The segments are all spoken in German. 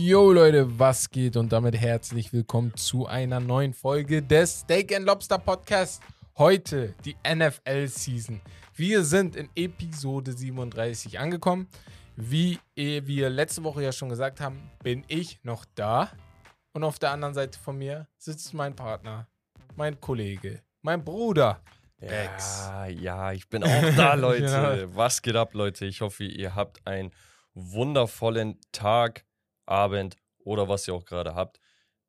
Yo Leute, was geht und damit herzlich willkommen zu einer neuen Folge des Steak and Lobster Podcast. Heute die NFL Season. Wir sind in Episode 37 angekommen. Wie wir letzte Woche ja schon gesagt haben, bin ich noch da. Und auf der anderen Seite von mir sitzt mein Partner, mein Kollege, mein Bruder. Bex. Ja, ja, ich bin auch da, Leute. Ja. Was geht ab, Leute? Ich hoffe, ihr habt einen wundervollen Tag, Abend oder was ihr auch gerade habt.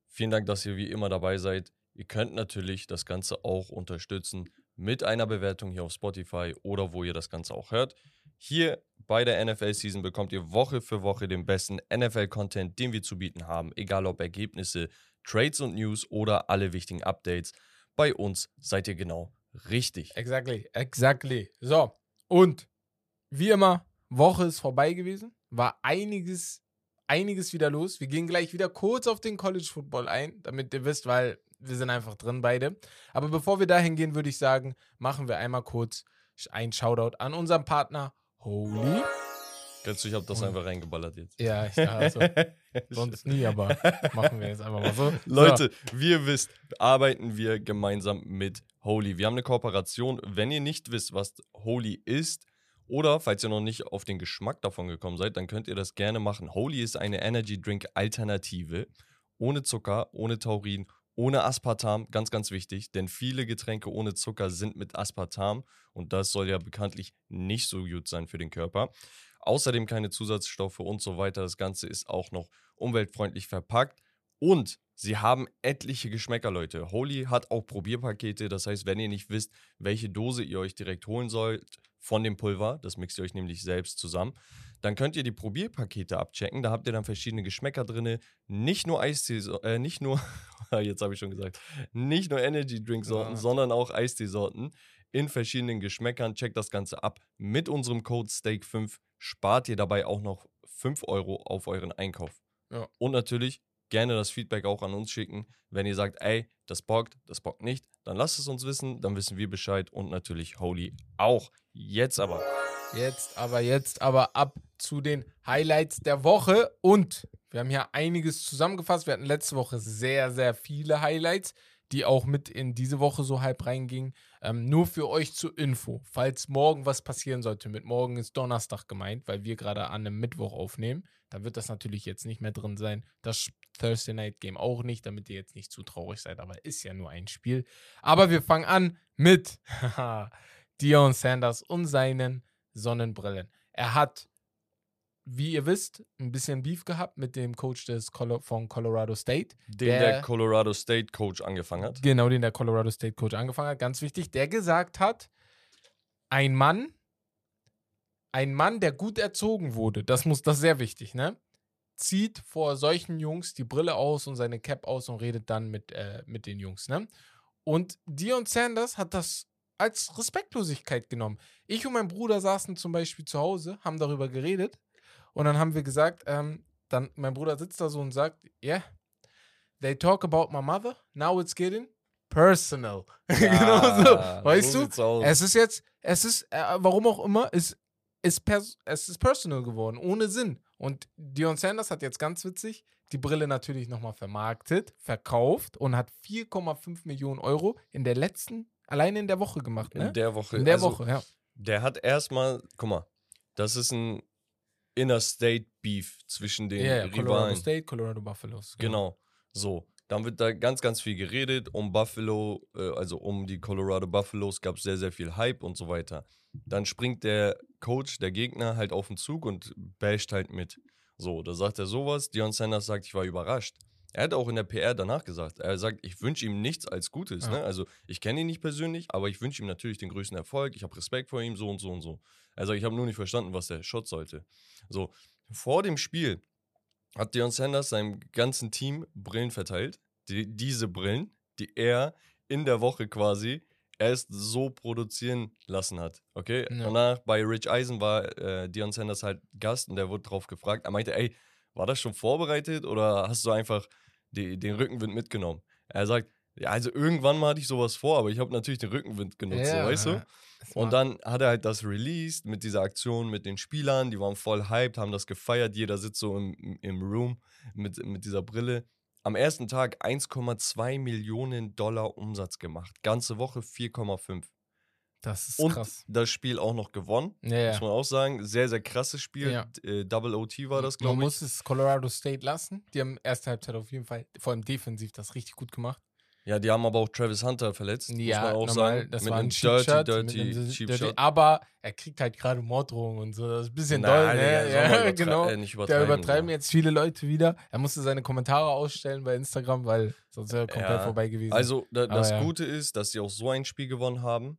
Vielen Dank, dass ihr wie immer dabei seid. Ihr könnt natürlich das Ganze auch unterstützen mit einer Bewertung hier auf Spotify oder wo ihr das Ganze auch hört. Hier bei der NFL-Season bekommt ihr Woche für Woche den besten NFL-Content, den wir zu bieten haben. Egal ob Ergebnisse, Trades und News oder alle wichtigen Updates. Bei uns seid ihr genau richtig. Exactly, exactly. So, und wie immer, Woche ist vorbei gewesen. War einiges, einiges wieder los. Wir gehen gleich wieder kurz auf den College Football ein, damit ihr wisst, weil wir sind einfach drin beide. Aber bevor wir dahin gehen, würde ich sagen, machen wir einmal kurz ein Shoutout an unseren Partner Holy. Kennst du, ich habe das einfach reingeballert jetzt. Ja, ich also, sonst nie, aber machen wir jetzt einfach mal so. Leute, wie ihr wisst, arbeiten wir gemeinsam mit Holy. Wir haben eine Kooperation. Wenn ihr nicht wisst, was Holy ist, oder falls ihr noch nicht auf den Geschmack davon gekommen seid, dann könnt ihr das gerne machen. Holy ist eine Energy Drink Alternative. Ohne Zucker, ohne Taurin, ohne Aspartam. Ganz, ganz wichtig, denn viele Getränke ohne Zucker sind mit Aspartam. Und das soll ja bekanntlich nicht so gut sein für den Körper. Außerdem keine Zusatzstoffe und so weiter. Das Ganze ist auch noch umweltfreundlich verpackt. Und sie haben etliche Geschmäcker, Leute. Holy hat auch Probierpakete. Das heißt, wenn ihr nicht wisst, welche Dose ihr euch direkt holen sollt von dem Pulver, das mixt ihr euch nämlich selbst zusammen, dann könnt ihr die Probierpakete abchecken. Da habt ihr dann verschiedene Geschmäcker drin. Nicht nur Eistee, äh, nicht nur, jetzt habe ich schon gesagt, nicht nur Energy Drink Sorten, Ja. sondern auch Eistee-Sorten in verschiedenen Geschmäckern. Checkt das Ganze ab. Mit unserem Code STEAK5 spart ihr dabei auch noch 5 Euro auf euren Einkauf. Ja. Und natürlich gerne das Feedback auch an uns schicken. Wenn ihr sagt, ey, das bockt, das bockt nicht, dann lasst es uns wissen, dann wissen wir Bescheid und natürlich Holy auch. Jetzt aber. Jetzt aber, jetzt aber ab zu den Highlights der Woche. Und wir haben hier einiges zusammengefasst. Wir hatten letzte Woche sehr, sehr viele Highlights, die auch mit in diese Woche so halb reingingen. Ähm, nur für euch zur Info, falls morgen was passieren sollte. Mit morgen ist Donnerstag gemeint, weil wir gerade an einem Mittwoch aufnehmen. Da wird das natürlich jetzt nicht mehr drin sein. Das Thursday Night Game auch nicht, damit ihr jetzt nicht zu traurig seid. Aber ist ja nur ein Spiel. Aber wir fangen an mit Dion Sanders und seinen Sonnenbrillen. Er hat, wie ihr wisst, ein bisschen Beef gehabt mit dem Coach des Colo von Colorado State. Den Der- der, Colorado State Coach angefangen hat. Genau, den der Colorado State Coach angefangen hat. Ganz wichtig, der gesagt hat, ein Mann, ein Mann, der gut erzogen wurde, das muss, das ist sehr wichtig, ne? Zieht vor solchen Jungs die Brille aus und seine Cap aus und redet dann mit, äh, mit den Jungs, ne? Und Dion Sanders hat das als Respektlosigkeit genommen. Ich und mein Bruder saßen zum Beispiel zu Hause, haben darüber geredet und dann haben wir gesagt, ähm, dann, mein Bruder sitzt da so und sagt, yeah, they talk about my mother, now it's getting personal. genau so, weißt du? sieht's aus. Es ist jetzt, es ist, äh, warum auch immer, es ist, es ist personal geworden, ohne Sinn. Und Dion Sanders hat jetzt ganz witzig die Brille natürlich nochmal vermarktet, verkauft und hat 4,5 Millionen Euro in der letzten, alleine in der Woche gemacht, ne? In der Woche. In der also, Woche, ja. Der hat erstmal, guck mal, das ist ein Interstate Beef zwischen den ja, Colorado Rivalen. State, Colorado Buffaloes. Genau. So. Dann wird da ganz, ganz viel geredet. Um Buffalo, äh, also um die Colorado Buffaloes gab es sehr, sehr viel Hype und so weiter. Dann springt der Coach, der Gegner, halt auf den Zug und basht halt mit. So, da sagt er sowas. Dion Sanders sagt, ich war überrascht. Er hat auch in der PR danach gesagt, er sagt, ich wünsche ihm nichts als Gutes. Ja. Ne? Also ich kenne ihn nicht persönlich, aber ich wünsche ihm natürlich den größten Erfolg. Ich habe Respekt vor ihm, so und so und so. Also ich habe nur nicht verstanden, was der Shot sollte. So, vor dem Spiel hat Dion Sanders seinem ganzen Team Brillen verteilt. Die, diese Brillen, die er in der Woche quasi erst so produzieren lassen hat. Okay? Ja. Danach bei Rich Eisen war äh, Dion Sanders halt Gast und der wurde drauf gefragt. Er meinte, ey, war das schon vorbereitet oder hast du einfach die, den Rückenwind mitgenommen? Er sagt, Ja, also irgendwann mal hatte ich sowas vor, aber ich habe natürlich den Rückenwind genutzt, so, weißt du? Und dann hat er halt das released mit dieser Aktion mit den Spielern, die waren voll hyped, haben das gefeiert, jeder sitzt so im, im Room mit, mit dieser Brille. Am ersten Tag 1,2 Millionen Dollar Umsatz gemacht. Ganze Woche 4,5. Das ist Und krass. das Spiel auch noch gewonnen, Ja, ja. muss man auch sagen. Sehr, sehr krasses Spiel. Ja. Äh, Double OT war das, Man glaube ich. muss es Colorado State lassen. Die haben erste Halbzeit auf jeden Fall, vor allem defensiv, das richtig gut gemacht. Ja, die haben aber auch Travis Hunter verletzt, muss man auch normal, sagen. das mit war ein dirty, dirty, dirty- dirty- aber er kriegt halt gerade Morddrohungen und so. Das ist ein bisschen Nein, doll, ne? Ja, genau. äh, Da übertreiben, so. jetzt viele Leute wieder. Er musste seine Kommentare ausstellen bei Instagram, weil sonst wäre er komplett Ja, vorbei gewesen. Also, da, Aber das ja. Gute ist, dass sie auch so ein Spiel gewonnen haben.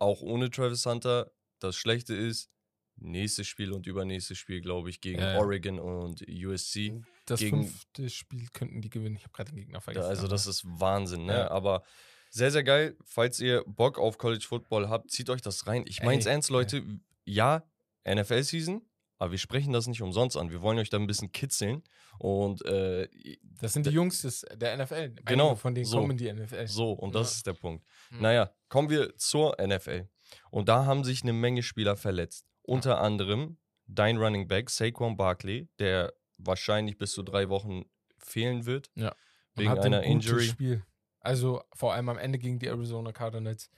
Auch ohne Travis Hunter. Das Schlechte ist, nächstes Spiel und übernächstes Spiel, glaube ich, gegen Ja, ja. Oregon und USC. Das gegen- fünfte Spiel könnten die gewinnen. Ich habe gerade den Gegner vergessen. also, das ist Wahnsinn, ne? Ja. Aber sehr, sehr geil. Falls ihr Bock auf College Football habt, zieht euch das rein. Ich meine es Ey, ernst, Leute. Ja, NFL-Season, aber wir sprechen das nicht umsonst an. Wir wollen euch da ein bisschen kitzeln. Und äh, Das sind die Jungs des, der NFL. Genau, Einige von denen so. kommen die NFL. So, und das Ja. ist der Punkt. Mhm. Naja, kommen wir zur NFL. Und da haben sich eine Menge Spieler verletzt. Unter anderem dein Running Back, Saquon Barkley, der wahrscheinlich bis zu drei Wochen fehlen wird. Ja. Wegen hatte einer ein gutes Injury. Spiel. Also vor allem am Ende gegen die Arizona Cardinals.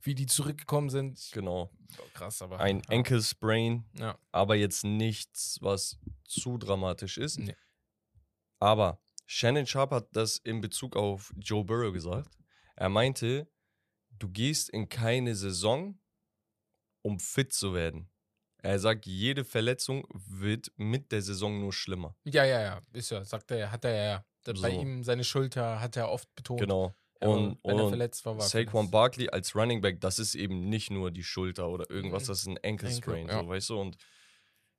Wie die zurückgekommen sind. Genau. Krass, aber. Ein ja. Ankle Sprain, Ja. aber jetzt nichts, was zu dramatisch ist. Nee. Aber Shannon Sharp hat das in Bezug auf Joe Burrow gesagt. Er meinte, du gehst in keine Saison, um fit zu werden. Er sagt, jede Verletzung wird mit der Saison nur schlimmer. Ja, ja, ja. Ist ja, sagt er, hat er ja. Da- Bei So. ihm seine Schulter hat er oft betont. Genau. Und, wenn er verletzt war, war Saquon. Barkley als Running Back, das ist eben nicht nur die Schulter oder irgendwas, das ist ein Ankle Sprain, ja. so, weißt du? Und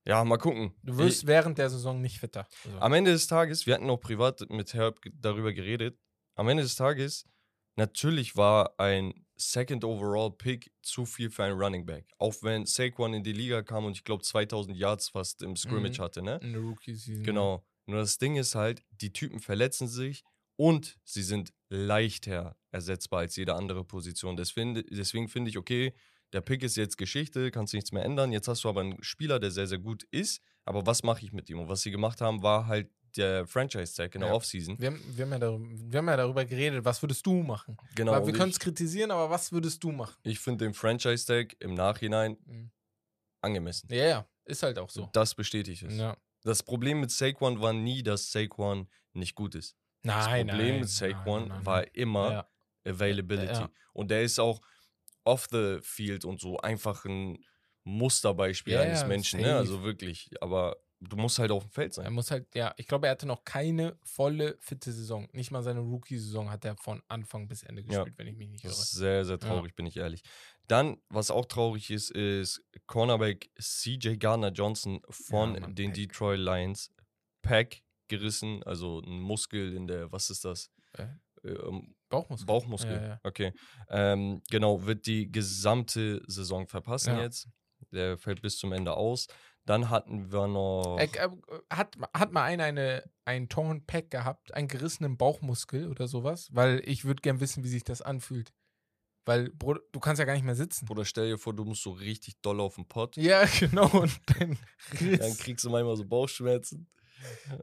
ja, mal gucken. Du wirst während der Saison nicht fitter. Also, Am Ende des Tages, wir hatten auch privat mit Herb darüber geredet, am Ende des Tages, natürlich war ein Second Overall Pick zu viel für einen Running Back. Auch wenn Saquon in die Liga kam und ich glaube 2000 Yards fast im Scrimmage Mhm. hatte, ne? in der Rookie-Season. Genau. Nur das Ding ist halt, die Typen verletzen sich und sie sind leichter ersetzbar als jede andere Position. Deswegen, deswegen finde ich, okay, der Pick ist jetzt Geschichte, kannst nichts mehr ändern. Jetzt hast du aber einen Spieler, der sehr, sehr gut ist. Aber was mache ich mit ihm? Und was sie gemacht haben, war halt der Franchise-Tag in der Ja. Offseason. Wir haben, wir, haben ja darüber, wir haben ja darüber geredet, was würdest du machen? Genau. Weil wir können es kritisieren, aber was würdest du machen? ich finde den Franchise-Tag im Nachhinein Mhm. angemessen. Ja, ja, ist halt auch so. Das bestätigt es. Ja. Das Problem mit Saquon war nie, dass Saquon nicht gut ist. Das Nein, Problem nein, mit Saquon nein, nein, war immer Ja. Availability. Ja. Und der ist auch off the field und so einfach ein Musterbeispiel Ja, eines Menschen. Ne? Also wirklich. Aber du musst halt auf dem Feld Er sein. muss halt, ja, ich glaube, er hatte noch keine volle, fitte Saison. Nicht mal seine Rookie-Saison hat er von Anfang bis Ende Ja. gespielt, wenn ich mich nicht irre. Sehr, sehr traurig, bin ich ehrlich. Dann, was auch traurig ist, ist Cornerback CJ Gardner Johnson von Ja, Mann, den Pack. Detroit Lions. Pack gerissen, also ein Muskel in der, was ist das? Äh, Ähm, Bauchmuskel. Bauchmuskel. Ja, ja. Okay. Ähm, genau, wird die gesamte Saison verpassen Ja. jetzt. Der fällt bis zum Ende aus. Dann hatten wir noch. Äh, äh, hat, hat mal einer eine, ein Torn Pack gehabt, einen gerissenen Bauchmuskel oder sowas? Weil ich würde gern wissen, wie sich das anfühlt. Weil, Bruder, du kannst ja gar nicht mehr sitzen. Bruder, stell dir vor, du musst so richtig doll auf den Pott. Ja, genau. Und dann Dann kriegst du manchmal so Bauchschmerzen.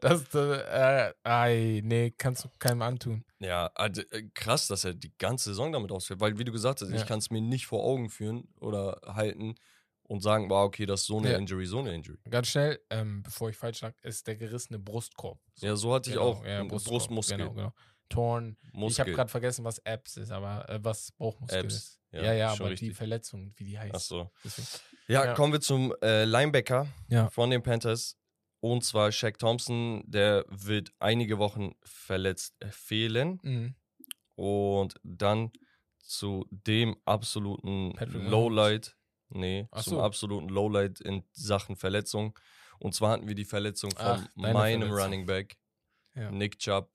Das, äh, ei, nee, kannst du keinem antun. Ja, also, äh, krass, dass er die ganze Saison damit ausfällt. Weil, wie du gesagt hast, Ja. ich kann es mir nicht vor Augen führen oder halten und sagen, wow, okay, das ist so eine Ja. Injury, so eine Injury. Ganz schnell, ähm, bevor ich falsch lag, ist der gerissene Brustkorb. So, Ja, so hatte ich genau, auch. Ja, Brustkorb, Brustmuskel. Genau, genau. Torn. Ich Muskel. habe gerade vergessen, was Abs ist, aber äh, was Bauchmuskel Abs, ist. ja, Ja, ja, aber die richtig. Verletzung, wie die heißt. Ach so. Ja, Ja. kommen wir zum äh, Linebacker von den Panthers. Und zwar Shaq Thompson, der wird einige Wochen verletzt äh, fehlen. Mhm. Und dann zu dem absoluten Patrick. Lowlight. Nee, Ach zum so. absoluten Lowlight in Sachen Verletzung. Und zwar hatten wir die Verletzung von Ach, meinem Verletzung. Running Back, Ja. Nick Chubb,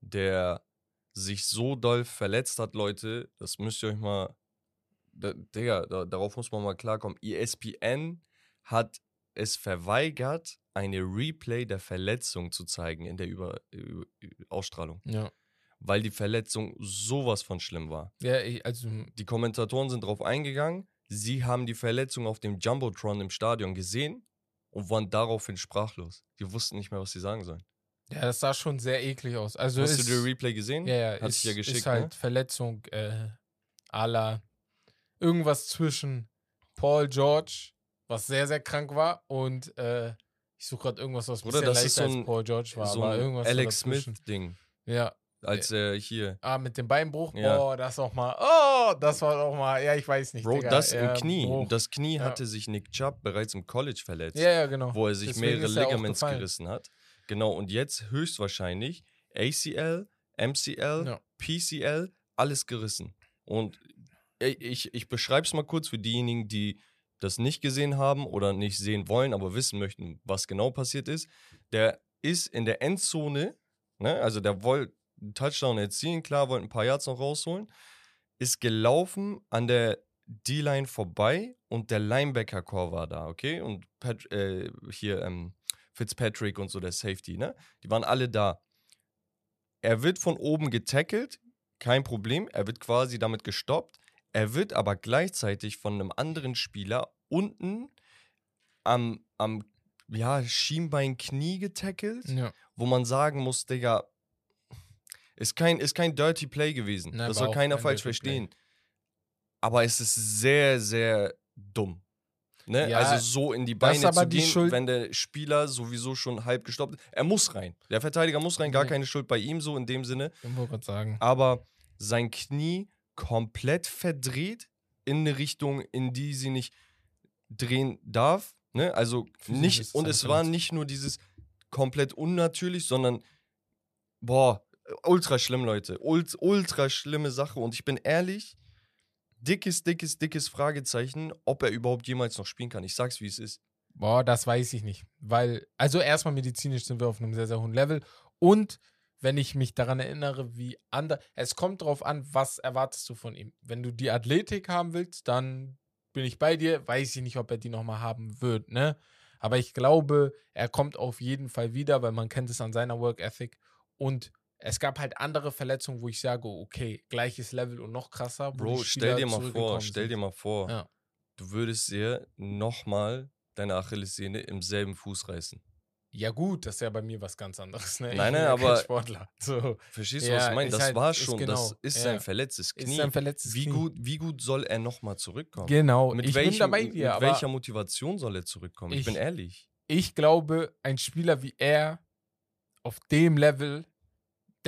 der sich so doll verletzt hat, Leute. Das müsst ihr euch mal. Da, Digga, da, darauf muss man mal klarkommen. ESPN hat es verweigert, eine Replay der Verletzung zu zeigen in der Über, Über, Ausstrahlung. Ja. weil die Verletzung sowas von schlimm war. Ja, ich, also, Die Kommentatoren sind drauf eingegangen. Sie haben die Verletzung auf dem Jumbotron im Stadion gesehen und waren daraufhin sprachlos. Die wussten nicht mehr, was sie sagen sollen. ja, das sah schon sehr eklig aus. Also Hast ist, du den Replay gesehen? ja, ja, Hat ist, sich ja geschickt, ist halt ne? Verletzung äh, à la irgendwas zwischen Paul George, was sehr, sehr krank war, und äh, ich suche gerade irgendwas, was ein Bruder, bisschen das ist leichter so als ein- Paul George war, so ein so Alex. Smith-Ding. Ja, Als er hier. ah, mit dem Beinbruch, Ja. boah, das auch mal, oh, das war auch mal, ja, ich weiß nicht, Bro, Digga, das ja, im Knie. Bruch. Das Knie Ja. hatte sich Nick Chubb bereits im College verletzt. Ja, ja, genau. wo er sich Deswegen mehrere er Ligaments gerissen hat. Genau, und jetzt höchstwahrscheinlich ACL, MCL. PCL, alles gerissen. Und ich, ich, ich beschreibe es mal kurz für diejenigen, die das nicht gesehen haben oder nicht sehen wollen, aber wissen möchten, was genau passiert ist. Der ist in der Endzone, ne, also der wollte einen Touchdown erzielen, klar, wollte ein paar Yards noch rausholen, ist gelaufen an der D-Line vorbei und der Linebacker-Core war da, okay? Und Pat, äh, hier ähm, Fitzpatrick und so, der Safety, ne? Die waren alle da. Er wird von oben getackelt, kein Problem. Er wird quasi damit gestoppt. Er wird aber gleichzeitig von einem anderen Spieler unten am, am ja, Schienbein-Knie getackelt, Ja. wo man sagen muss, Digga, ist kein, ist kein Dirty Play gewesen. Nein, das soll keiner kein falsch Dirty Play. verstehen. Aber es ist sehr, sehr dumm. Ne? Ja, also so in die Beine zu gehen, Schuld- wenn der Spieler sowieso schon halb gestoppt ist. Er muss rein. Der Verteidiger muss rein, gar Ja. keine Schuld bei ihm so in dem Sinne. Ich wollte gerade sagen. Aber sein Knie komplett verdreht in eine Richtung, in die sie nicht drehen darf. Ne? Also nicht, und es war nicht nur dieses komplett unnatürlich, sondern boah, ultra schlimm, Leute. Ult, ultra schlimme Sache. Und ich bin ehrlich, dickes, dickes, dickes Fragezeichen, ob er überhaupt jemals noch spielen kann. Ich sag's, wie es ist. Boah, das weiß ich nicht. Weil, also erstmal medizinisch sind wir auf einem sehr, sehr hohen Level. Und wenn ich mich daran erinnere, wie andere. Es kommt drauf an, was erwartest du von ihm. Wenn du die Athletik haben willst, dann bin ich bei dir. Weiß ich nicht, ob er die nochmal haben wird, ne? Aber ich glaube, er kommt auf jeden Fall wieder, weil man kennt es an seiner Work Ethic. Und es gab halt andere Verletzungen, wo ich sage, okay, gleiches Level und noch krasser. Bro, stell dir mal vor, stell sind. dir mal vor, Ja. du würdest dir nochmal deine Achillessehne im selben Fuß reißen. Ja, gut, das ist ja bei mir was ganz anderes. Ne? Nein, bin nein, ja aber- Sportler. So. Verstehst du, Ja, was ich meine? Das halt- war schon, genau, das ist sein verletztes Knie. Ist ein verletztes wie, Knie. gut, wie gut soll er nochmal zurückkommen? Genau, Mit, ich welchem, bin dabei mit dir, aber welcher Motivation soll er zurückkommen? Ich, bin Ich- ehrlich. ich glaube, ein Spieler wie er auf dem Level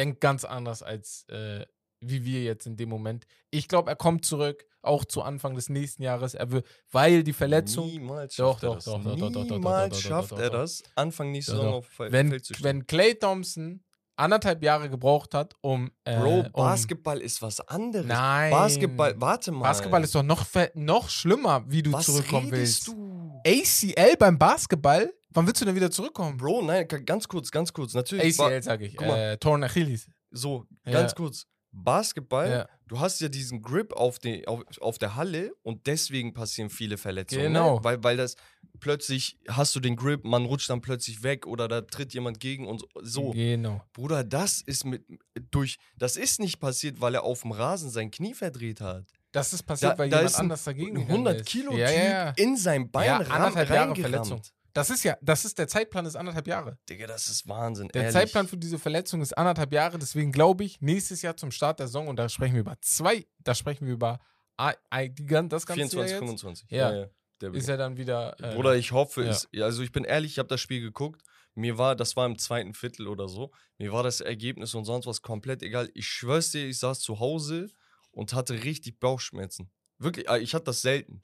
denkt ganz anders als äh, wie wir jetzt in dem Moment. Ich glaube, er kommt zurück, auch zu Anfang des nächsten Jahres. Er will, weil die Verletzung, Niemals Doch, schafft er doch, das. doch, doch, doch, doch, doch, doch, Niemals doch, doch, schafft doch, er doch. das, Anfang nächste Doch, Saison doch. auf wenn, Feld zu stehen. wenn Clay Thompson anderthalb Jahre gebraucht hat, um. Äh, Bro, um, Basketball ist was anderes. Nein. Basketball, warte mal. Basketball ist doch noch, noch schlimmer, wie du was zurückkommen willst. du? ACL beim Basketball? Wann willst du denn wieder zurückkommen? Bro, nein, ganz kurz, ganz kurz. Natürlich, ACL, sage ich. Äh, Torn Achilles. so, Ja. ganz kurz. Basketball, Ja. du hast ja diesen Grip auf, den, auf, auf der Halle und deswegen passieren viele Verletzungen. Genau. Ne? Weil, weil das plötzlich hast du den Grip, man rutscht dann plötzlich weg oder da tritt jemand gegen und so. Genau. Bruder, das ist mit durch, das ist nicht passiert, weil er auf dem Rasen sein Knie verdreht hat. Das ist passiert, Da- weil da jemand ist ein anders dagegen Ein gegangen 100 ist. Kilo Typ ja, ja. in sein Bein Ja, anderthalb Jahre. Verletzung. Das ist ja, das ist der Zeitplan ist anderthalb Jahre. Digga, das ist Wahnsinn. Der ehrlich. Zeitplan für diese Verletzung ist anderthalb Jahre. Deswegen glaube ich, nächstes Jahr zum Start der Saison, und da sprechen wir über zwei, da sprechen wir über die, das ganze 24, Jahr jetzt, 25. Ja. Der ist er dann wieder. Äh, Bruder, ich hoffe, ja. es, also ich bin ehrlich, ich habe das Spiel geguckt. Mir war, das war im zweiten Viertel oder so, mir war das Ergebnis und sonst was komplett egal. Ich schwör's dir, ich saß zu Hause und hatte richtig Bauchschmerzen. Wirklich, äh, ich hatte das selten.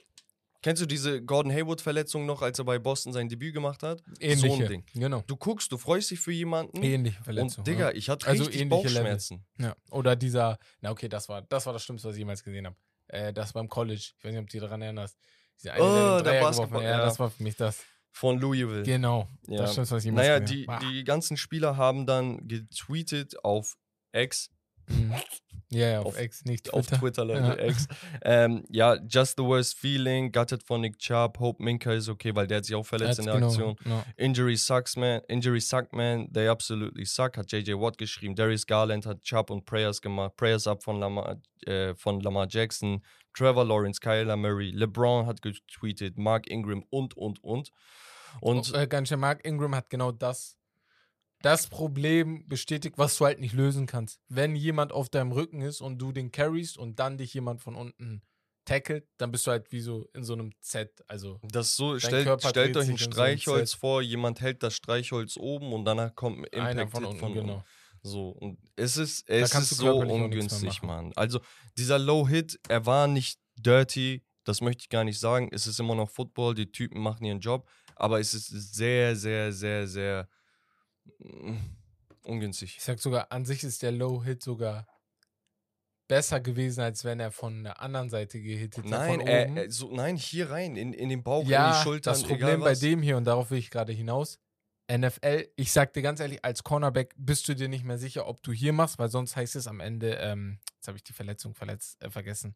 Kennst du diese Gordon Hayward-Verletzung noch, als er bei Boston sein Debüt gemacht hat? ähnliche. so ein Ding. Genau. Du guckst, du freust dich für jemanden Ähnliche Verletzung. und Digga, ja. ich hatte Also richtig Level. Bauchschmerzen. Ja. Oder dieser, na okay, das war, das war das Schlimmste, was ich jemals gesehen habe. Äh, das beim College. Ich weiß nicht, ob du dich daran erinnerst. Dieser eine, Oh, der Dreier Basketball-. Ja, ja. das war für mich das. Von Louisville. Genau. Ja. Das Schlimmste, was ich jemals Naja, die, habe. die ganzen Spieler haben dann getweetet auf X, Mhm. Ja, ja, auf, Auf- X, nicht auf Twitter. Twitter, Leute, Ja. X. Ähm, ja, Just the Worst Feeling, Gutted von Nick Chubb, Hope Minka ist okay, weil der hat sich auch verletzt in der Genau, Aktion. genau. Injury sucks, man. Injury suck, man. They absolutely suck. Hat JJ Watt geschrieben. Darius Garland hat Chubb und Prayers gemacht. Prayers up von Lamar, äh, von Lamar Jackson. Trevor Lawrence, Kyler Murray. LeBron hat getweetet. Mark Ingram und, und, und. Und Und äh, ganz schön, Mark Ingram hat genau das, das Problem bestätigt, was du halt nicht lösen kannst. Wenn jemand auf deinem Rücken ist und du den carryst und dann dich jemand von unten tackelt, dann bist du halt wie so in so einem Z. Also das so, stellt, stellt euch ein so Streichholz Set. vor, jemand hält das Streichholz oben und danach kommt ein Impact einer von unten, von unten. genau. So, und es ist, es ist so ungünstig. Mann. Also, dieser Low-Hit, er war nicht dirty, das möchte ich gar nicht sagen. Es ist immer noch Football, die Typen machen ihren Job, aber es ist sehr, sehr, sehr, sehr ungünstig. Ich sag sogar, an sich ist der Low-Hit sogar besser gewesen, als wenn er von der anderen Seite gehittet hätte. Nein, oben. er, so, nein, hier rein, in, in den Bauch, in die ja, Schultern, das Problem bei dem hier, und darauf will ich gerade hinaus, NFL, ich sag dir ganz ehrlich, als Cornerback bist du dir nicht mehr sicher, ob du hier machst, weil sonst heißt es am Ende, ähm, jetzt habe ich die Verletzung verletzt, äh, vergessen,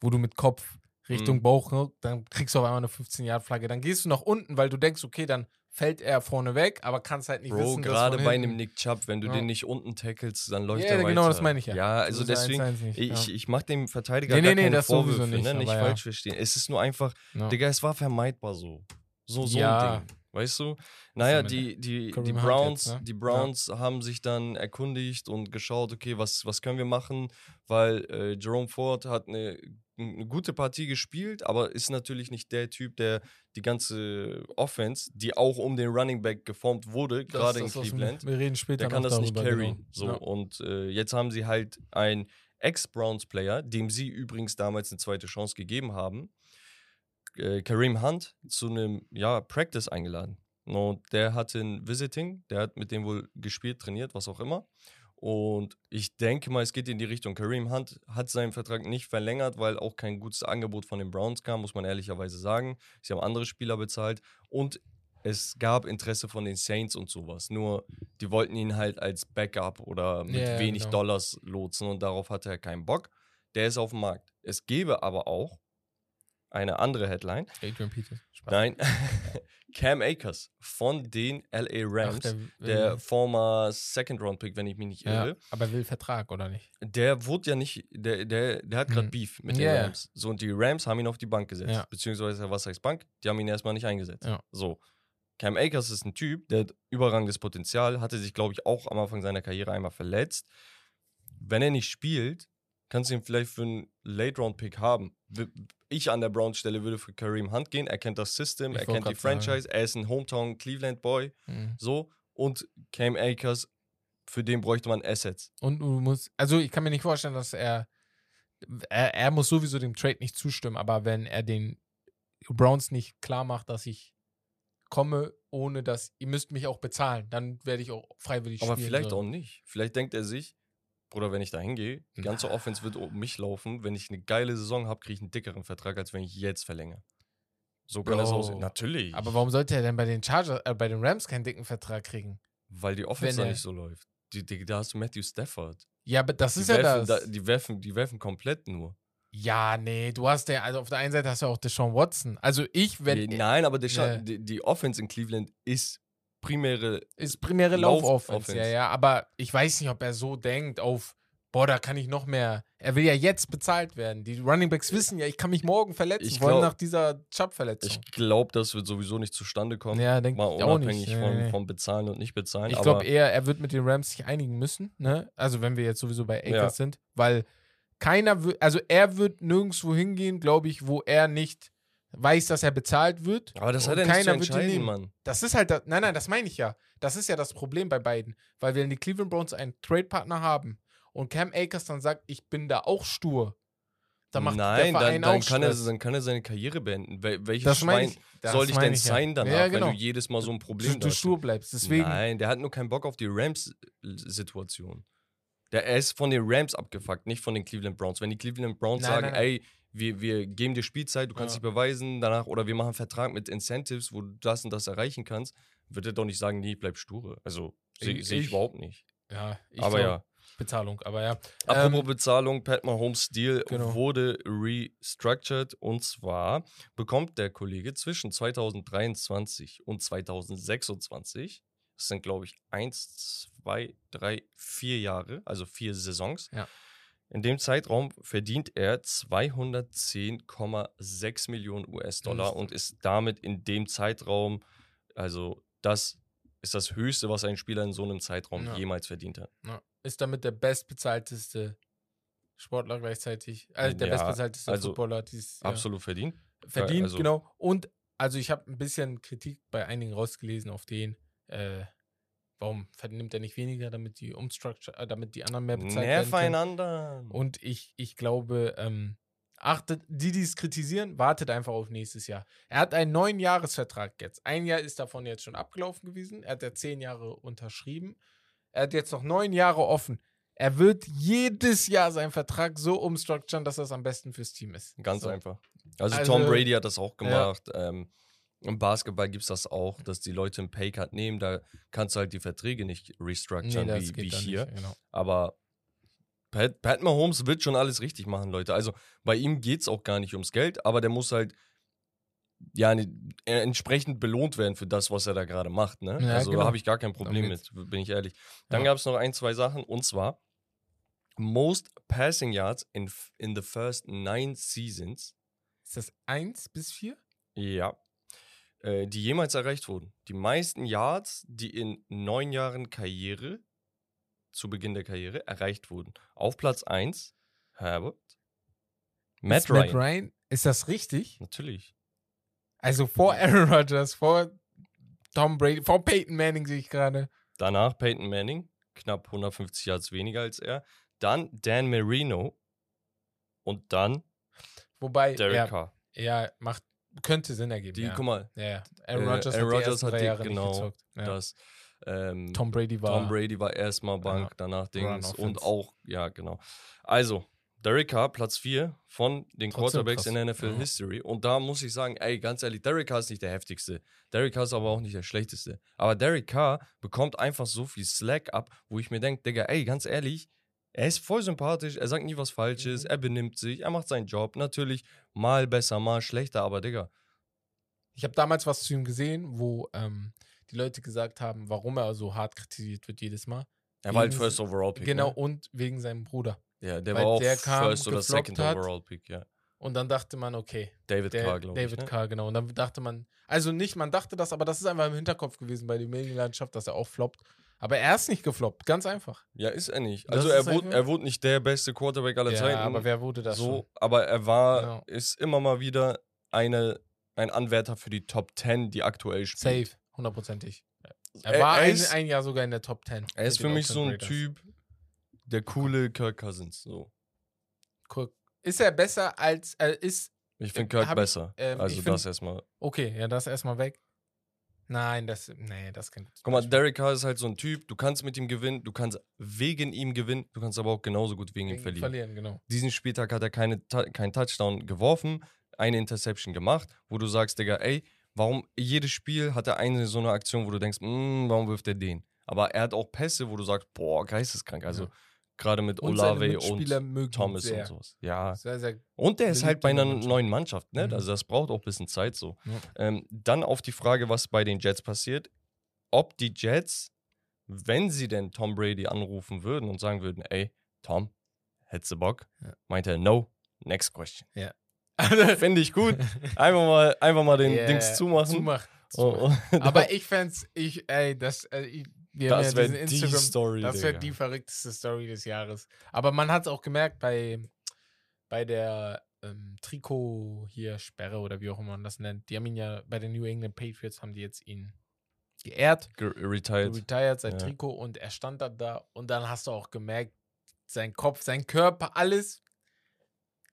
wo du mit Kopf Richtung Mhm. Bauch, ne, dann kriegst du auf einmal eine 15-Yard-Flagge. Dann gehst du nach unten, weil du denkst, okay, dann fällt er vorne weg, aber kannst halt nicht Bro, wissen, gerade bei einem Nick Chubb, wenn du Ja. den nicht unten tackelst, dann läuft Ja, er weiter. genau, das meine ich ja. Ja, Das also deswegen, 1-1 nicht, ich, ja. ich mache dem Verteidiger Nee, gar nee, nee, keine das sowieso Vorwürfe, nicht, ne? nicht aber ja. falsch verstehen. Es ist nur einfach, Ja. Digga, es war vermeidbar so. So, so Ja. ein Ding. Weißt du? Naja, die, die, die Browns, jetzt, ne? die. Browns haben sich dann erkundigt und geschaut, okay, was, was können wir machen? Weil äh, Jerome Ford hat eine, eine gute Partie gespielt, aber ist natürlich nicht der Typ, der die ganze Offense, die auch um den Running Back geformt wurde, Das gerade in das, wir- Cleveland, Wir reden später der kann das nicht darüber, carryen. genau. So, Ja. und äh, jetzt haben sie halt einen Ex-Browns-Player, dem sie übrigens damals eine zweite Chance gegeben haben, äh, Kareem Hunt, zu einem ja, Practice eingeladen. Und der hatte ein Visiting, der hat mit dem wohl gespielt, trainiert, was auch immer. Und ich denke mal, es geht in die Richtung. Kareem Hunt hat seinen Vertrag nicht verlängert, weil auch kein gutes Angebot von den Browns kam, muss man ehrlicherweise sagen. Sie haben andere Spieler bezahlt und es gab Interesse von den Saints und sowas. Nur die wollten ihn halt als Backup oder mit ja, wenig genau. Dollars lotsen und darauf hatte er keinen Bock. Der ist auf dem Markt. Es gäbe aber auch eine andere Headline. Adrian Peters. Spaß. Nein, Cam Akers von den LA Rams, Ach, der, will- former Second-Round-Pick, wenn ich mich nicht ja, irre. aber er will Vertrag, oder nicht? Der wurde ja nicht, der, der, der hat gerade Hm. Beef mit Ja, den ja. Rams. So, und die Rams haben ihn auf die Bank gesetzt. Ja. Beziehungsweise, was heißt Bank? Die haben ihn erstmal nicht eingesetzt. Ja. So. Cam Akers ist ein Typ, der hat überragendes Potenzial, hatte sich, glaube ich, auch am Anfang seiner Karriere einmal verletzt. Wenn er nicht spielt, kannst du ihn vielleicht für einen Late-Round-Pick haben. Ich an der Browns-Stelle würde für Kareem Hunt gehen. Er kennt das System, Ich er kennt die sagen. Franchise, er ist ein Hometown Cleveland-Boy. Mhm. So. Und Cam Akers, für den bräuchte man Assets. Und du musst, also ich kann mir nicht vorstellen, dass er, er, er muss sowieso dem Trade nicht zustimmen, aber wenn er den Browns nicht klar macht, dass ich komme, ohne dass, ihr müsst mich auch bezahlen, dann werde ich auch freiwillig Aber spielen. vielleicht so. auch nicht. Vielleicht denkt er sich, Bruder, wenn ich da hingehe, die ganze. Offense wird um mich laufen. Wenn ich eine geile Saison habe, kriege ich einen dickeren Vertrag, als wenn ich jetzt verlängere. So kann das Bro. aussehen. Natürlich. Aber warum sollte er denn bei den Chargers, äh, bei den Rams keinen dicken Vertrag kriegen? weil die Offense da nicht so läuft. Die, die, da hast du Matthew Stafford. Ja, aber das Die ist ja werfen, das. Da, die, werfen, die werfen komplett nur. ja, nee, du hast ja, also auf der einen Seite hast du auch Deshaun Watson. Also ich, wenn, Die- Nein, aber Scha- Nee. die, die Offense in Cleveland ist primäre. ist primäre Lauf- Laufoffense, ja, Offense. ja, aber ich weiß nicht, ob er so denkt auf, boah, da kann ich noch mehr. Er will ja jetzt bezahlt werden. Die Runningbacks wissen ja, ich kann mich morgen verletzen, Ich vor allem glaub- nach dieser Chubb-Verletzung. Ich glaube, das wird sowieso nicht zustande kommen. Ja, denke Mal ich auch unabhängig nicht. Von, nee. vom Bezahlen und nicht bezahlen. Ich glaube eher, er wird mit den Rams sich einigen müssen, ne? Also wenn wir jetzt sowieso bei Akers Ja. sind, weil keiner wird, also er wird nirgendwo hingehen, glaube ich, wo er nicht weiß, dass er bezahlt wird. aber das hat er nicht zu keiner wird ihn nehmen. Mann. Das ist halt, das, nein, nein, das meine ich ja. Das ist ja das Problem bei beiden. Weil wenn die Cleveland Browns einen Trade-Partner haben und Cam Akers dann sagt, ich bin da auch stur, dann macht Nein, der Verein dann, dann, auch kann er, Stress. dann kann er seine Karriere beenden. Wel welches Das Schwein ich. das soll meine denn ich ja. sein danach, Ja, genau. wenn du jedes Mal so ein Problem du, du hast? stur bleibst. Deswegen, Nein, der hat nur keinen Bock auf die Rams-Situation. Der er ist von den Rams abgefuckt, nicht von den Cleveland Browns. Wenn die Cleveland Browns Nein, sagen, nein, nein. ey, wir, wir geben dir Spielzeit, du kannst Ja. dich beweisen danach, oder wir machen einen Vertrag mit Incentives, wo du das und das erreichen kannst, wird er doch nicht sagen, nee, ich bleib sture. Also sehe Ich- seh ich überhaupt nicht. ja, ich Aber ja. Bezahlung, aber ja. Apropos Ähm, Bezahlung, Pat Mahomes Deal Genau. wurde restructured und zwar bekommt der Kollege zwischen 2023 und 2026, das sind glaube ich eins, zwei, drei, vier Jahre, also vier Saisons. Ja. In dem Zeitraum verdient er 210,6 Millionen US-Dollar Mhm. und ist damit in dem Zeitraum, also das ist das Höchste, was ein Spieler in so einem Zeitraum Ja. jemals verdient hat. ja, ist damit der bestbezahlteste Sportler gleichzeitig. Also der Ja, bestbezahlteste also Footballer dieses ja, Absolut verdient. verdient, also- genau. Und also ich habe ein bisschen Kritik bei einigen rausgelesen auf den, äh, warum vernimmt er nicht weniger, damit die Umstructure, äh, damit die anderen mehr bezahlt werden können. Nerveinander. Und ich, ich glaube, ähm, achtet, die, die es kritisieren, wartet einfach auf nächstes Jahr. Er hat einen neuen Jahresvertrag jetzt. Ein Jahr ist davon jetzt schon abgelaufen gewesen. Er hat ja zehn Jahre unterschrieben. Er hat jetzt noch neun Jahre offen. Er wird jedes Jahr seinen Vertrag so umstructuren, dass das am besten fürs Team ist. Ganz so. einfach. Also, Also- Tom Brady hat das auch Ja. gemacht. Ähm, Im Basketball gibt es das auch, dass die Leute einen Paycut nehmen. Da kannst du halt die Verträge nicht restructuren das wie, wie hier. Nicht, genau. Aber Pat, Pat Mahomes wird schon alles richtig machen, Leute. Also bei ihm geht es auch gar nicht ums Geld, aber der muss halt ja äh, entsprechend belohnt werden für das, was er da gerade macht. Ne? Ja, also genau. da habe ich gar kein Problem mit, bin ich ehrlich. Dann Ja. gab es noch ein, zwei Sachen und zwar Most Passing Yards in, in the first nine seasons. Ist das eins bis vier? Ja. Äh, die jemals erreicht wurden. Die meisten Yards, die in neun Jahren Karriere, zu Beginn der Karriere, erreicht wurden. Auf Platz 1, Herbert. Matt ist Ryan. Matt Ryan. Ist das richtig? Natürlich. Also vor Aaron Rodgers, vor Tom Brady, vor Peyton Manning sehe ich gerade. Danach Peyton Manning, knapp 150 Yards weniger als er. Dann Dan Marino. Und dann Wobei, Derek ja, Carr. ja, macht, könnte Sinn ergeben. Die, ja. guck mal, ja, ja. Aaron äh, Rodgers Aaron hat Rodgers hat die- Jahre genau, nicht gezockt. Ja. das. Ähm, Tom Brady war. Tom Brady war erstmal Bank, Ja. danach Dings und auch, ja, genau. Also, Derek Carr, Platz 4 von den Trotzdem Quarterbacks krass. in NFL Ja. History. Und da muss ich sagen, ey, ganz ehrlich, Derek Carr ist nicht der heftigste. Derek Carr ist aber auch nicht der schlechteste. Aber Derek Carr bekommt einfach so viel Slack ab, wo ich mir denke, Digga, ey, ganz ehrlich, er ist voll sympathisch, er sagt nie was Falsches, Mhm. er benimmt sich, er macht seinen Job. Natürlich mal besser, mal schlechter, aber Digga, Ich habe damals was zu ihm gesehen, wo ähm, die Leute gesagt haben, warum er so hart kritisiert wird jedes Mal. er war halt First Overall Pick. Genau, Ne? und wegen seinem Bruder. Ja, der weil war auch der kam, First oder Second hat. Overall Pick, ja. Und dann dachte man, okay, David der Carr, glaube ich. David ne? Carr, genau. Und dann dachte man, also nicht, man dachte das, aber das ist einfach im Hinterkopf gewesen bei der Medienlandschaft, dass er auch floppt. Aber er ist nicht gefloppt, ganz einfach. Ja, ist er nicht. Das Also er wurde, er wurde nicht der beste Quarterback aller ja, Zeiten. aber wer wurde das so, schon? aber er war, Genau. ist immer mal wieder eine, ein Anwärter für die Top 10, die aktuell spielt. Safe, hundertprozentig. Er Er- war er ein, ist- ein Jahr sogar in der Top 10. Er ist für mich so ein Raiders. Typ, der coole Kirk Cousins. So. Cool. Ist er besser als, äh, ist, Ich finde Äh, Kirk hab ich- besser. ähm, also ich find- das erstmal. okay, ja, das erstmal weg. Nein, das, nee, das kann Guck mal, Derek Carr ist halt so ein Typ, du kannst mit ihm gewinnen, du kannst wegen ihm gewinnen, du kannst aber auch genauso gut wegen ihm verlieren. verlieren, genau. Diesen Spieltag hat er keine, keinen Touchdown geworfen, eine Interception gemacht, wo du sagst, Digga, ey, warum jedes Spiel hat er eine so eine Aktion, wo du denkst, "Mm, warum wirft er den? Aber er hat auch Pässe, wo du sagst, boah, geisteskrank. Also Ja. Gerade mit Und Olave und Thomas sehr. und sowas. Ja. Sehr, sehr Und der ist halt bei einer Mannschaft. neuen Mannschaft, ne? Mhm. Also das braucht auch ein bisschen Zeit so. Ja. Ähm, dann auf die Frage, was bei den Jets passiert. Ob die Jets, wenn sie denn Tom Brady anrufen würden und sagen würden, ey, Tom, hättest du Bock? Ja. Meint er, no, next question. Ja. Finde ich gut. Einfach mal, einfach mal den Yeah, Dings zumachen. Zumach. Oh, zumach. oh. Aber ich fänd's, ich, ey, das, äh, ich, haben das ja wäre die Story. das wäre die verrückteste Story des Jahres. Aber man hat es auch gemerkt bei, bei der ähm, Trikot hier Sperre oder wie auch immer man das nennt. Die haben ihn ja bei den New England Patriots haben die jetzt ihn geehrt, Ge- Retired. retired, sein Ja. Trikot und er stand dann da und dann hast du auch gemerkt, sein Kopf, sein Körper, alles.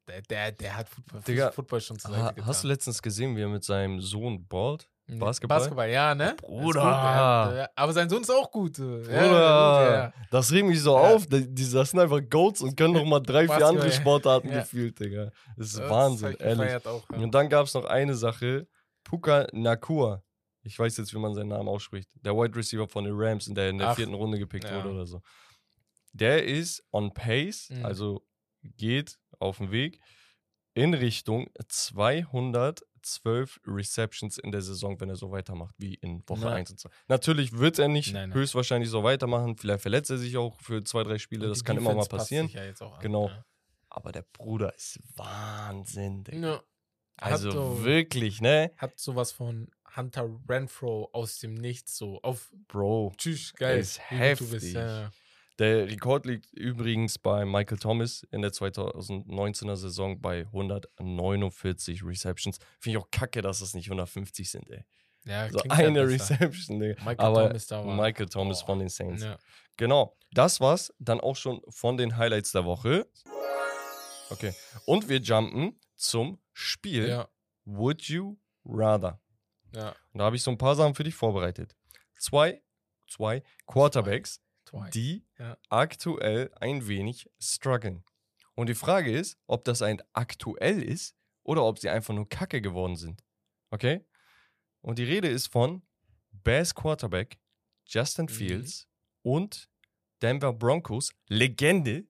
Der, der, der hat Football, Digga, Football schon zur Seite getan. hast du letztens gesehen, wie er mit seinem Sohn ballt? Nee, Basketball? Basketball, ja, ne? Bruder. gut, ja. Aber sein Sohn ist auch gut. äh. Ja, Bruder, gut, ja. das regt mich so auf. Die, das sind einfach Goats und können noch mal drei, vier andere. Sportarten gefühlt, Digga. Das ist Das Wahnsinn, ehrlich. Auch. Und dann gab es noch eine Sache. Puka Nakua. Ich weiß jetzt, wie man seinen Namen ausspricht. Der Wide Receiver von den Rams, in der in der Ach, vierten Runde gepickt wurde oder so. der ist on pace, Mhm. also geht auf dem Weg in Richtung 212 Receptions in der Saison, wenn er so weitermacht wie in Woche Ja. 1 und 2. Natürlich wird er nicht Nein, nein. höchstwahrscheinlich so weitermachen. Vielleicht verletzt er sich auch für zwei, drei Spiele. Das kann immer mal Defense passieren. sich Ja jetzt auch an, Genau. Ja. Aber der Bruder ist Wahnsinn. Ja. Also so, wirklich, ne? hat sowas von Hunter Renfro aus dem Nichts so auf Bro. Tschüss, geil. Ist bist. heftig. Ja, ja. Der Rekord liegt übrigens bei Michael Thomas in der 2019er Saison bei 149 Receptions. Finde ich auch kacke, dass das nicht 150 sind, ey. Ja, So eine besser. Reception, Digga. Michael Aber Thomas da war. Michael Thomas Boah. von den Saints. Ja. Genau, das war's dann auch schon von den Highlights der Woche. Okay, und wir jumpen zum Spiel Ja, Would You Rather. ja. Und da habe ich so ein paar Sachen für dich vorbereitet. Zwei, zwei Quarterbacks. Die Ja. aktuell ein wenig strugglen. Und die Frage ist, ob das ein aktuell ist oder ob sie einfach nur Kacke geworden sind. Okay? Und die Rede ist von Bears Quarterback Justin Mhm. Fields und Denver Broncos Legende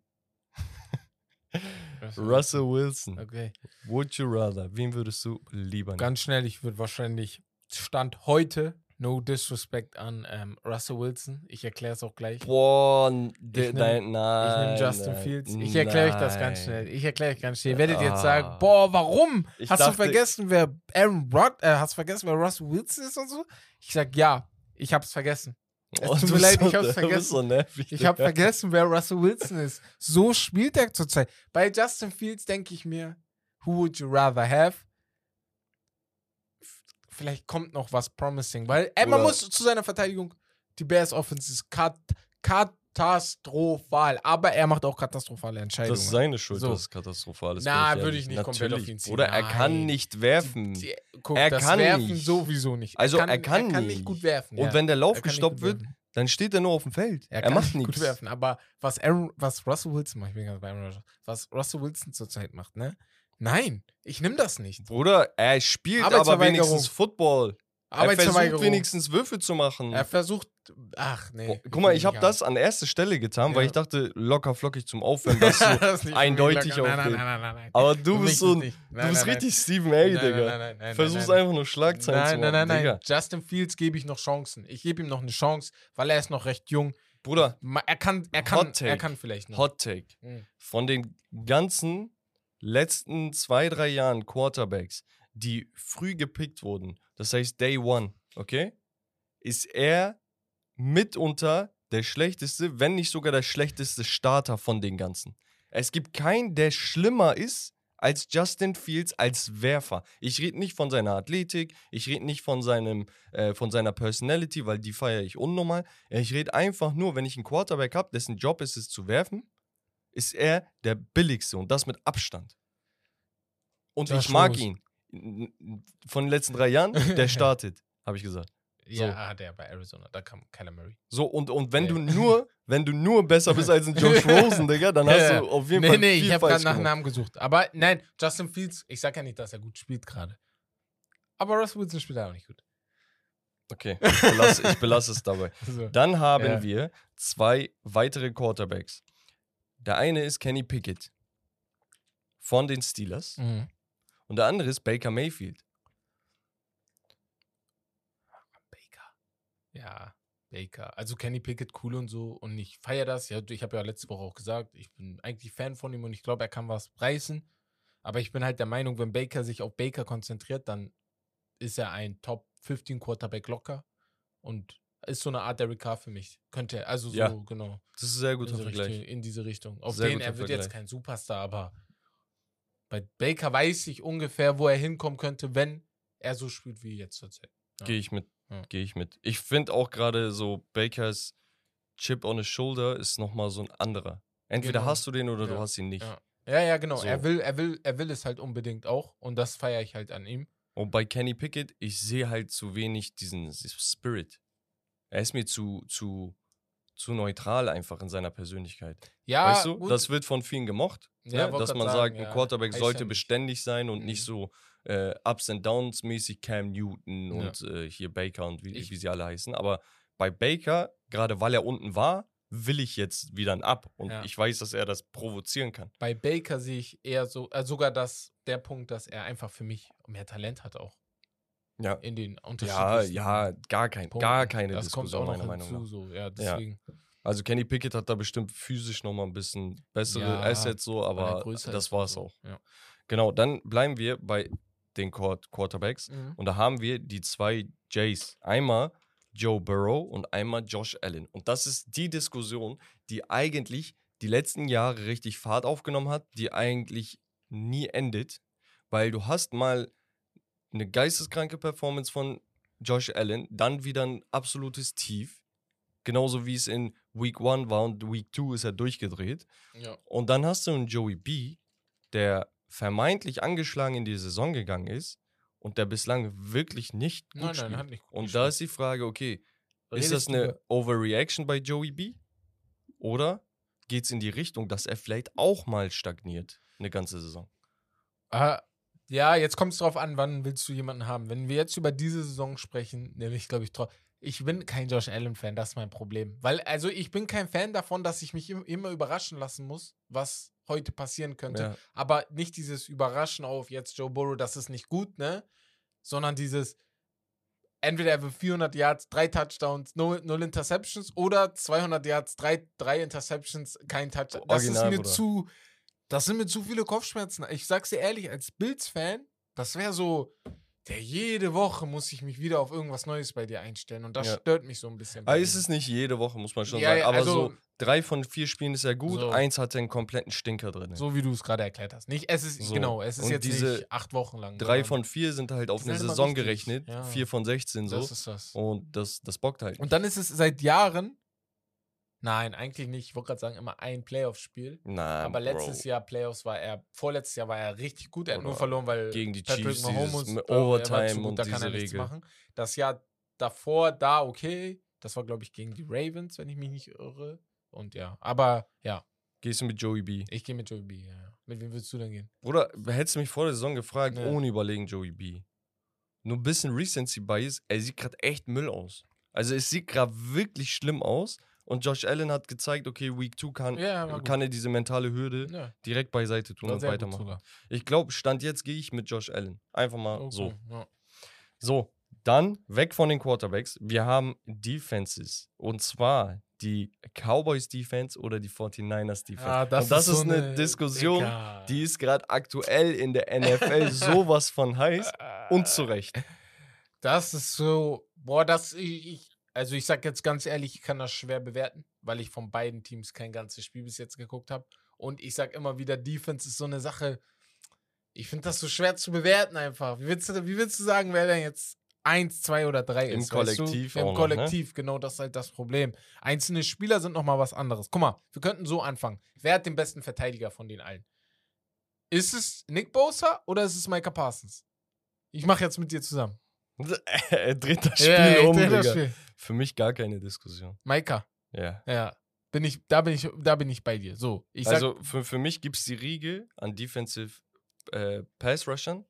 Russell Wilson. Okay. Would you rather? Wen würdest du lieber nehmen? Ganz schnell, ich würde wahrscheinlich Stand heute, no disrespect an ähm, Russell Wilson. Ich erkläre es auch gleich. Boah, de- nehm- nein, Ich nein. nehme Justin nein, Fields. Ich erkläre euch das ganz schnell. Ich erkläre euch ganz schnell. Ihr werdet jetzt Ah. sagen, boah, warum? Ich hast dachte- du vergessen, wer Aaron Rod, äh, hast du vergessen, wer Russell Wilson ist und so? Ich sag ja, ich hab's vergessen. Es Oh, tut mir leid, bist ich hab's so- bist so nervig. Ich Digga. vergessen, wer Russell Wilson ist. So spielt er zurzeit. Bei Justin Fields denke ich mir, who would you rather have? Vielleicht kommt noch was promising, weil äh, man muss zu seiner Verteidigung, die Bears Offense ist kat katastrophal, aber er macht auch katastrophale Entscheidungen. Das ist seine Schuld, So. dass es katastrophal ist. Na, würde ich nicht komplett auf Natürlich. ihn ziehen. Oder er kann nicht werfen. Die, guck, Er das kann Werfen nicht. sowieso nicht. Also, er kann nicht. nicht. gut werfen. Und ja. wenn der Lauf Er kann nicht gestoppt gut wird, werfen. dann steht er nur auf dem Feld. Er, Er, kann macht gut nichts. werfen, aber was, Aaron, was Russell Wilson macht, ich bin gerade bei Aaron Rodgers, was Russell Wilson zurzeit macht, ne? Nein, ich nehme das nicht. Bruder, er spielt aber wenigstens Football. Er versucht wenigstens Würfe zu machen. Er versucht, ach nee. Guck mal, ich habe das an erster Stelle getan, weil Ja. ich dachte, locker flockig zum Aufwärmen, dass so eindeutig nein, nein, aufgeht. nein, nein, nein, nein. Aber du bist so ein, du Nein, bist nein, richtig Stephen A, nein, Digga. Nein, nein, nein, nein, Versuchst nein, einfach nur Schlagzeilen Nein, zu nein, machen. nein, Digga. nein. Justin Fields gebe ich noch Chancen. Ich gebe ihm noch eine Chance, weil er ist noch recht jung. Bruder, Er kann, er kann, er kann vielleicht noch. Hot Take. Mhm. Von den ganzen letzten zwei, drei Jahren Quarterbacks, die früh gepickt wurden, das heißt Day One, okay, ist er mitunter der schlechteste, wenn nicht sogar der schlechteste Starter von den ganzen. Es gibt keinen, der schlimmer ist als Justin Fields als Werfer. Ich rede nicht von seiner Athletik, ich rede nicht von, seinem, äh, von seiner Personality, weil die feiere ich unnormal. Ich rede einfach nur, wenn ich einen Quarterback habe, dessen Job ist es zu werfen, ist er der billigste und das mit Abstand. Und Josh ich mag ihn. Von den letzten drei Jahren, der startet, habe ich gesagt. Ja, ah, der bei Arizona, da kam Kyler Murray. So, und, und wenn Ja. du nur, wenn du nur besser bist als ein Josh Rosen, Digga, dann hast Ja. du auf jeden Nee, Fall nee, viel ich habe gerade nach. Namen gesucht. Aber nein, Justin Fields, ich sag ja nicht, dass er gut spielt gerade. Aber Russell Wilson spielt auch nicht gut. Okay, ich belasse, ich belasse es dabei. So. Dann haben Ja. wir zwei weitere Quarterbacks. Der eine ist Kenny Pickett von den Steelers Mhm. und der andere ist Baker Mayfield. Baker. Ja, Baker. Also Kenny Pickett cool und so und ich feiere das. Ja, ich habe ja letzte Woche auch gesagt, ich bin eigentlich Fan von ihm und ich glaube, er kann was reißen. Aber ich bin halt der Meinung, wenn Baker sich auf Baker konzentriert, dann ist er ein Top 15 Quarterback locker und ist so eine Art Derek Carr für mich. Könnte er, also so, Ja, genau. Das ist ein sehr in guter diese, Vergleich. Richtung, in diese Richtung. Auf Sehr den, er wird jetzt Vergleich. kein Superstar, aber bei Baker weiß ich ungefähr, wo er hinkommen könnte, wenn er so spielt wie jetzt zurzeit. Ja. Gehe ich mit. Ja. Gehe ich mit. Ich finde auch gerade so Bakers Chip on the Shoulder ist nochmal so ein anderer. Entweder Genau. hast du den oder du hast ihn nicht. Ja. Ja, ja, genau. So. Er will, er will, er will es halt unbedingt auch und das feiere ich halt an ihm. Und bei Kenny Pickett, ich sehe halt zu wenig diesen Spirit. Er ist mir zu, zu, zu neutral einfach in seiner Persönlichkeit. Ja, weißt du, gut. das wird von vielen gemocht, Ja, ne? dass man sagen, sagt, ja. ein Quarterback Heißt sollte beständig sein und Mhm. nicht so äh, Ups and Downs mäßig Cam Newton Ja. und äh, hier Baker und wie, Ich- wie sie alle heißen. Aber bei Baker, gerade weil er unten war, will ich jetzt wieder ein Ab. Und Ja. ich weiß, dass er das provozieren kann. Bei Baker sehe ich eher so, äh, sogar das, der Punkt, dass er einfach für mich mehr Talent hat auch Ja. in den Ja, unterschiedlichen ja, gar, kein, Punkten. gar keine das kommt Diskussion, auch noch meiner Meinung hinzu, nach. so, ja, deswegen. Also Kenny Pickett hat da bestimmt physisch nochmal ein bisschen bessere Ja, Assets so, er aber das war es so. auch. Ja. Genau, dann bleiben wir bei den Quart Quarterbacks. Mhm. Und da haben wir die zwei Jays. Einmal Joe Burrow und einmal Josh Allen. Und das ist die Diskussion, die eigentlich die letzten Jahre richtig Fahrt aufgenommen hat, die eigentlich nie endet, weil du hast mal eine geisteskranke Performance von Josh Allen, dann wieder ein absolutes Tief, genauso wie es in Week 1 war und Week 2 ist er durchgedreht. Ja. Und dann hast du einen Joey B, der vermeintlich angeschlagen in die Saison gegangen ist und der bislang wirklich nicht gut Nein, spielt. nein, nicht gut und gespielt. da ist die Frage, okay, ist das eine Overreaction bei Joey B? Oder geht es in die Richtung, dass er vielleicht auch mal stagniert, eine ganze Saison? Ah, ja, jetzt kommt es drauf an, wann willst du jemanden haben. Wenn wir jetzt über diese Saison sprechen, nämlich, glaube ich, ich bin kein Josh Allen-Fan, das ist mein Problem. Weil, also, ich bin kein Fan davon, dass ich mich im- immer überraschen lassen muss, was heute passieren könnte. Ja. Aber nicht dieses Überraschen auf jetzt Joe Burrow, das ist nicht gut, ne? Sondern dieses, entweder er will 400 Yards, drei Touchdowns, null, null Interceptions oder 200 Yards, drei, drei Interceptions, kein Touchdown. Das Original, ist mir Bruder. zu, das sind mir zu viele Kopfschmerzen. Ich sag's dir ehrlich, als Bills-Fan, das wäre so, der jede Woche muss ich mich wieder auf irgendwas Neues bei dir einstellen und das Ja. stört mich so ein bisschen. Aber ist es nicht jede Woche, muss man schon Ja, sagen. Aber also- so drei von vier Spielen ist ja gut, So. eins hat einen kompletten Stinker drin. so wie du es gerade erklärt hast. Nicht, es ist, So. genau, es ist Und jetzt diese nicht acht Wochen lang. Drei von vier sind halt auf eine halt Saison gerechnet, Ja. vier von 16 so. Das ist das. Und das, das bockt halt. Und dann ist es seit Jahren, nein, eigentlich nicht, ich wollte gerade sagen, immer ein Playoff-Spiel. Nein, Aber letztes Bro. Jahr Playoffs war er, vorletztes Jahr war er richtig gut. Er hat nur verloren, weil gegen die Patrick Chiefs Mahomes, mit äh, er Overtime gut, und da kann er nichts Regel. machen. Das Jahr davor da okay. Das war, glaube ich, gegen die Ravens, wenn ich mich nicht irre. Und ja, aber ja, Gehst du mit Joey B? ich gehe mit Joey B. Ja. Mit wem willst du denn gehen? Bruder, hättest du mich vor der Saison gefragt, Ja. ohne überlegen Joey B. Nur ein bisschen Recency Bias, er sieht gerade echt Müll aus. Also es sieht gerade wirklich schlimm aus. Und Josh Allen hat gezeigt, okay, Week 2 kann, Ja, kann er diese mentale Hürde Ja, direkt beiseite tun und weitermachen. Ich glaube, Stand jetzt gehe ich mit Josh Allen. Einfach mal Okay, so. Ja. So, dann weg von den Quarterbacks. Wir haben Defenses. Und zwar die Cowboys Defense oder die 49ers Defense. Ah, und das ist, so eine Diskussion, Digga. die ist gerade aktuell in der NFL sowas von heiß und zu Recht. Das ist so, boah, das ich, ich also ich sag jetzt ganz ehrlich, ich kann das schwer bewerten, weil ich von beiden Teams kein ganzes Spiel bis jetzt geguckt habe und ich sag immer wieder Defense ist so eine Sache. Ich finde das so schwer zu bewerten einfach. Wie willst du wie willst du sagen, wer denn jetzt eins, zwei oder drei Im ist? Kollektiv? Im ne? Kollektiv, genau, das ist halt das Problem. Einzelne Spieler sind noch mal was anderes. Guck mal, wir könnten so anfangen. Wer hat den besten Verteidiger von den allen? Ist es Nick Bosa oder ist es Micah Parsons? Ich mache jetzt mit dir zusammen. Er dreht das Spiel Ja, um, dreh das Digga. Spiel. Für mich gar keine Diskussion. Maika, Ja. ja. Bin ich, da bin ich, da bin ich bei dir. So, ich sag, also für, für mich gibt es die Riege an Defensive äh, Pass Rushern.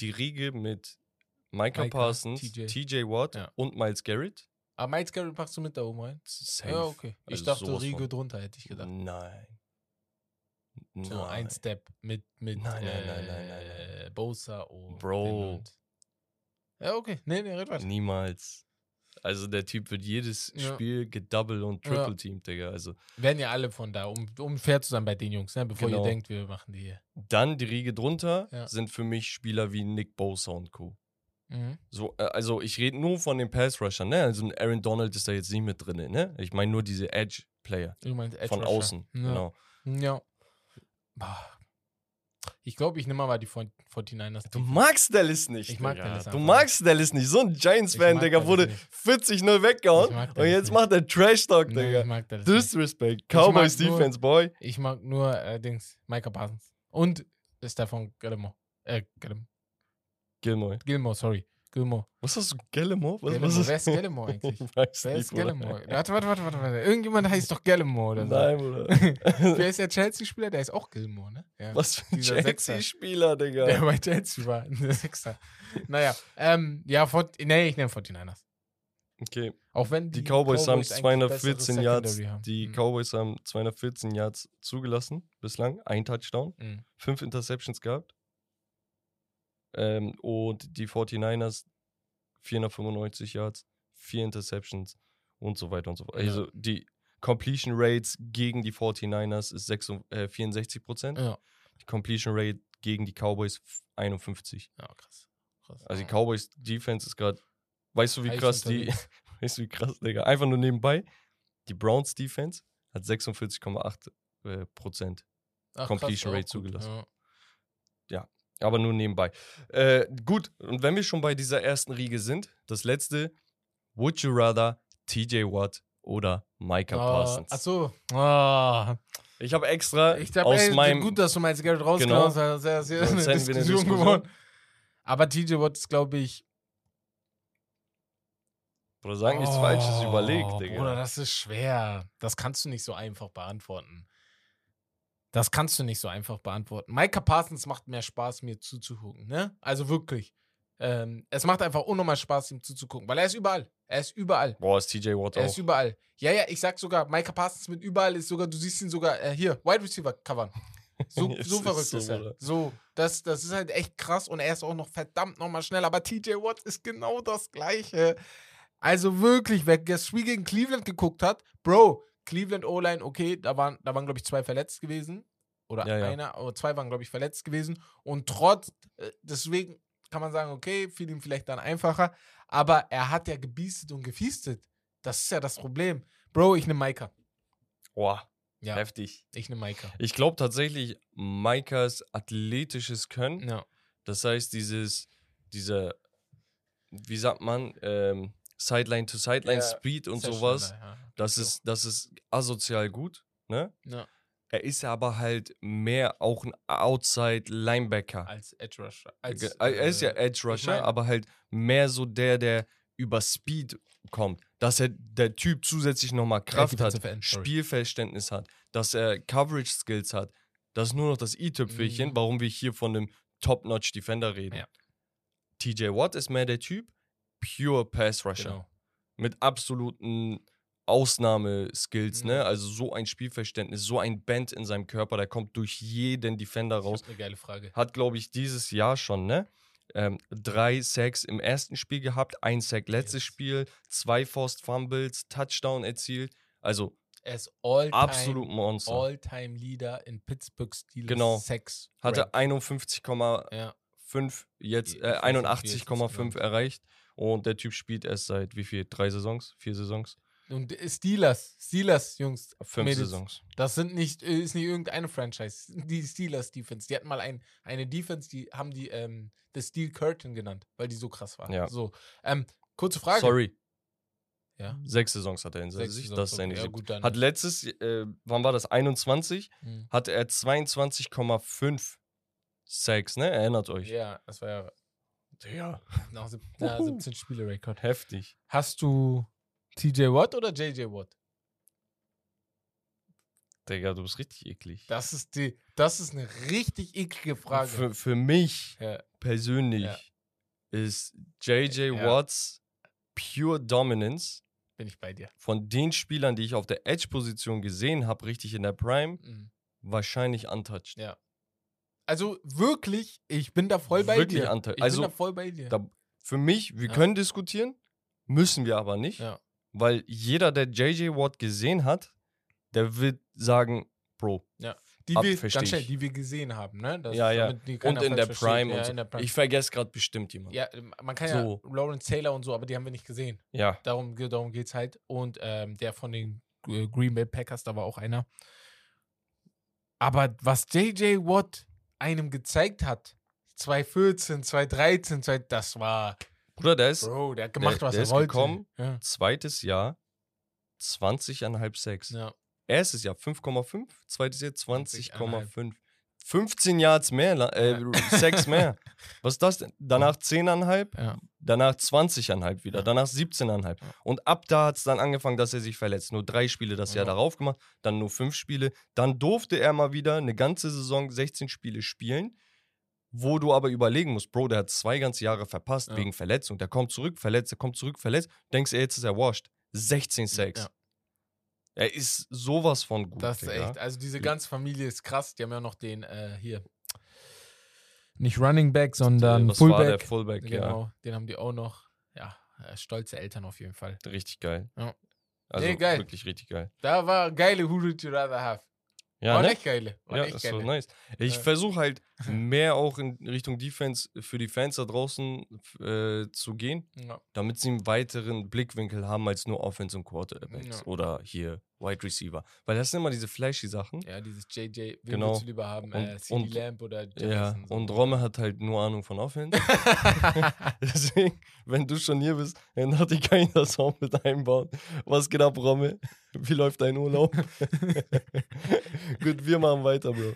Die Riege mit Micah, Micah, Parsons, TJ. TJ, Watt Ja. und Miles Garrett. aber Miles Garrett packst du mit da oben rein? Safe. Ja, okay. Ich Also dachte Riege von. drunter, hätte ich gedacht. Nein. So Nein. ein Step mit, mit Nein, nein, äh, nein, nein, nein, Bosa und Bro. und- Ja, okay. Nee, nee, red weiter. Niemals. Also der Typ wird jedes Ja. Spiel gedouble und Ja. triple teamed, Digga. Also Werden ja alle von da, um, um fair zu sein bei den Jungs, ne? bevor Genau. ihr denkt, wir machen die hier. dann die Riege drunter Ja. sind für mich Spieler wie Nick Bosa und Co. Mhm. So, äh, also ich rede nur von den Pass-Rushern, ne? Also Aaron Donald ist da jetzt nicht mit drin, ne? Ich meine nur diese Edge-Player Edge von außen. Ja. Genau. Ja. Boah. Ich glaube, ich nehme mal die 49ers. Du magst Dallas nicht. Ich mag Digga. Dallas Du magst Dallas nicht. So ein Giants-Fan, Digga, Dallas wurde nicht. 40-0 weggehauen. Und Dallas jetzt nicht. macht er Trash-Talk, Nee, Digga. ich mag das nicht. Disrespect. Cowboys mag nur- Defense, boy. Ich mag nur äh, Dings, Micah Parsons. Und Stefan Gilmore. Äh, Gilmore. Gilmore. Gilmore, sorry. Gilmore. Was hast du? Gallimore? Was, Gilmore. was ist Wer ist Gilmore eigentlich? Ich weiß Wer nicht, ist Bruder. Gilmore? Warte, warte, warte, warte, warte. Irgendjemand heißt doch Gilmore oder so. Nein, Bruder. Wer ist der Chelsea-Spieler? Der ist auch Gilmore, ne? Ja. Was für ein. Chelsea-Spieler, Digga. Der bei Chelsea war. Der Sechster. Naja, ähm, ja, Fort, nee, ich nehme 49ers. Okay. Auch wenn Die Cowboys, haben eigentlich bessere 214 Yards. Haben. Die Mhm. Cowboys haben 214 Yards zugelassen bislang, ein Touchdown, Mhm. fünf Interceptions gehabt. Ähm, und die 49ers 495 Yards, vier Interceptions und so weiter und so fort. Ja. Also die Completion Rates gegen die 49ers ist 66, äh, 64 Prozent. Ja. Die Completion Rate gegen die Cowboys f- 51. ja, krass. krass. Also die Ja. Cowboys Defense ist gerade, weißt du wie Heiß krass die, weißt du wie krass, Digga, einfach nur nebenbei, die Browns Defense hat 46,8 äh, Prozent, Ach, Completion auch Rate zugelassen. Ja. Aber nur nebenbei. Äh, gut, und wenn wir schon bei dieser ersten Riege sind, das letzte, would you rather TJ Watt oder Micah Ah, Parsons? ach so. Ah. Ich habe extra Ich hab, aus ey, meinem, gut, dass du meinst, Garrett rausgenommen hast. Das ist ja eine Diskussion Diskussion. geworden. Aber TJ Watt ist, glaube ich. oder sagen nichts Falsches Oh, überlegt, Digga. Bruder, das ist schwer. Das kannst du nicht so einfach beantworten. Das kannst du nicht so einfach beantworten. Micah Parsons macht mehr Spaß, mir zuzugucken, ne? Also wirklich. Ähm, es macht einfach unnormal Spaß, ihm zuzugucken, weil er ist überall. Er ist überall. Boah, ist TJ Watt Er auch. ist überall. Ja, ja, ich sag sogar, Micah Parsons mit überall ist sogar, du siehst ihn sogar äh, hier, Wide Receiver covern. So, so ist verrückt so, ist er. Bruder. So, das, das ist halt echt krass und er ist auch noch verdammt nochmal schnell. Aber TJ Watt ist genau das Gleiche. Also wirklich, wer das Spiel gegen Cleveland geguckt hat, Bro, Cleveland O-Line, okay, da waren, da waren glaube ich, zwei verletzt gewesen. Oder Ja, ja. einer, oder zwei waren, glaube ich, verletzt gewesen. Und trotz, äh, deswegen kann man sagen, okay, fiel ihm vielleicht dann einfacher. Aber er hat ja gebiestet und gefiestet. Das ist ja das Problem. Bro, ich nehme Maika. Boah, Ja, heftig. ich nehme Maika. Ich glaube tatsächlich, Maikas athletisches Können, Ja. das heißt, dieses, dieser, wie sagt man, ähm, Sideline to Sideline Ja, Speed und sowas, schneller, ja. das So. ist, das ist asozial gut, ne? Ja. Er ist aber halt mehr auch ein Outside Linebacker. Als Edge Rusher. Als, Ge- Er ist ja äh, Edge Rusher, mein- aber halt mehr so der, der über Speed kommt. Dass er der Typ zusätzlich nochmal Kraft hat. Spielverständnis hat, dass er Coverage Skills hat. Das ist nur noch das i-Tüpfelchen, Mhm. warum wir hier von einem Top-Notch Defender reden. Ja. TJ Watt ist mehr der Typ, pure Pass Rusher. Genau. Mit absoluten Ausnahmeskills, Mhm. ne? Also so ein Spielverständnis, so ein Band in seinem Körper, der kommt durch jeden Defender raus hab eine geile Frage. hat, glaube ich, dieses Jahr schon, ne? Ähm, drei Sacks im ersten Spiel gehabt, ein Sack letztes Yes. Spiel, zwei Forced Fumbles, Touchdown erzielt. Also Er ist All-Time absolut Monster. All-Time Leader in Pittsburgh Steelers Genau. Sex. Hatte Rank. 51,5 Ja. jetzt, äh, 81,5 genau. erreicht. Und der Typ spielt erst seit wie viel? Drei Saisons? Vier Saisons? Und Steelers, Steelers, Jungs, Fünf Mädels. Saisons. Das sind nicht, äh, ist nicht irgendeine Franchise. Die Steelers Defense. Die hatten mal ein, eine Defense, die haben die ähm, The Steel Curtain genannt, weil die so krass war. Ja. So, ähm, kurze Frage. Sorry. Ja. Sechs Saisons hat er in Sechs sich. Saisons, Das ist seine. Ja, gut. Hat letztes, äh, wann war das? 21? Hm. Hatte er 22,5 Sacks, ne? Erinnert euch. Ja, das war ja Ja. nach sieb ja, 17 Spiele Rekord. Heftig. Hast du TJ Watt oder JJ Watt? Digga, du bist richtig eklig. Das ist die, das ist eine richtig eklige Frage. Für, für mich ja, persönlich Ja. ist JJ Ja. Watts pure Dominance bin ich bei dir. von den Spielern, die ich auf der Edge-Position gesehen habe, richtig in der Prime, Mhm. wahrscheinlich untouched. Ja. Also wirklich, ich bin da voll bei Wirklich dir. Anteil. Ich Also, bin da voll bei dir. Da, für mich, wir Ja. können diskutieren, müssen wir aber nicht, Ja. weil jeder, der JJ Watt gesehen hat, der wird sagen, Bro, die ab, wir, ganz schnell, die wir gesehen haben, ne? Das, Ja, ja. und in der ja, und so. in der Prime. Ich vergesse gerade bestimmt jemanden. ja, man kann So. ja Lawrence Taylor und so, aber die haben wir nicht gesehen. ja. Darum, darum geht es halt. Und ähm, der von den Green Bay Packers, da war auch einer. Aber was JJ Watt einem gezeigt hat, 2014, 2013, 20, das war, Bruder, der ist Bro, der hat gemacht, der- was der er ist wollte. gekommen. Ja. zweites Jahr 20,5 Sacks. ja. Erstes Jahr 5,5, zweites Jahr 20,5. 20,5. 15 Yards mehr, äh, Sacks mehr. Was ist das denn? Danach 10,5, Ja. danach 20,5 wieder, Ja. danach 17,5. Ja. Und ab da hat es dann angefangen, dass er sich verletzt. Nur drei Spiele das Jahr Ja. darauf gemacht, dann nur fünf Spiele. Dann durfte er mal wieder eine ganze Saison 16 Spiele spielen. wo du aber überlegen musst, Bro, der hat zwei ganze Jahre verpasst Ja. wegen Verletzung. Der kommt zurück, verletzt, der kommt zurück, verletzt. Denkst du, jetzt ist er washed. 16 Sacks. Ja. Er ist sowas von gut. Das ist Digga. echt, also diese ganze Familie ist krass. Die haben ja noch den äh, hier. Nicht Running Back, sondern das war der Fullback. Fullback, Genau, den haben die auch noch. Ja, äh, stolze Eltern auf jeden Fall. ja. Richtig geil. Ja. Also Nee, geil. wirklich richtig geil. Da war geile Who Would You Rather Have. Ja, war ne? echt geile. War Ja, echt so geile. nice. Ich Ja. versuche halt mehr auch in Richtung Defense für die Fans da draußen äh, zu gehen, Ja. damit sie einen weiteren Blickwinkel haben als nur Offense und Quarterbacks oder hier Wide Receiver. Weil das sind immer diese flashy Sachen. ja, dieses JJ, wen Genau. würdest du lieber haben? Und- äh, CD und- Lamp oder Ja, Jefferson? so. und Romme hat halt nur Ahnung von Offense. Deswegen, wenn du schon hier bist, dann ich, kann ich das auch mit einbauen. Was geht ab, Romme? Wie läuft dein Urlaub? Gut, wir machen weiter, Bro.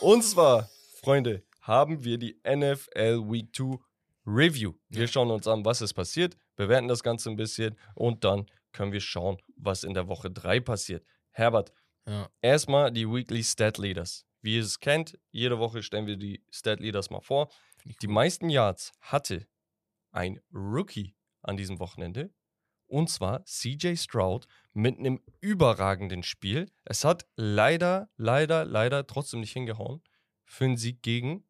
Und zwar, Freunde, haben wir die NFL Week 2 Review. Wir Ja. schauen uns an, was ist passiert, bewerten das Ganze ein bisschen und dann können wir schauen, was in der Woche 3 passiert. Herbert, ja. erstmal die Weekly Stat Leaders. Wie ihr es kennt, jede Woche stellen wir die Stat Leaders mal vor. Die meisten Yards hatte ein Rookie an diesem Wochenende. Und zwar CJ Stroud mit einem überragenden Spiel. Es hat leider, leider, leider trotzdem nicht hingehauen für einen Sieg gegen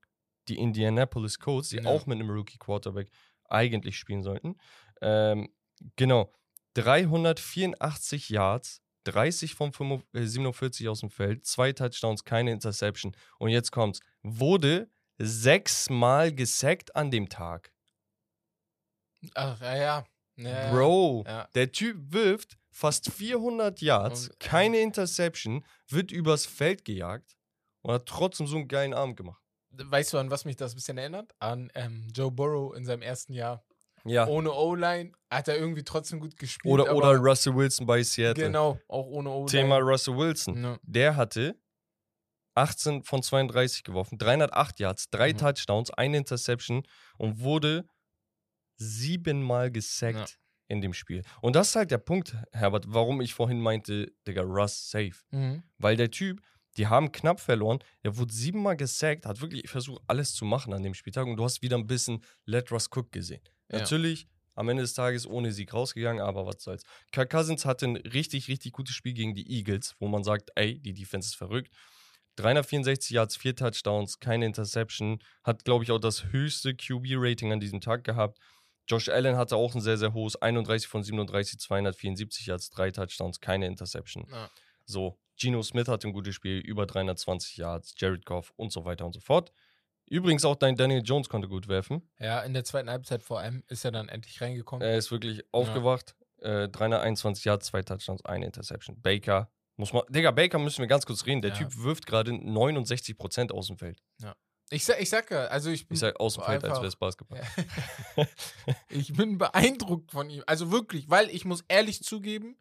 die Indianapolis Colts, die Ja. auch mit einem Rookie Quarterback eigentlich spielen sollten. Ähm, genau. 384 Yards, 30 von 45, äh, 47 aus dem Feld, zwei Touchdowns, keine Interception. Und jetzt kommt's. Wurde sechsmal gesackt an dem Tag. Ach, ja, ja. ja. Bro, Ja. der Typ wirft fast 400 Yards, keine Interception, wird übers Feld gejagt und hat trotzdem so einen geilen Abend gemacht. Weißt du, an was mich das ein bisschen erinnert? An ähm, Joe Burrow in seinem ersten Jahr. Ja. Ohne O-Line hat er irgendwie trotzdem gut gespielt. Oder, oder Russell Wilson bei Seattle. Genau, auch ohne O-Line. Thema Russell Wilson. Ja. Der hatte 18 von 32 geworfen, 308 Yards, drei Mhm. Touchdowns, eine Interception und wurde siebenmal gesackt Ja. in dem Spiel. Und das ist halt der Punkt, Herbert, warum ich vorhin meinte, Digga, Russ safe. Mhm. Weil der Typ, die haben knapp verloren, er wurde siebenmal gesackt, hat wirklich versucht, alles zu machen an dem Spieltag und du hast wieder ein bisschen Let Russ Cook gesehen. Natürlich am Ende des Tages ohne Sieg rausgegangen, aber was soll's. Kirk Cousins hatte ein richtig, richtig gutes Spiel gegen die Eagles, wo man sagt, ey, die Defense ist verrückt. 364 Yards, vier Touchdowns, keine Interception, hat, glaube ich, auch das höchste QB-Rating an diesem Tag gehabt. Josh Allen hatte auch ein sehr, sehr hohes, 31 von 37, 274 Yards, drei Touchdowns, keine Interception. Ja. So, Geno Smith hatte ein gutes Spiel, über 320 Yards, Jared Goff und so weiter und so fort. Übrigens auch dein Daniel Jones konnte gut werfen. ja, in der zweiten Halbzeit vor allem ist er dann endlich reingekommen. Er ist wirklich aufgewacht. Äh, 321 Yards, zwei Touchdowns, eine Interception. Baker, muss man. Digga, Baker müssen wir ganz kurz reden. Der Ja. Typ wirft gerade 69% aus dem Feld. Ich, sag, ich sag ja, also ich bin, Ich sag aus dem Feld, als wäre es Basketball. Ja. ich bin beeindruckt von ihm. Also wirklich, weil ich muss ehrlich zugeben,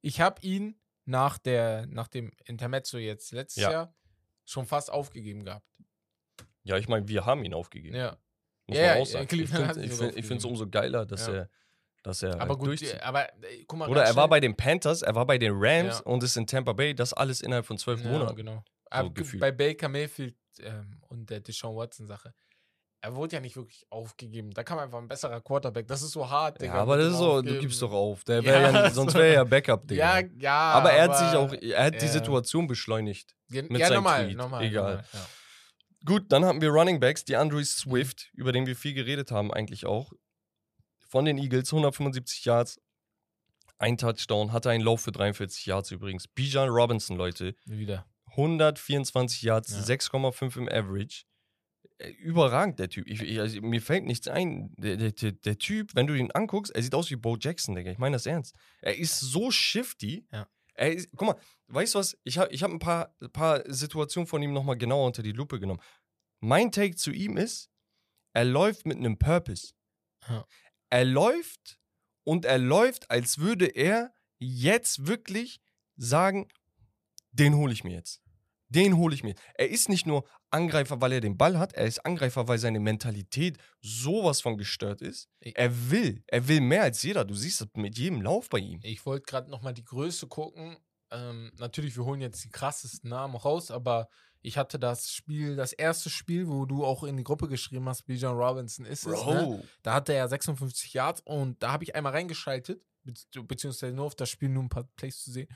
ich habe ihn nach, der, nach dem Intermezzo jetzt letztes Ja. Jahr schon fast aufgegeben gehabt. Ja, ich meine, wir haben ihn aufgegeben. Ja. Muss Ja, man ja, auch sagen. Ich finde es umso geiler, dass Ja. er, dass er Aber gut, durchzieht. aber äh, guck mal. Oder er war bei den Panthers, er war bei den Rams Ja. und ist in Tampa Bay. Das alles innerhalb von zwölf ja, Monaten. genau. Aber gefühlt. bei Baker Mayfield ähm, und der Deshaun Watson-Sache. Er wurde ja nicht wirklich aufgegeben. Da kam einfach ein besserer Quarterback. Das ist so hart, Ja, Digga. aber mit das ist so, du Aufgeben. gibst doch auf. Der Ja, wär ja, sonst wäre er ja Backup, Digga. Ja, ja. aber er hat sich auch, er hat die ja. Situation beschleunigt. Mit ja, seinem normal, Tweet. normal. Egal. Normal, ja. Gut, dann haben wir Running Backs, die Andre Swift, über den wir viel geredet haben eigentlich auch. Von den Eagles, 175 Yards, ein Touchdown, hatte einen Lauf für 43 Yards übrigens. Bijan Robinson, Leute, Wieder. 124 Yards, Ja. 6,5 im Average. Äh, Überragend, der Typ. Ich, ich, also, mir fällt nichts ein. Der, der, der, der Typ, wenn du ihn anguckst, er sieht aus wie Bo Jackson, Digga. Ich meine das ernst. Er ist so shifty. Ja. Er ist, guck mal, weißt du was? Ich habe ich hab ein paar, paar Situationen von ihm nochmal genauer unter die Lupe genommen. Mein Take zu ihm ist, er läuft mit einem Purpose. Ja. Er läuft und er läuft, als würde er jetzt wirklich sagen, den hole ich mir jetzt. Den hole ich mir. Er ist nicht nur Angreifer, weil er den Ball hat, er ist Angreifer, weil seine Mentalität sowas von gestört ist. Er will, er will mehr als jeder. Du siehst das mit jedem Lauf bei ihm. Ich wollte gerade nochmal die Größe gucken. Ähm, natürlich, wir holen jetzt die krassesten Namen raus, aber Ich hatte das Spiel, das erste Spiel, wo du auch in die Gruppe geschrieben hast, Bijan Robinson ist es. Ne? Da hatte er 56 Yards und da habe ich einmal reingeschaltet, be beziehungsweise nur auf das Spiel, nur ein paar Plays zu sehen.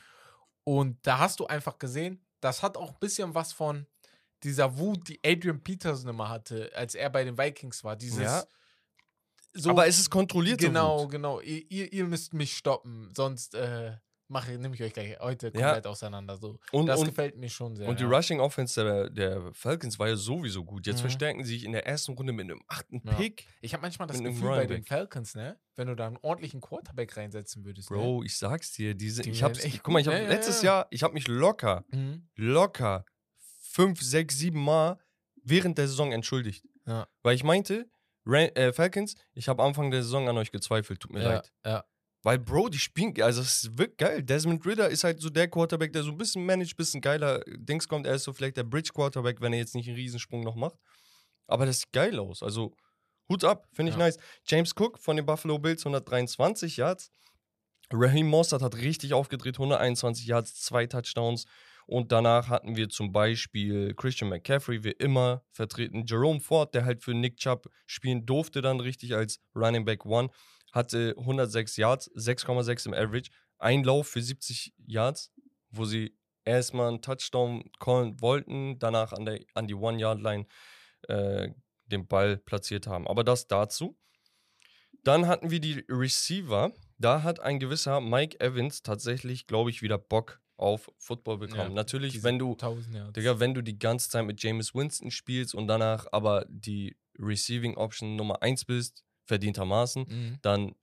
Und da hast du einfach gesehen, das hat auch ein bisschen was von dieser Wut, die Adrian Peterson immer hatte, als er bei den Vikings war. Dieses. Ja. So, aber es ist kontrolliert. Genau, genau. Ihr, ihr, ihr müsst mich stoppen, sonst äh, mache, nehme ich euch gleich heute komplett ja. auseinander. So. Und, das und, gefällt mir schon sehr. Und die ja. Rushing Offense der, der, Falcons war ja sowieso gut. Jetzt mhm. verstärken sie sich in der ersten Runde mit einem achten ja. Pick. Ich habe manchmal das Gefühl bei den Falcons, ne, wenn du da einen ordentlichen Quarterback reinsetzen würdest. Bro, ne? ich sag's dir, diese, die ich hab's, ich, guck mal, ich habe letztes Jahr, ich habe mich locker, mhm. locker fünf, sechs, sieben Mal während der Saison entschuldigt. Weil ich meinte, Ran äh, Falcons, ich habe Anfang der Saison an euch gezweifelt, tut mir leid. Ja. Weil, Bro, die spielen, also es ist wirklich geil. Desmond Ritter ist halt so der Quarterback, der so ein bisschen managt, bisschen geiler Dings kommt. Er ist so vielleicht der Bridge-Quarterback, wenn er jetzt nicht einen Riesensprung noch macht. Aber das sieht geil aus. Also, Hut ab, finde ich ja. nice. James Cook von den Buffalo Bills, 123 Yards. Raheem Mostert hat richtig aufgedreht, 121 Yards, zwei Touchdowns. Und danach hatten wir zum Beispiel Christian McCaffrey, wie immer, vertreten. Jerome Ford, der halt für Nick Chubb spielen durfte, dann richtig als Running Back One hatte 106 Yards, 6,6 im Average. Ein Lauf für 70 Yards, wo sie erstmal einen Touchdown callen wollten, danach an, der, an die One-Yard-Line äh, den Ball platziert haben. Aber das dazu. Dann hatten wir die Receiver. Da hat ein gewisser Mike Evans tatsächlich, glaube ich, wieder Bock auf Football bekommen. Ja, Natürlich, wenn du, Digga, wenn du die ganze Zeit mit James Winston spielst und danach aber die Receiving Option Nummer 1 bist, verdientermaßen, mhm. dann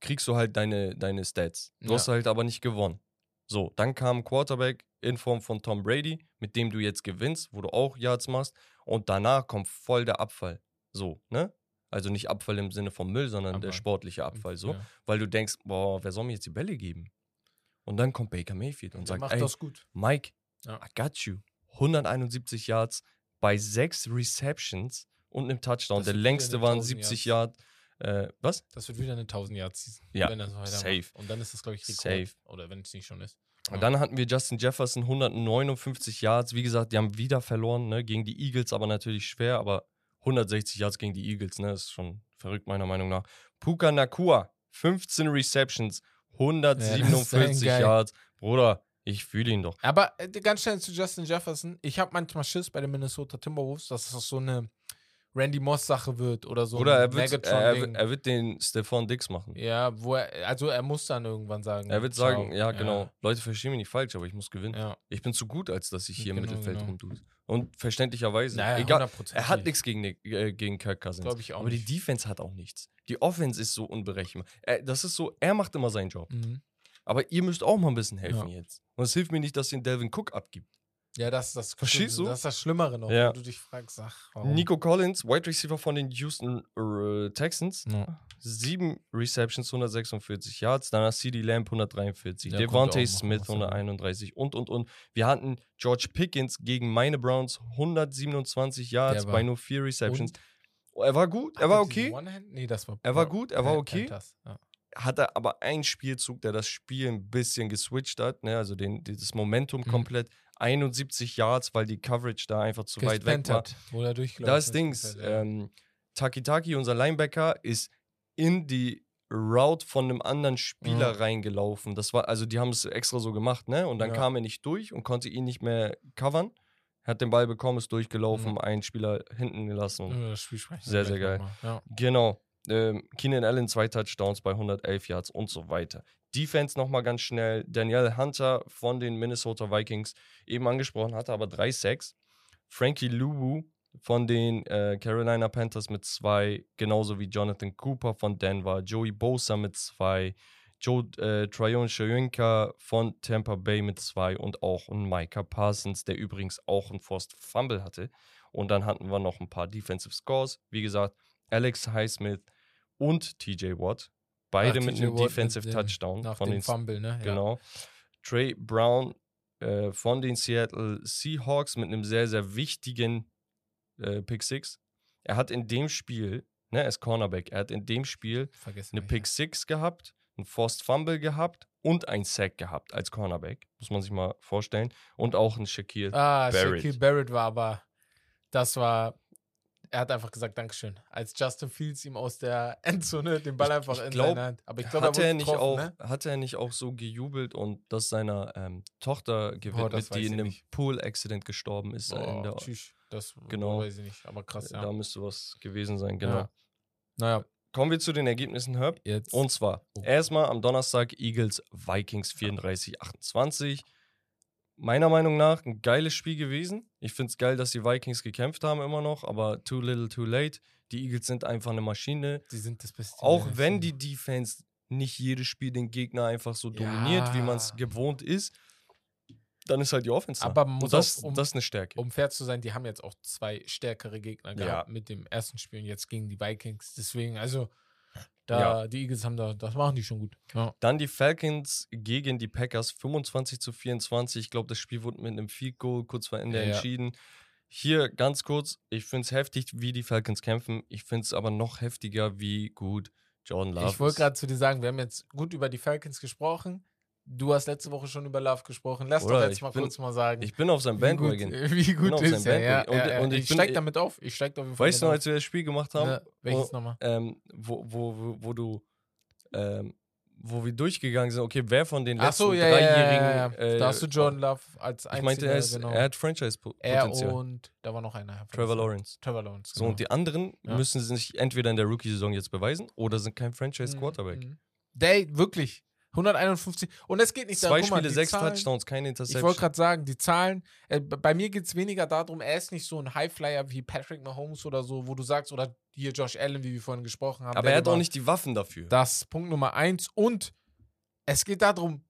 kriegst du halt deine, deine Stats. Du ja. hast halt aber nicht gewonnen. So, dann kam Quarterback in Form von Tom Brady, mit dem du jetzt gewinnst, wo du auch Yards machst. Und danach kommt voll der Abfall. So, ne? Also nicht Abfall im Sinne von Müll, sondern aber, der sportliche Abfall. So, ja. weil du denkst, boah, wer soll mir jetzt die Bälle geben? Und dann kommt Baker Mayfield und sagt, macht das gut. Mike, ja. I got you. 171 Yards bei sechs Receptions und einem Touchdown. Das der längste waren 70 Yards. Äh, was? Das wird wieder eine 1000 Yard Season. Ja, so safe. Macht. Und dann ist das, glaube ich, Rekord. Safe. Oder wenn es nicht schon ist. Und dann hatten wir Justin Jefferson, 159 Yards. Wie gesagt, die haben wieder verloren, ne? Gegen die Eagles, aber natürlich schwer. Aber 160 Yards gegen die Eagles, ne? Das ist schon verrückt, meiner Meinung nach. Puka Nakua, 15 Receptions, 147 ja, Yards. Bruder, ich fühle ihn doch. Aber äh, ganz schnell zu Justin Jefferson. Ich habe manchmal Schiss bei den Minnesota Timberwolves, dass das so eine Randy Moss-Sache wird oder so. Oder er wird, er, er, wird den Stefan Dix machen. Ja, wo er, also er muss dann irgendwann sagen. Er wird ciao. sagen, ja, genau. Ja. Leute, verstehen mich nicht falsch, aber ich muss gewinnen. Ja. Ich bin zu gut, als dass ich hier genau, im Mittelfeld genau. rumtue. Und verständlicherweise. Naja, egal. Er hat nichts gegen, äh, gegen Kirk Cousins. Glaube ich auch. Aber nicht. die Defense hat auch nichts. Die Offense ist so unberechenbar. Er, das ist so, er macht immer seinen Job. Mhm. Aber ihr müsst auch mal ein bisschen helfen ja. jetzt. Und es hilft mir nicht, dass ihr den Delvin Cook abgibt. Ja, das, das, Verstehst du? das ist das Schlimmere noch, ja. wenn du dich fragst, ach, warum? Nico Collins, Wide Receiver von den Houston äh, Texans. Ja. Sieben Receptions, 146 Yards. Dann hast CD Lamb 143. Der Devontae Smith 131 und, und, und. Wir hatten George Pickens gegen meine Browns 127 Yards bei nur vier Receptions. Und? Er war gut, er war okay. Nee, das war er war gut, er war okay. Ja hatte aber einen Spielzug, der das Spiel ein bisschen geswitcht hat, ne? also den, das Momentum mhm. komplett. 71 Yards, weil die Coverage da einfach zu weit weg war. Hat, wo er das Dings, ähm, Taki Taki, unser Linebacker, ist in die Route von einem anderen Spieler ja. reingelaufen. Das war, also die haben es extra so gemacht, ne? Und dann ja. kam er nicht durch und konnte ihn nicht mehr covern. Hat den Ball bekommen, ist durchgelaufen, mhm. einen Spieler hinten gelassen. Ja, das Spiel sehr, sehr geil. Genau. Ähm, Keenan Allen zwei Touchdowns bei 111 Yards und so weiter. Defense nochmal ganz schnell. Daniel Hunter von den Minnesota Vikings eben angesprochen, hatte aber drei Sacks. Frankie Luwu von den äh, Carolina Panthers mit zwei, genauso wie Jonathan Cooper von Denver, Joey Bosa mit zwei, Joe äh, Tryon Shoyinka von Tampa Bay mit zwei und auch ein Micah Parsons, der übrigens auch einen Forced Fumble hatte. Und dann hatten wir noch ein paar Defensive Scores. Wie gesagt, Alex Highsmith und TJ Watt. Beide Ach, mit einem Defensive Touchdown. Nach von dem den, Fumble, ne? Genau. Ja. Trey Brown äh, von den Seattle Seahawks mit einem sehr, sehr wichtigen äh, Pick Six. Er hat in dem Spiel, ne, er ist Cornerback, er hat in dem Spiel Vergessen eine Pick Six gehabt, einen Forced Fumble gehabt und ein Sack gehabt als Cornerback. Muss man sich mal vorstellen. Und auch ein Shaquille. Ah, Barrett. Shaquille Barrett war aber, das war, er hat einfach gesagt, Dankeschön. Als Justin Fields ihm aus der Endzone den Ball Ich- einfach ich in glaub, seine Hand. Aber ich glaube, Hat er, nicht getroffen, auch, ne? hat er nicht auch so gejubelt und das seiner ähm, Tochter gewidmet, weiß die in einem nicht. Pool-Accident gestorben ist? Boah, der, tschüss. Das Genau. weiß ich nicht, aber krass, ja. Da müsste was gewesen sein, genau. Ja. Naja, Kommen wir zu den Ergebnissen, Herb. jetzt. Und zwar Oh. erstmal am Donnerstag Eagles Vikings 34-28. Meiner Meinung nach ein geiles Spiel gewesen. Ich finde es geil, dass die Vikings gekämpft haben immer noch, aber too little, too late. Die Eagles sind einfach eine Maschine. die sind das Beste. Auch wenn die Defense nicht jedes Spiel den Gegner einfach so dominiert, wie man es Ja. gewohnt ist, dann ist halt die Offense. Aber man muss das, auch, um- das ist eine Stärke. Um fair zu sein, die haben jetzt auch zwei stärkere Gegner Ja. gehabt mit dem ersten Spiel und jetzt gegen die Vikings. Deswegen, also, da die Eagles haben da, das machen die schon gut. Ja. Dann die Falcons gegen die Packers 25 zu 24. Ich glaube, das Spiel wurde mit einem Field Goal kurz vor Ende Ja, ja. entschieden. Hier ganz kurz, ich finde es heftig, wie die Falcons kämpfen. Ich finde es aber noch heftiger, wie gut Jordan Love Ich wollte gerade zu dir sagen, wir haben jetzt gut über die Falcons gesprochen. Du hast letzte Woche schon über Love gesprochen. Lass Oder doch jetzt ich mal bin- kurz mal sagen. Ich bin auf seinem wie gut, Bandwagon. wie gut ist er. Ja. Und- ja, und ich, ich bin- steig damit auf. Ich steig auf jeden Fall Weißt du noch, auf. als wir das Spiel gemacht haben, Ne, welches nochmal? ähm, wo, wo, wo, wo du, ähm, wo wir durchgegangen sind, okay, wer von den Ach letzten so, ja, ja, ja, dreijährigen. ja, ja. Äh, da hast du Jordan Love als Ich einziger, meinte, er, ist, genau. er hat er Franchise-Potenzial. und da war noch einer. Trevor Lawrence. Trevor Lawrence. So, und die anderen Ja. müssen sich entweder in der Rookie-Saison jetzt beweisen oder sind kein Mhm, Franchise-Quarterback. mhm. Der, wirklich. 151. Und es geht nicht Zwei darum, mal, Spiele, sechs Zahlen, Touchdowns, keine Ich wollte Interception. gerade sagen, die Zahlen, äh, bei mir geht es weniger darum, er ist nicht so ein Highflyer wie Patrick Mahomes oder so, wo du sagst, oder hier Josh Allen, wie wir vorhin gesprochen haben. Aber er hat auch nicht die Waffen dafür. Das Punkt Nummer eins. Und es geht darum,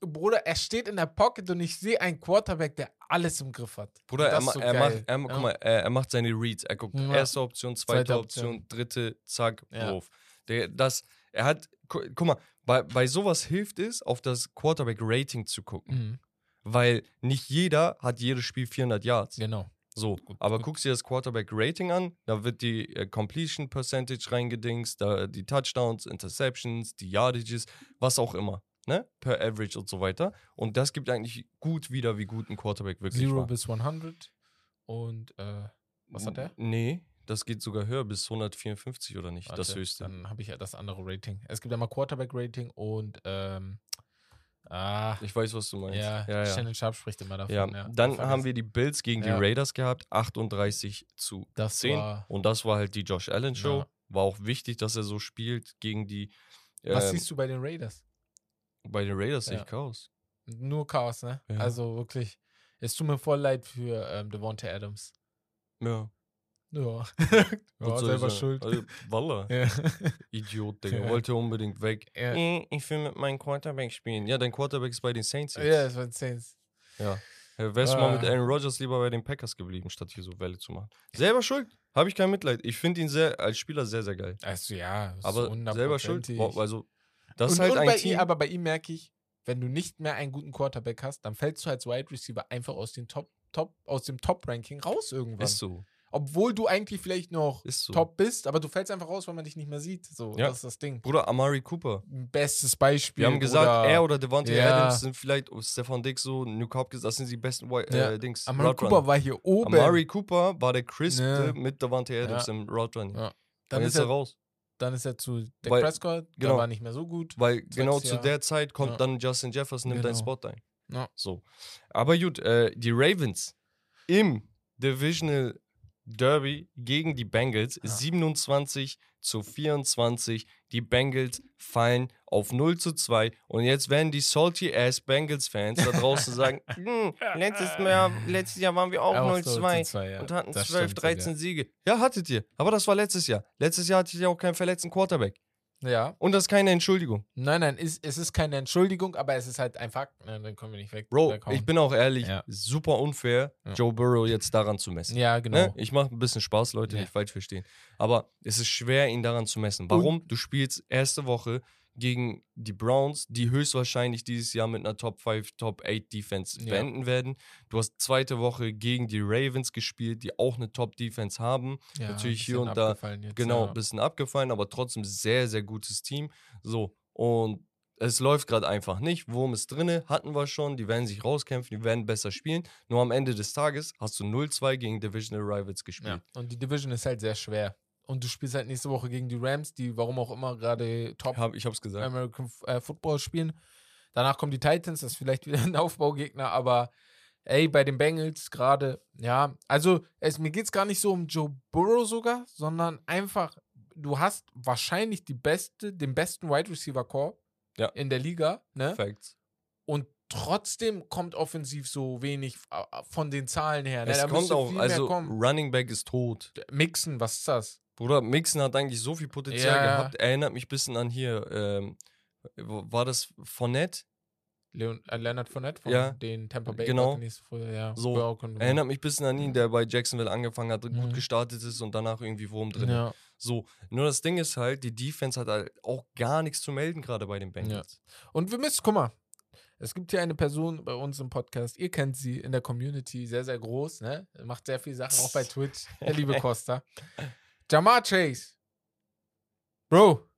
Bruder, er steht in der Pocket und ich sehe einen Quarterback, der alles im Griff hat. Bruder, er, ma so er, macht, er, Ja. mal, er, er macht seine Reads. Er guckt Ja. erste Option, zweite, Zweite Option, Option. dritte, zack, Ja. Wurf. Der, das, er hat, gu guck mal, bei, bei sowas hilft es, auf das Quarterback-Rating zu gucken. Mhm. Weil nicht jeder hat jedes Spiel 400 Yards. Genau. So, Gut, aber gut. guckst dir das Quarterback-Rating an, da wird die äh, Completion Percentage reingedingst, da die Touchdowns, Interceptions, die Yardages, was auch immer, ne? Per Average und so weiter. Und das gibt eigentlich gut wieder, wie gut ein Quarterback wirklich Zero war. bis 100. Und, äh, was hat er? Nee, das geht sogar höher, bis 154 oder nicht, das Warte, höchste. Dann habe ich ja das andere Rating. Es gibt einmal Quarterback-Rating und, ähm, ah, Ich weiß, was du meinst. ja, ja, ja. Shannon Sharp spricht immer davon. Ja, Ja, dann haben wir die Bills gegen die Raiders gehabt, 38 zu Das 10. war- Und das war halt die Josh Allen Show. War auch wichtig, dass er so spielt gegen die. Was ähm, siehst du bei den Raiders? Bei den Raiders sehe ich Chaos. Nur Chaos, ne? Also wirklich. Es tut mir voll leid für ähm, Devonta Adams. Ja. Ja. Ja selber schuld. Also, Walla. Ja. Idiot, Digga. Ja. Wollte unbedingt weg. Ja. Äh, Ich will mit meinem Quarterback spielen. Ja, dein Quarterback ist bei den Saints jetzt. ja, das waren Saints. Ja. Wärst du mal mit Ah. Aaron Rodgers lieber bei den Packers geblieben, statt hier so Welle zu machen. Selber schuld. Habe ich kein Mitleid. Ich finde ihn sehr, als Spieler sehr, sehr geil. Also ja, ist Aber selber schuld. Also, das ist und, halt und ein bei Team. Ihm, aber bei ihm merke ich, wenn du nicht mehr einen guten Quarterback hast, dann fällst du als Wide Receiver einfach aus, den Top, Top, aus dem Top-Ranking raus irgendwann. ist so. Obwohl du eigentlich vielleicht noch Ist so. top bist, aber du fällst einfach raus, weil man dich nicht mehr sieht. So, Ja. das ist das Ding. Bruder, Amari Cooper. Bestes Beispiel. Wir haben gesagt, oder er oder Devontae Ja. Adams sind vielleicht oh, Stefan Dix so, Nuke Hopkins, das sind die besten Wi- Ja. äh, Dings. Amari Route Cooper war hier oben. Amari Cooper war der Crisp mit Devontae Adams im Route Running. Ja. Dann ist er er, raus. dann ist er zu Dak Weil- Prescott. genau. Der war nicht mehr so gut. Weil genau zu Jahr. der Zeit kommt Ja. dann Justin Jefferson, nimmt deinen Genau. Spot ein. Ja. So. Aber gut, äh, die Ravens im Divisional Derby gegen die Bengals Ja. 27 zu 24. Die Bengals fallen auf 0 zu 2. Und jetzt werden die salty ass Bengals-Fans da draußen sagen: hm, letztes, Jahr, letztes Jahr waren wir auch Auch 0 so zu 2 zu zwei, ja. und hatten Das 12, stimmt 13 Siege. Ja, hattet ihr. Aber das war letztes Jahr. Letztes Jahr hattet ihr auch keinen verletzten Quarterback. Ja. Und das ist keine Entschuldigung. Nein, nein, ist, es ist keine Entschuldigung, aber es ist halt ein Fakt. Ne, dann kommen wir nicht weg. Bro, ich bin auch ehrlich, Ja. super unfair, Ja. Joe Burrow jetzt daran zu messen. Ja, genau. Ne? Ich mache ein bisschen Spaß, Leute, Ja. nicht falsch verstehen. Aber es ist schwer, ihn daran zu messen. Warum? du spielst erste Woche gegen die Browns, die höchstwahrscheinlich dieses Jahr mit einer Top 5, Top 8 Defense Ja. beenden werden. Du hast zweite Woche gegen die Ravens gespielt, die auch eine Top Defense haben. Ja, natürlich hier und da, Jetzt, Genau, ja. bisschen abgefallen, aber trotzdem sehr, sehr gutes Team. So, Und es läuft gerade einfach nicht. Wurm ist drinne, hatten wir schon. Die werden sich rauskämpfen, die werden besser spielen. Nur am Ende des Tages hast du 0-2 gegen Divisional Rivals gespielt. Ja. Und die Division ist halt sehr schwer. Und du spielst halt nächste Woche gegen die Rams, die warum auch immer gerade Top Hab, ich hab's gesagt. American äh, Football spielen. Danach kommen die Titans, das ist vielleicht wieder ein Aufbaugegner, aber ey, bei den Bengals gerade, ja, also es, mir geht es gar nicht so um Joe Burrow sogar, sondern einfach, du hast wahrscheinlich die beste, den besten Wide Receiver Core Ja. in der Liga, ne? Facts. Und trotzdem kommt offensiv so wenig äh, von den Zahlen her. Ne? Es Da kommt auch, also kommen. Running Back ist tot. Mixen, was ist das? Bruder, Mixon hat eigentlich so viel Potenzial Ja. gehabt. Erinnert mich ein bisschen an hier, ähm, war das Fournette? Leon, äh, Leonard Fournette von Ja, den Tampa Bay genau. Buccaneers ja. So, Ja, Erinnert mich ein bisschen an ihn, der bei Jacksonville angefangen hat, Mhm. gut gestartet ist und danach irgendwie Wurm drin. ja. So, nur das Ding ist halt, die Defense hat halt auch gar nichts zu melden, gerade bei den Bengals. Und wir müssen, guck mal, es gibt hier eine Person bei uns im Podcast, ihr kennt sie in der Community, sehr, sehr groß, ne? Macht sehr viele Sachen, auch bei Twitch, der liebe Costa. Jamar Chase. Bro,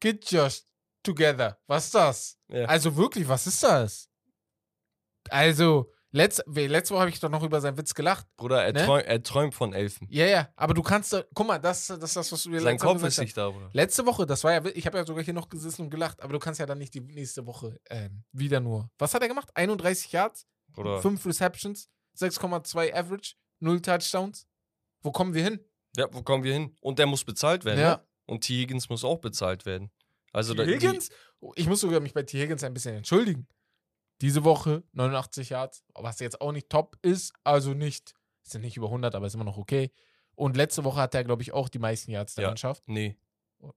get just together. Was ist das? Ja. Also wirklich, was ist das? Also, letzt, letzte Woche habe ich doch noch über seinen Witz gelacht. Bruder, er, Ne? träum, er träumt von Elfen. Ja, ja, aber du kannst, doch- guck mal, das, das ist das, was du mir Sein Kopf ist nicht da, Bruder. Letzte Woche, das war ja, ich habe ja sogar hier noch gesessen und gelacht, aber du kannst ja dann nicht die nächste Woche ähm, wieder nur. Was hat er gemacht? 31 Yards, Bruder. 5 Receptions, 6,2 Average, 0 Touchdowns. Wo kommen wir hin? Ja, wo kommen wir hin? Und der muss bezahlt werden. Ja. Ne? Und T. Higgins muss auch bezahlt werden. Also T. Higgins? Oh, Ich muss sogar mich bei T. Higgins ein bisschen entschuldigen. Diese Woche 89 Yards, was jetzt auch nicht top ist, also nicht, sind nicht über 100, aber ist immer noch okay. Und letzte Woche hat er, glaube ich, auch die meisten Yards der Ja. Mannschaft. Nee,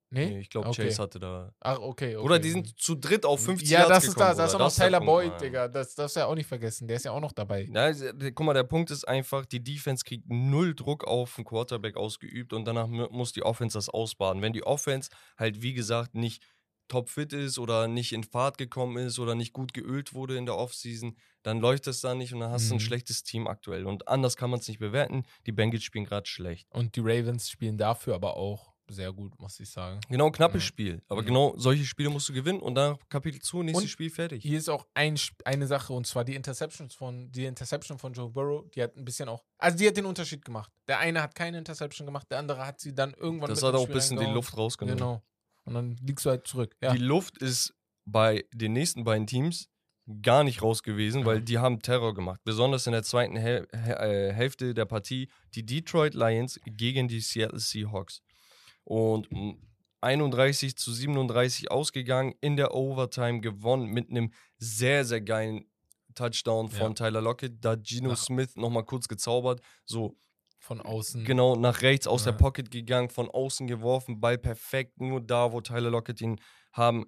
Nee? nee ich glaube, Okay. Chase hatte da. Ach, okay, okay. Bruder, die sind zu dritt auf 50 Ja, Yards das ist gekommen, das. Da ist auch noch Tyler Punkt, Boyd, Mann. Digga. Das darfst du ja auch nicht vergessen. Der ist ja auch noch dabei. Na, guck mal, der Punkt ist einfach, die Defense kriegt null Druck auf den Quarterback ausgeübt und danach mu- muss die Offense das ausbaden. Wenn die Offense halt, wie gesagt, nicht topfit ist oder nicht in Fahrt gekommen ist oder nicht gut geölt wurde in der Offseason, dann läuft das da nicht und dann hast du ein Mhm. schlechtes Team aktuell. Und anders kann man es nicht bewerten. Die Bengals spielen gerade schlecht. Und die Ravens spielen dafür aber auch sehr gut, muss ich sagen. Genau, knappes Ja. Spiel. Aber Ja. genau solche Spiele musst du gewinnen und dann Kapitel zu, nächstes Und Spiel fertig. Hier ist auch ein, eine Sache, und zwar die Interceptions von, die Interception von Joe Burrow, die hat ein bisschen auch, also die hat den Unterschied gemacht. Der eine hat keine Interception gemacht, der andere hat sie dann irgendwann Das hat auch ein bisschen die. Luft rausgenommen. Genau. Und dann liegst du halt zurück. Ja. Die Luft ist bei den nächsten beiden Teams gar nicht raus gewesen, weil Ja. die haben Terror gemacht. Besonders in der zweiten Häl Hä- äh, Hälfte der Partie die Detroit Lions gegen die Seattle Seahawks. Und mm, 31 zu 37 ausgegangen, in der Overtime gewonnen mit einem sehr, sehr geilen Touchdown von Ja. Tyler Lockett. Da Geno Nach- Smith nochmal kurz gezaubert. So, Von außen. Genau, nach rechts aus Ja. der Pocket gegangen, von außen geworfen, Ball perfekt, nur da, wo Tyler Lockett ihn haben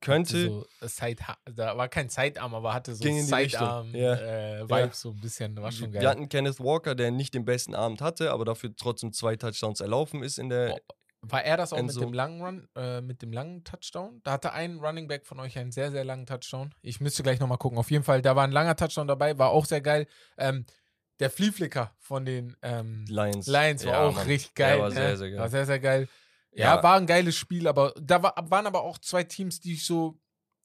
könnte. So Side da war kein Sidearm, aber hatte so Ging in die Richtung. Sidearm Ja. äh, Ja. so ein bisschen. War schon geil. Wir hatten Kenneth Walker, der nicht den besten Abend hatte, aber dafür trotzdem zwei Touchdowns erlaufen ist in der. Oh, War er das auch mit Enzo. dem langen Run, äh, mit dem langen Touchdown? Da hatte ein Running Back von euch einen sehr, sehr langen Touchdown. Ich müsste gleich nochmal gucken. Auf jeden Fall, da war ein langer Touchdown dabei, war auch sehr geil. Ähm, der Flieflicker von den ähm, Lions. Lions war Ja, auch Mann. richtig Der geil. war ne? sehr, sehr geil. War sehr, sehr geil. Ja, Ja. war ein geiles Spiel, aber da war, waren aber auch zwei Teams, die ich so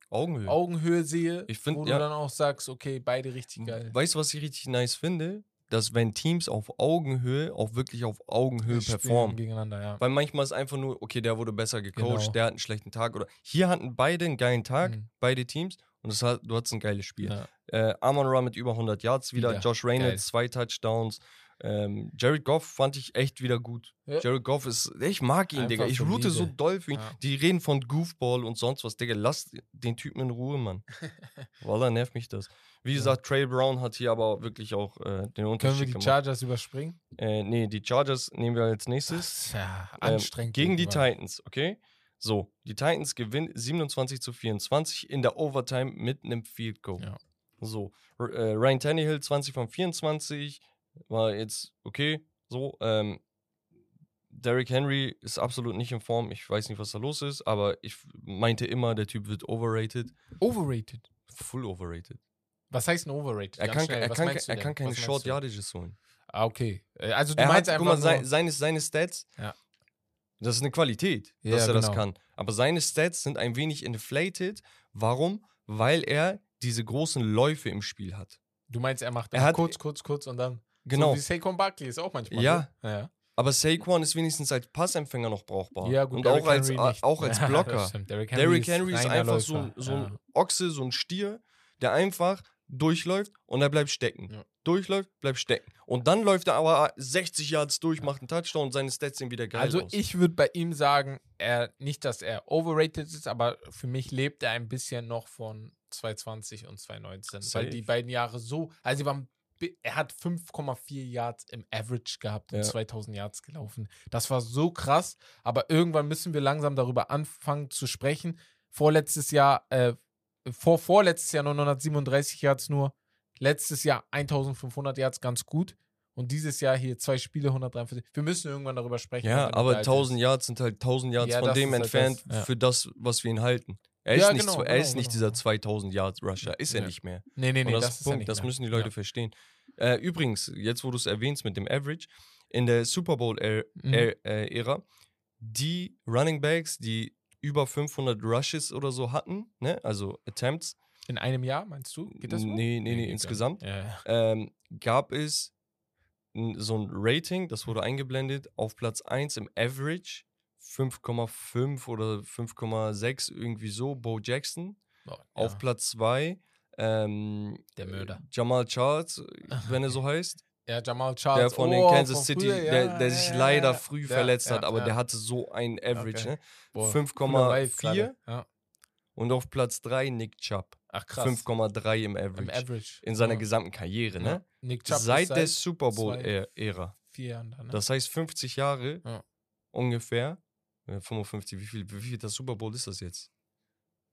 Augenhöhe. Augenhöhe sehe, Ich find, wo ja. du dann auch sagst, okay, beide richtig geil. Weißt du, was ich richtig nice finde? Dass wenn Teams auf Augenhöhe auch wirklich auf Augenhöhe Spielen performen. gegeneinander, ja. Weil manchmal ist einfach nur, okay, der wurde besser gecoacht, Genau. der hat einen schlechten Tag. Oder hier hatten beide einen geilen Tag, Mhm. beide Teams. Und das hat, du hattest ein geiles Spiel. Ja. Äh, Amon Ra mit über 100 Yards wieder. Wieder. Josh Geil. Reynolds, zwei Touchdowns. Ähm, Jared Goff fand ich echt wieder gut. Ja. Jared Goff ist, ich mag ihn, Einfach Digga. Ich route so doll für ihn. Ja. Die reden von Goofball und sonst was, Digga. Lass den Typen in Ruhe, Mann. Wallah, nervt mich das. Wie Ja. gesagt, Trey Brown hat hier aber wirklich auch äh, den Können Unterschied wir die gemacht. Chargers überspringen? äh, nee, die Chargers nehmen wir als nächstes. Ja Ähm, anstrengend. gegen die irgendwann. Titans, okay? So, die Titans gewinnen 27 zu 24 in der Overtime mit einem Field Goal. Ja. So, äh, Ryan Tannehill 20 von 24 war jetzt okay. So, ähm, Derrick Henry ist absolut nicht in Form. Ich weiß nicht, was da los ist, aber ich meinte immer, der Typ wird overrated. Overrated. Full overrated. Was heißt ein Overrated? Er kann, er kann, er denn? kann keine Short? Yardages holen. Ah, okay. Äh, Also du Er meinst hat, guck einfach mal, sein, nur, seine, seine Stats. Ja. Das ist eine Qualität, Ja, dass er das genau. kann. Aber seine Stats sind ein wenig inflated. Warum? Weil er diese großen Läufe im Spiel hat. Du meinst, er macht Er hat- kurz, kurz, kurz und dann. Genau. So wie Saquon Barkley ist auch manchmal. Ja. So. ja. Aber Saquon ist wenigstens als Passempfänger noch brauchbar. Ja, gut, Und Derrick auch als, Henry nicht. auch als Ja, Blocker. stimmt. Derrick Henry, Derrick Henry ist reiner einfach so, ein- so ein ja. Ochse, so ein Stier, der einfach durchläuft und er bleibt stecken. Ja. Durchläuft, bleibt stecken. Und dann läuft er aber 60 Yards durch, macht einen Touchdown und seine Stats sehen wieder geil Also aus. ich würde bei ihm sagen, er, nicht, dass er overrated ist, aber für mich lebt er ein bisschen noch von 2020 und 2019. Weil Safe. die beiden Jahre so, also sie waren, er hat 5,4 Yards im Average gehabt und Ja. 2000 Yards gelaufen. Das war so krass, aber irgendwann müssen wir langsam darüber anfangen zu sprechen. Vorletztes Jahr, äh, vor vorletztes Jahr 937 Yards nur, letztes Jahr 1500 Yards ganz gut. Und dieses Jahr hier zwei Spiele, 143. Wir müssen irgendwann darüber sprechen. ja, er aber alt ist. 1000 Yards sind halt 1000 Yards Ja, von dem ist halt entfernt das, ja. für das, was wir ihn halten. Er ist Ja, nicht, genau, so, er genau, ist nicht genau. dieser 2000 Yards Rusher, ist er Ja. nicht mehr. Nee, nee, nee, das, das, ist ist er Punkt, nicht das müssen die Leute Ja. verstehen. Äh, übrigens, jetzt wo du es erwähnst mit dem Average, in der Super Bowl-Ära, Mhm. äh, Ära, die Running Backs, die über 500 Rushes oder so hatten, ne? also Attempts, In einem Jahr, meinst du? Geht das so? Nee, nee, nee, gar insgesamt. nicht. Ähm, gab es so ein Rating, das wurde eingeblendet, auf Platz 1 im Average 5,5 oder 5,6 irgendwie so, Bo Jackson. Oh, Auf ja. Platz 2 ähm, Der Mörder. äh, Jamal Charles, wenn er so heißt. Ja, Jamal Charles. Der von oh, den Kansas City, früher, der, ja, der sich ja, leider früh Ja, verletzt hat, aber der hatte so ein Average, Okay. ne? Boah, 5,4 cooler Vibe gerade. Ja. Und auf Platz 3 Nick Chubb, Ach krass. 5,3 im Average. Im Average. In seiner gesamten Karriere, ne? Nick Chubb ist Seit der seit Super Bowl-Ära. ne? Das heißt 50 Jahre Ja. ungefähr. Ja, 55, wie viel, wie viel das Super Bowl ist das jetzt?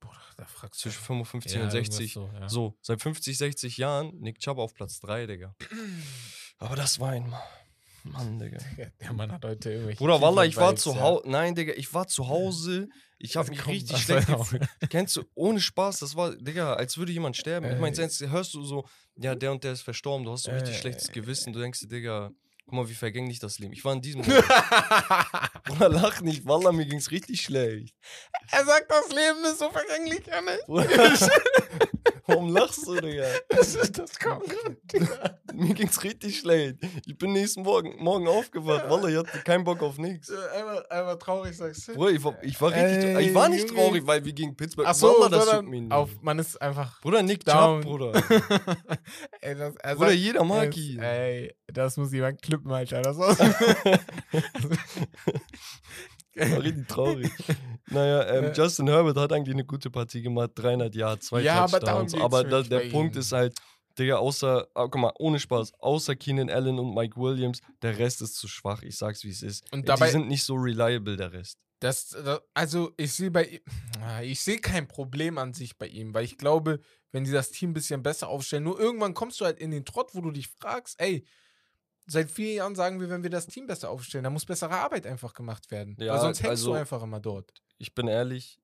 Boah, da fragst du. Zwischen 55 Ja, und irgendwas 60. So, ja. So, seit 50, 60 Jahren Nick Chubb auf Platz 3, Digga. Aber das war ein Mann, Digga. Ja, Der Mann hat heute irgendwelche. Bruder, Wallah, ich war zu ja. Hause. Nein, Digga, ich war zu Hause. Ich habe mich richtig schlecht gefühlt. Kennst du, ohne Spaß, das war, Digga, als würde jemand sterben. Ich meine, jetzt hörst du so, ja, der und der ist verstorben, du hast so richtig Ey. schlechtes Gewissen. Du denkst dir, Digga, guck mal, wie vergänglich das Leben. Ich war in diesem Moment. Bruder, lach nicht, Wallah, mir ging's richtig schlecht. er sagt, das Leben ist so vergänglich, ja, ne? Warum lachst du, Digga? Das, ist, das gerade, Digga. Mir ging's richtig schlecht. Ich bin nächsten Morgen, morgen aufgewacht. Wallah, ich hatte keinen Bock auf nichts. Einmal, einmal traurig, sagst du? Bruder, ich war, ich war richtig, Ey, ich war nicht Junge. traurig, weil wir gegen Pittsburgh, Ach so, Wallah, das juckt mich nicht. auf, man ist einfach. Bruder, Nick Down. Chubb, Bruder. ey, das, er Bruder, jeder mag ihn. Ey, das muss jemand klippen, Alter. Das war's. War richtig traurig. naja, ähm, Äh. Justin Herbert hat eigentlich eine gute Partie gemacht. 300 Jahre, zwei Ja, aber Touchdowns. Aber mir da, der Punkt ist halt, Digga, außer, ah, guck mal, ohne Spaß, außer Keenan Allen und Mike Williams, der Rest ist zu schwach. Ich sag's, wie es ist. Und Die dabei- sind nicht so reliable, der Rest. Das, das, also ich sehe bei ich sehe kein Problem an sich bei ihm, weil ich glaube, wenn sie das Team ein bisschen besser aufstellen, nur irgendwann kommst du halt in den Trott, wo du dich fragst, ey, seit vier Jahren sagen wir, wenn wir das Team besser aufstellen, dann muss bessere Arbeit einfach gemacht werden. Ja, weil sonst hängst also- du einfach immer dort. Ich bin ehrlich,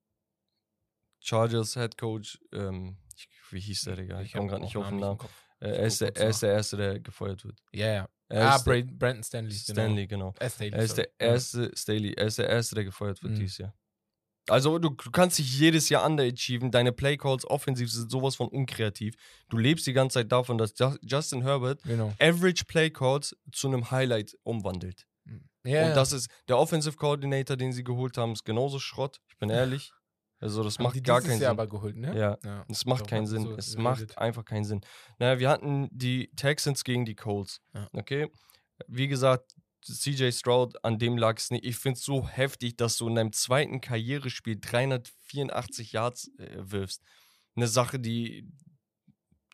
Chargers Head Coach, ähm, ich, wie hieß der, Digga? Ich, komme hab gerade nicht auf den Namen. Äh, Ich er, ist der, er ist der Erste, der gefeuert wird. Ja, ja. Er Ah, Brandon Stanley. Stanley, genau. Genau. Er ist der sorry. Ja. erste, Staley, er ist der Erste, der gefeuert wird Mhm. dieses Jahr. Also du, du kannst dich jedes Jahr underachieven. Deine Playcalls offensiv sind sowas von unkreativ. Du lebst die ganze Zeit davon, dass Ju- Justin Herbert Genau. Average Playcalls zu einem Highlight umwandelt. Ja, Und das ist der Offensive Coordinator, den sie geholt haben, ist genauso Schrott. Ich bin ehrlich. Also das Haben macht die gar keinen Jahr Sinn. aber geholt, ne? Ja. ja. Es macht Doch, keinen Sinn. so es macht einfach keinen Sinn. Naja, wir hatten die Texans gegen die Colts. Ja. Okay. Wie gesagt, CJ Stroud, an dem lag es nicht. Ich finde es so heftig, dass du in deinem zweiten Karrierespiel 384 Yards äh, wirfst. Eine Sache, die,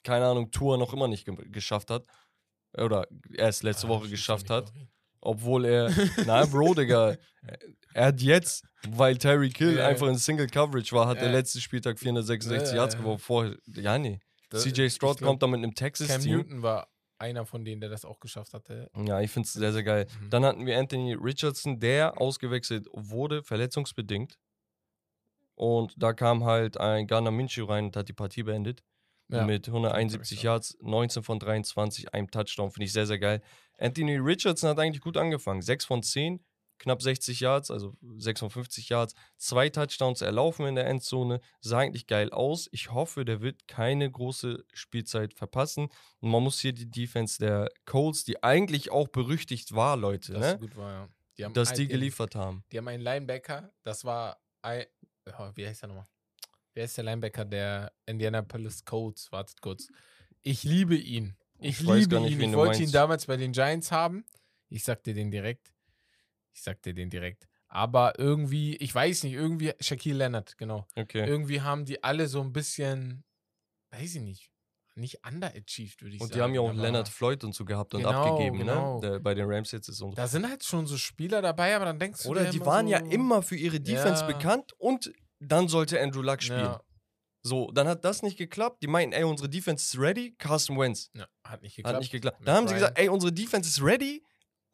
keine Ahnung, Tour noch immer nicht ge geschafft hat. Oder erst letzte Ah, Woche geschafft hat. Obwohl er, nein, Bro, Digga, er hat jetzt, weil Terry Kill Ja. einfach in Single Coverage war, hat Ja. er letzten Spieltag 466 Ja, Yards geworfen. Vorher, ja, nee. CJ Stroud glaub, kommt da mit einem Cam Texas-Team. Newton war einer von denen, der das auch geschafft hatte. Ja, ich finde es sehr, sehr geil. Mhm. Dann hatten wir Anthony Richardson, der ausgewechselt wurde, verletzungsbedingt. Und da kam halt ein Ghana Minshew rein und hat die Partie beendet. Ja. Mit 171 Yards, 19 von 23, einem Touchdown. Finde ich sehr, sehr geil. Anthony Richardson hat eigentlich gut angefangen. 6 von 10, knapp 60 Yards, also 56 Yards, zwei Touchdowns erlaufen in der Endzone, sah eigentlich geil aus. Ich hoffe, der wird keine große Spielzeit verpassen. Und man muss hier die Defense der Colts, die eigentlich auch berüchtigt war, Leute, Das ne? gut war, ja. Die dass ein- die geliefert haben. Die haben einen Linebacker, das war ein, oh, wie heißt der nochmal? Wer ist der Linebacker der Indianapolis Colts? Wartet kurz. Ich liebe ihn. Ich, Ich liebe nicht, ihn. Ich wollte ihn damals bei den Giants haben. Ich sag dir den direkt. Ich sag dir den direkt. Aber irgendwie, ich weiß nicht, irgendwie, Shaquille Leonard, genau. Okay. Irgendwie haben die alle so ein bisschen, weiß ich nicht, nicht underachieved, würde ich Und sagen. die haben ja auch aber Leonard Floyd und so gehabt und Genau, abgegeben, genau. ne? Der, bei den Rams jetzt ist und Da sind halt schon so Spieler dabei, aber dann denkst du Oder die waren so, ja immer für ihre Defense Ja. bekannt und dann sollte Andrew Luck spielen. Ja, So, dann hat das nicht geklappt. Die meinten, ey, unsere Defense ist ready. Carson Wentz. ja, hat nicht geklappt. Hat nicht geklappt. Dann haben sie gesagt, ey, unsere Defense ist ready,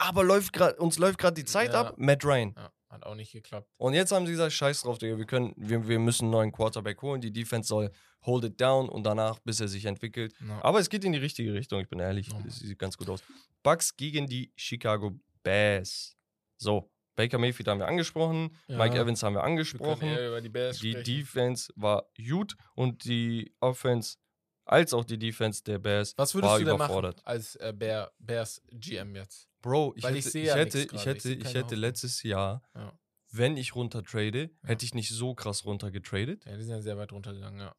aber läuft grad, uns läuft gerade die Zeit Ja. ab. Matt Ryan. Ja, hat auch nicht geklappt. Und jetzt haben sie gesagt, scheiß drauf, Digga, wir, können, wir, wir müssen einen neuen Quarterback holen. Die Defense soll hold it down und danach, bis er sich entwickelt. Ja. Aber es geht in die richtige Richtung, ich bin ehrlich. Es sieht ganz gut aus. Bucks gegen die Chicago Bears. So, Baker Mayfield haben wir angesprochen, Ja. Mike Evans haben wir Wir angesprochen. über die Die. Defense war gut und die Offense als auch die Defense der Bears Was würdest war du denn überfordert. machen als äh, Bear, Bears GM jetzt? Bro, ich Weil hätte, ich ich, ja hätte, ich ich hätte, ich keine hätte letztes Jahr, Ja. wenn ich runter trade, Ja. hätte ich nicht so krass runter getradet ja, die sind ja sehr weit runtergegangen, ja.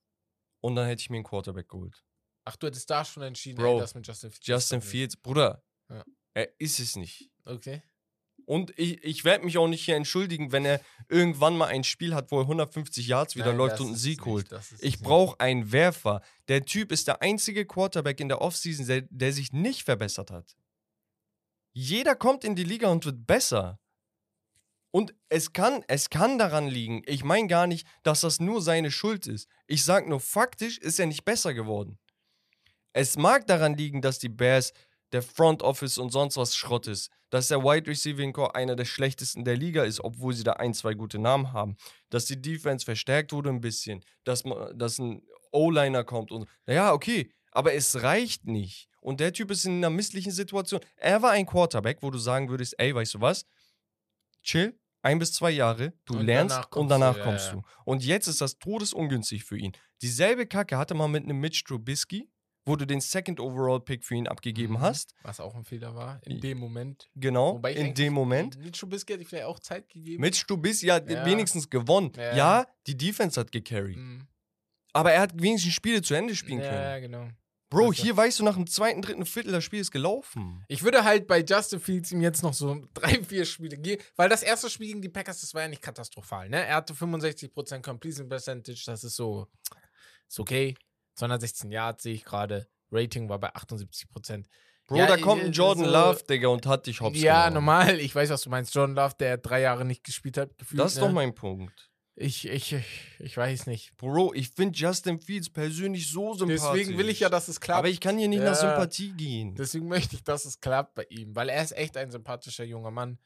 und dann hätte ich mir einen Quarterback geholt. Ach, du hättest da schon entschieden, Bro, ey, das mit Justin Fields. Justin Fields, Bruder, er ist es nicht. Okay. Und ich, ich werde mich auch nicht hier entschuldigen, wenn er irgendwann mal ein Spiel hat, wo er 150 Yards wieder Nein, läuft und einen Sieg nicht, holt. Ich brauche einen Werfer. Der Typ ist der einzige Quarterback in der Offseason, der, der sich nicht verbessert hat. Jeder kommt in die Liga und wird besser. Und es kann, es kann daran liegen. Ich meine gar nicht, dass das nur seine Schuld ist. Ich sage nur, faktisch ist er nicht besser geworden. Es mag daran liegen, dass die Bears der Front Office und sonst was Schrott ist. Dass der Wide Receiving Core einer der schlechtesten der Liga ist, obwohl sie da ein, zwei gute Namen haben. Dass die Defense verstärkt wurde ein bisschen. Dass, dass ein O-Liner kommt und. Naja, okay. Aber es reicht nicht. Und der Typ ist in einer misslichen Situation. Er war ein Quarterback, wo du sagen würdest, ey, weißt du was? Chill, ein bis zwei Jahre, du Und lernst und du, danach ja, kommst ja. du. Und jetzt ist das todesungünstig für ihn. Dieselbe Kacke hatte man mit einem Mitch Trubisky, wo du den Second Overall Pick für ihn abgegeben Mhm. hast. Was auch ein Fehler war, in dem Moment. Genau, Wobei ich in dem Moment. Mitch Trubisky hätte ich vielleicht auch Zeit gegeben. Mitch Trubisky hat Ja. wenigstens gewonnen. Ja. Ja. die Defense hat gecarried. Mhm. Aber er hat wenigstens Spiele zu Ende spielen Ja, können. ja, genau. Bro, ist hier weißt du, nach dem zweiten, dritten Viertel, das Spiel ist gelaufen. Ich würde halt bei Justin Fields ihm jetzt noch so drei, vier Spiele geben, weil das erste Spiel gegen die Packers, das war ja nicht katastrophal, ne? Er hatte 65% Completion Percentage, das ist so, ist okay. 216 Yards sehe ich gerade. Rating war bei 78%. Bro, Ja, da kommt äh, ein Jordan so- Love, Digga, und hat dich hops ja, genommen. normal. Ich weiß, was du meinst. Jordan Love, der drei Jahre nicht gespielt hat, gefühlt. Das ist ne? doch mein Punkt. Ich, ich, ich, ich weiß nicht. Bro, ich finde Justin Fields persönlich so sympathisch. Deswegen will ich ja, dass es klappt. Aber ich kann hier nicht nach Ja. Sympathie gehen. Deswegen möchte ich, dass es klappt bei ihm, weil er ist echt ein sympathischer junger Mann.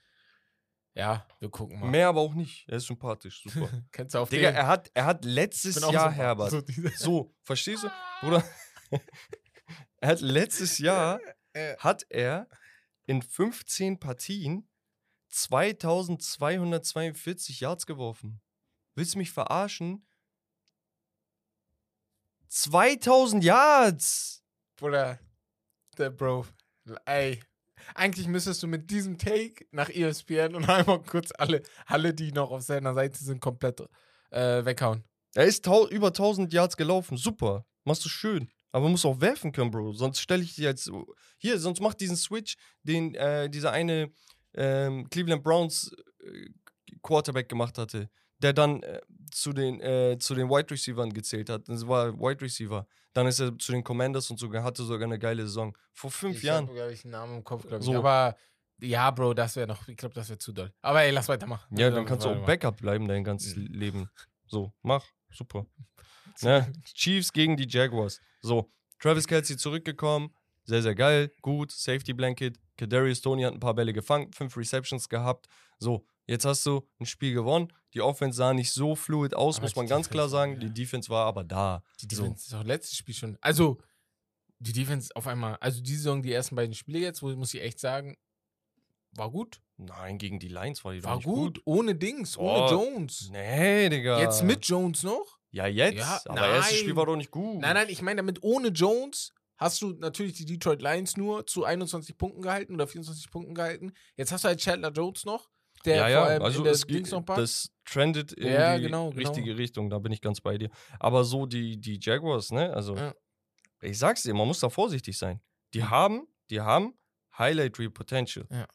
Ja, wir gucken mal. Mehr aber auch nicht. Er ist sympathisch, super. Kennst du auf Digga, den? er hat, er hat letztes Jahr, Herbert. So So, verstehst du? Bruder, er hat letztes Jahr, hat er in 15 Partien 2242 Yards geworfen. Willst du mich verarschen? 2000 Yards! Bruder, der Bro. Ey, eigentlich müsstest du mit diesem Take nach ESPN und einmal kurz alle, alle die noch auf seiner Seite sind, komplett äh, weghauen. Er ist über 1000 Yards gelaufen. Super. Machst du schön. Aber musst auch werfen können, Bro. Sonst stelle ich dir jetzt. Hier, sonst mach diesen Switch, den äh, dieser eine ähm, Cleveland Browns äh, Quarterback gemacht hatte, der dann äh, zu, den, äh, zu den Wide Receivern gezählt hat. Das war Wide Receiver. Dann ist er zu den Commanders und sogar hatte sogar eine geile Saison. Vor fünf ich Jahren. habe, glaube ich, einen Namen im Kopf, glaube ich. So. Aber ja, Bro, das wäre noch, ich glaube, das wäre zu doll. Aber ey, lass weitermachen. Ja, Lass dann kannst du auch. Backup bleiben dein ganzes Mhm. Leben. So, mach. Super. Ne? Chiefs gegen die Jaguars. So, Travis Kelsey zurückgekommen. Sehr, sehr geil. Gut. Safety Blanket. Kadarius Tony hat ein paar Bälle gefangen. Fünf Receptions gehabt. So, jetzt hast du ein Spiel gewonnen. Die Offense sah nicht so fluid aus, Aber muss man ganz klar Defense, sagen. ja. Die Defense war aber da. Die So. Defense ist auch letztes Spiel schon. Also, die Defense auf einmal, also die Saison, die ersten beiden Spiele jetzt, wo muss ich echt sagen, war gut. Nein, gegen die Lions war die doch War nicht gut, gut. ohne Dings, Oh, ohne Jones. Nee, Digga. Jetzt mit Jones noch? Ja, jetzt. Ja, aber erstes nein. Spiel war doch nicht gut. Nein, nein, ich meine damit ohne Jones hast du natürlich die Detroit Lions nur zu 21 Punkten gehalten oder 24 Punkten gehalten. Jetzt hast du halt Chandler Jones noch, der ja, ja, vor allem also in es, Dings noch das trendet in Ja, die genau, genau. richtige Richtung, da bin ich ganz bei dir. Aber so die, die Jaguars, ne, also Ja. ich sag's dir, man muss da vorsichtig sein. Die haben, die haben Highlight Reel Potential. Ja.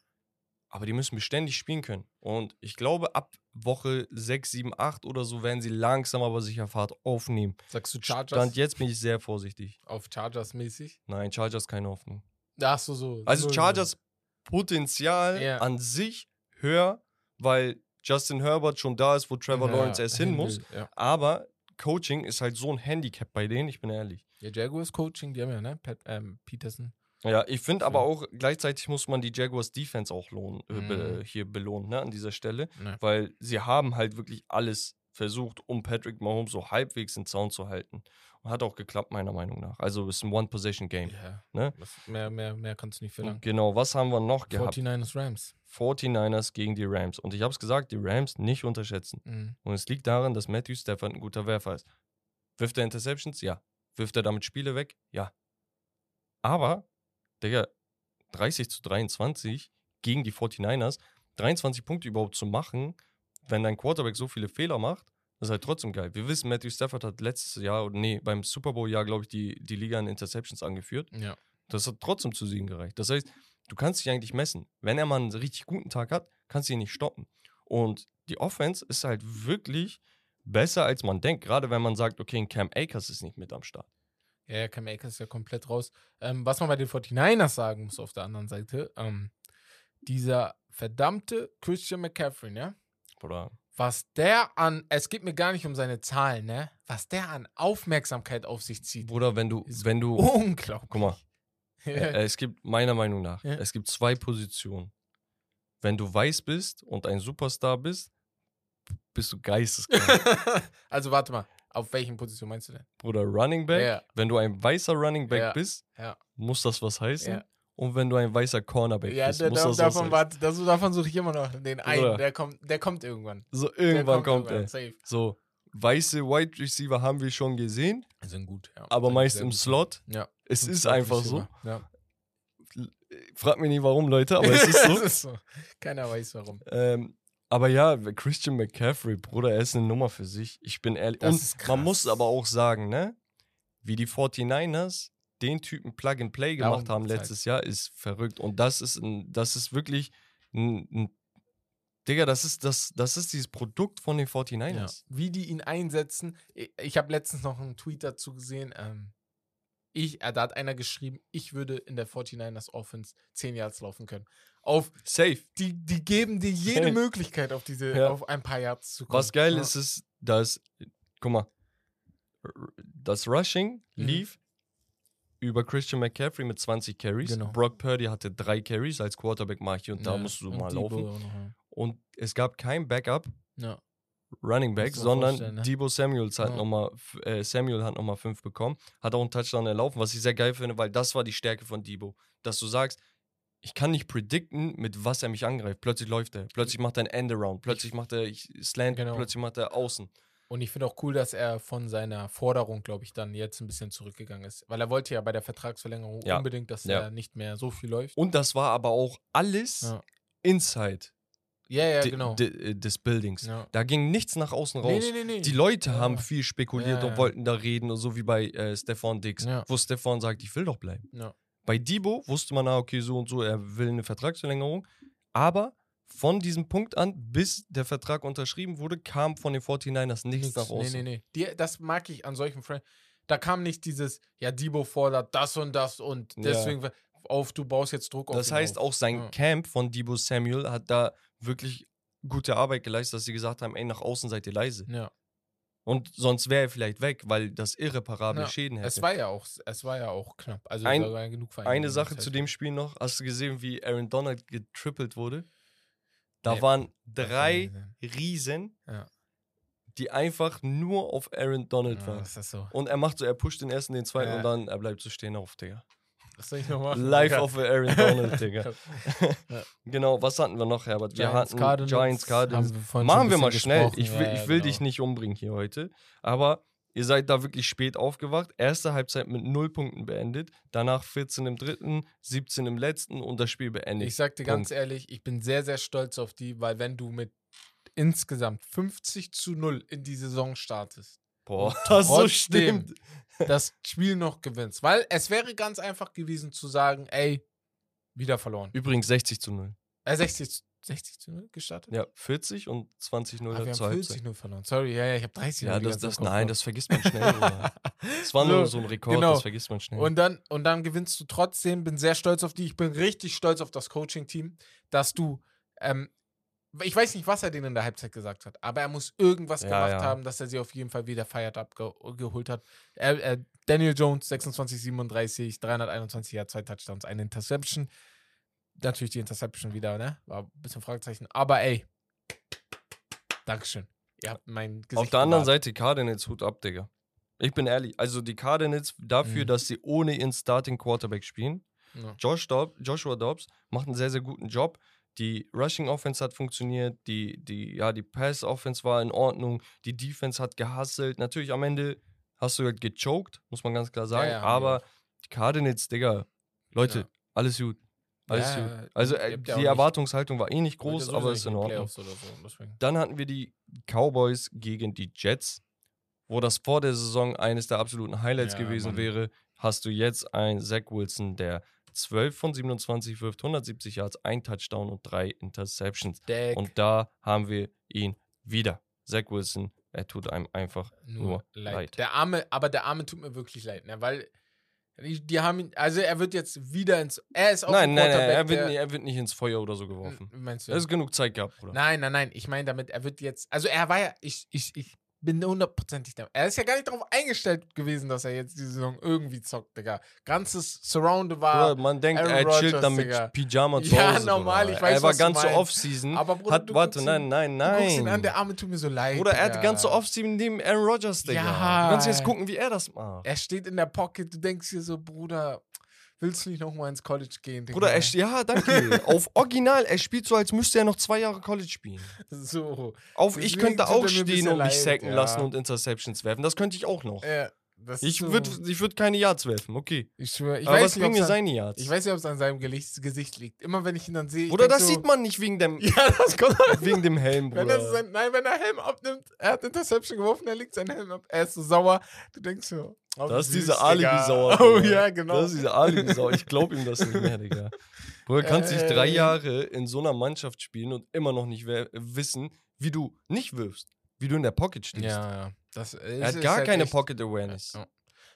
Aber die müssen beständig spielen können. Und ich glaube, ab Woche 6, 7, 8 oder so werden sie langsam aber sicher Fahrt aufnehmen. Sagst du Chargers Stand jetzt bin ich sehr vorsichtig. auf Chargers mäßig? Nein, Chargers keine Hoffnung. Ach so, so. Also so- Chargers Potenzial Ja. an sich höher, weil Justin Herbert schon da ist, wo Trevor Ja, Lawrence erst hin muss. Ja. Aber Coaching ist halt so ein Handicap bei denen, ich bin ehrlich. ja, Jaguars Coaching, die haben ja, ne? Pat, ähm, Peterson. Ja, ich finde aber auch, gleichzeitig muss man die Jaguars Defense auch lohnen, äh, Mhm. hier belohnen, ne, an dieser Stelle. Ne. Weil sie haben halt wirklich alles versucht, um Patrick Mahomes so halbwegs in Zaun zu halten. Und hat auch geklappt, meiner Meinung nach. Also es ist ein One-Possession-Game. Ja. Ne? Mehr, mehr, mehr kannst du nicht verlangen. Genau, was haben wir noch gehabt? 49ers Rams. 49ers gegen die Rams. Und ich habe es gesagt, die Rams nicht unterschätzen. Mhm. Und es liegt daran, dass Matthew Stafford ein guter Werfer ist. Wirft er Interceptions? Ja. Wirft er damit Spiele weg? Ja. Aber, Digga, 30 zu 23 gegen die 49ers, 23 Punkte überhaupt zu machen, wenn dein Quarterback so viele Fehler macht, das ist halt trotzdem geil. Wir wissen, Matthew Stafford hat letztes Jahr, oder nee, beim Super Bowl-Jahr, glaube ich, die, die Liga in Interceptions angeführt. Ja. Das hat trotzdem zu Siegen gereicht. Das heißt, du kannst dich eigentlich messen. Wenn er mal einen richtig guten Tag hat, kannst du ihn nicht stoppen. Und die Offense ist halt wirklich besser, als man denkt. Gerade wenn man sagt, okay, ein Cam Akers ist nicht mit am Start. Ja, ja, Cam Akers ist ja komplett raus. Ähm, was man bei den 49ers sagen muss auf der anderen Seite, ähm, dieser verdammte Christian McCaffrey, ne? Oder Was der an, es geht mir gar nicht um seine Zahlen, ne? Was der an Aufmerksamkeit auf sich zieht. Bruder, wenn du, wenn du, Unglaublich. guck mal, äh, es gibt meiner Meinung nach, Ja. es gibt zwei Positionen. Wenn du weiß bist und ein Superstar bist, bist du geisteskrank. also warte mal, auf welchen Position meinst du denn? Bruder, Running Back, Ja. wenn du ein weißer Running Back Ja. bist, Ja. muss das was heißen. Ja. Und wenn du ein weißer Cornerback Ja, bist, muss da, davon, das, davon suche ich immer noch den einen. Bruder. Der kommt, der kommt irgendwann. So, Der irgendwann kommt, irgendwann, er. Safe. So, weiße Wide Receiver haben wir schon gesehen, Sind gut, ja. aber Sind meist im gut. Slot. Ja. Es ist einfach so. Ja. Frag mich nicht warum, Leute, aber es ist so. es ist so. Keiner weiß warum. ähm, aber ja, Christian McCaffrey, Bruder, er ist eine Nummer für sich. Ich bin ehrlich. Das Und man muss aber auch sagen, ne? Wie die 49ers den Typen Plug and Play gemacht haben geht's halt. letztes Jahr, ist verrückt. Und das ist ein, das ist wirklich ein, ein Digga, das ist, das, das ist dieses Produkt von den 49ers. Ja. Wie die ihn einsetzen. Ich, habe letztens noch einen Tweet dazu gesehen. Ähm, ich, äh, da hat einer geschrieben, ich würde in der 49ers Offense 10 Yards laufen können. Auf, Safe. die, die geben dir jede Safe. Möglichkeit, auf diese, Ja. auf ein paar Yards zu kommen. Was geil ja. ist, ist, dass, guck mal, das Rushing Mhm. lief über Christian McCaffrey mit 20 Carries. Genau. Brock Purdy hatte drei Carries als Quarterback, mach hier und da Ja, musst du mal Debo laufen. noch. Und es gab kein Backup Ja. Running Back, sondern ne? Debo Samuels hat Ja. noch mal, f- äh, Samuel hat nochmal fünf bekommen, hat auch einen Touchdown erlaufen, was ich sehr geil finde, weil das war die Stärke von Debo. Dass du sagst, ich kann nicht predikten, mit was er mich angreift. Plötzlich läuft er, plötzlich macht er ein Endaround, plötzlich macht er ich- Slant, Genau. plötzlich macht er Außen. Und ich finde auch cool, dass er von seiner Forderung, glaube ich, dann jetzt ein bisschen zurückgegangen ist. Weil er wollte ja bei der Vertragsverlängerung Ja. unbedingt, dass Ja. er nicht mehr so viel läuft. Und das war aber auch alles Ja. inside Ja, ja, genau. äh, des Buildings. Da ging nichts nach außen raus. Nee, nee, nee, nee. Die Leute haben viel spekuliert und wollten da reden, so wie bei äh, Stefan Dix, wo Stefan sagt, ich will doch bleiben. Bei Debo wusste man, ah, okay, so und so, er will eine Vertragsverlängerung. Aber von diesem Punkt an, bis der Vertrag unterschrieben wurde, kam von den 49ers nichts Nix. nach Nee, außen. nee, nee. Die, das mag ich an solchen Friends. Da kam nicht dieses, ja, Debo fordert das und das und Ja. deswegen auf, du baust jetzt Druck auf Das heißt, auf. auch sein Ja. Camp von Debo Samuel hat da wirklich gute Arbeit geleistet, dass sie gesagt haben, ey, nach außen seid ihr leise. Ja. Und sonst wäre er vielleicht weg, weil das irreparable Ja, Schäden hätte. Es war ja auch, es war ja auch knapp. Also Ein- genug Eine in Sache zu dem Spiel noch. Hast du gesehen, wie Aaron Donald getrippelt wurde? Da Nee. waren drei Riesen, Ja. die einfach nur auf Aaron Donald Ja, waren. so. Und er macht so, er pusht den ersten, den zweiten Ja. und dann er bleibt so stehen auf, Digga. Was soll ich noch machen? Live auf Aaron Donald, Digga. Genau, was hatten wir noch, Herbert? Wir Giants, hatten Cardinals, Giants, Cardinals. haben wir Machen wir mal schnell. Ich will, ich will genau. dich nicht umbringen hier heute. Aber ihr seid da wirklich spät aufgewacht. Erste Halbzeit mit 0 Punkten beendet. Danach 14 im dritten, 17 im letzten und das Spiel beendet. Ich sag dir ganz ehrlich, ich bin sehr, sehr stolz auf die, weil wenn du mit insgesamt 50 zu 0 in die Saison startest, Boah, das so stimmt. das Spiel noch gewinnst. Weil es wäre ganz einfach gewesen zu sagen, ey, wieder verloren. Übrigens 60 zu 0. Äh, 60, zu- 60 zu 0 gestartet? Ja, 40 und 20 0 Ah, wir haben Halbzeit. 40 0 verloren. Sorry, ja, ja, ich habe 30 Ja, das, das, nein, gehabt. das vergisst man schnell. Das war nur so ein Rekord, genau. das vergisst man schnell. Und dann, und dann gewinnst du trotzdem, bin sehr stolz auf die. Ich bin richtig stolz auf das Coaching-Team, dass du, ähm, ich weiß nicht, was er denen in der Halbzeit gesagt hat, aber er muss irgendwas Ja, gemacht ja. haben, dass er sie auf jeden Fall wieder feiert abgeholt hat. Er, äh, Daniel Jones, 26, 37, 321 Jahre, zwei Touchdowns, eine Interception. Natürlich die Interception wieder, ne? War ein bisschen Fragezeichen. Aber ey, Dankeschön. Ihr habt mein Gesicht Auf der anderen bewahrt. Seite Cardinals Hut ab, Digga. Ich bin ehrlich, also die Cardinals dafür, Mhm. dass sie ohne ihren Starting Quarterback spielen. Ja. Josh Dobb, Joshua Dobbs macht einen sehr, sehr guten Job. Die Rushing Offense hat funktioniert, die, die, ja, die Pass Offense war in Ordnung, die Defense hat gehustelt. Natürlich am Ende hast du halt gechoked, muss man ganz klar sagen. ja, die aber die Cardinals, Digga, Leute, Ja. alles gut. Alles Ja. Also äh, ja die Erwartungshaltung war eh nicht groß, sowieso aber ist in Ordnung. So, deswegen. Dann hatten wir die Cowboys gegen die Jets, wo das vor der Saison eines der absoluten Highlights Ja, gewesen Mann. wäre. Hast du jetzt einen Zach Wilson, der 12 von 27 wirft, 170 Yards, ein Touchdown und drei Interceptions. Deck, Und da haben wir ihn wieder. Zach Wilson, er tut einem einfach nur leid. leid. Der Arme, aber der Arme tut mir wirklich leid, ne? Weil die, die haben ihn, also er wird jetzt wieder ins, er ist auch Nein, ein nein, nein, er wird, nicht, er wird nicht ins Feuer oder so geworfen. Meinst du? Er ist genug Zeit gehabt, Bruder. Nein, nein, nein. Ich meine damit, er wird jetzt. Also er war ja, ich, ich, ich bin hundertprozentig da. Er ist ja gar nicht darauf eingestellt gewesen, dass er jetzt die Saison irgendwie zockt, Digga. Ganzes Surround war. Bruder, man denkt, Aaron er chillt Rodgers, dann mit Digga. Pyjama zu Ja, Hause. normal, Bruder. ich weiß, Er war ganze. Offseason. aber Bruder, Hat, warte, guckst nein, ihn, nein, Du guckst ihn an, nein. der Arme tut mir so leid. Oder er hat ganze Offseason neben Aaron Rodgers, Digga. Ja. Du kannst jetzt gucken, wie er das macht. Er steht in der Pocket, du denkst dir so, Bruder, willst du nicht nochmal ins College gehen, Digga? Bruder, er, ja, danke. Auf Original, er spielt so, als müsste er noch zwei Jahre College spielen. So. Auf, ich könnte auch stehen und mich sacken ja. lassen und Interceptions werfen. Das könnte ich auch noch. Ja, das Ich so, würde ich würd keine Yards werfen, okay. Ich schwöre, ich Aber was weiß nicht, bringen ob's mir seine Yards? Ich weiß nicht, ob es an seinem Gesicht, liegt. Immer wenn ich ihn dann sehe. denk das so, sieht man nicht wegen dem, Ja, das kommt wegen dem Helm, Wenn er Bruder. sein, nein, wenn er Helm abnimmt, er hat Interception geworfen, er legt seinen Helm ab, er ist so sauer. Du denkst so, oh, Das ist diese. Alibi-Sauer. Oh ja, genau. Das ist diese Alibi-Sau. Ich glaube ihm das nicht mehr, Digga. Bruder, kannst dich drei Ey. Jahre in so einer Mannschaft spielen und immer noch nicht wissen, wie du nicht wirfst, wie du in der Pocket stehst. ja, ja. Das ist, Er hat gar halt keine echt, Pocket Awareness. Ja.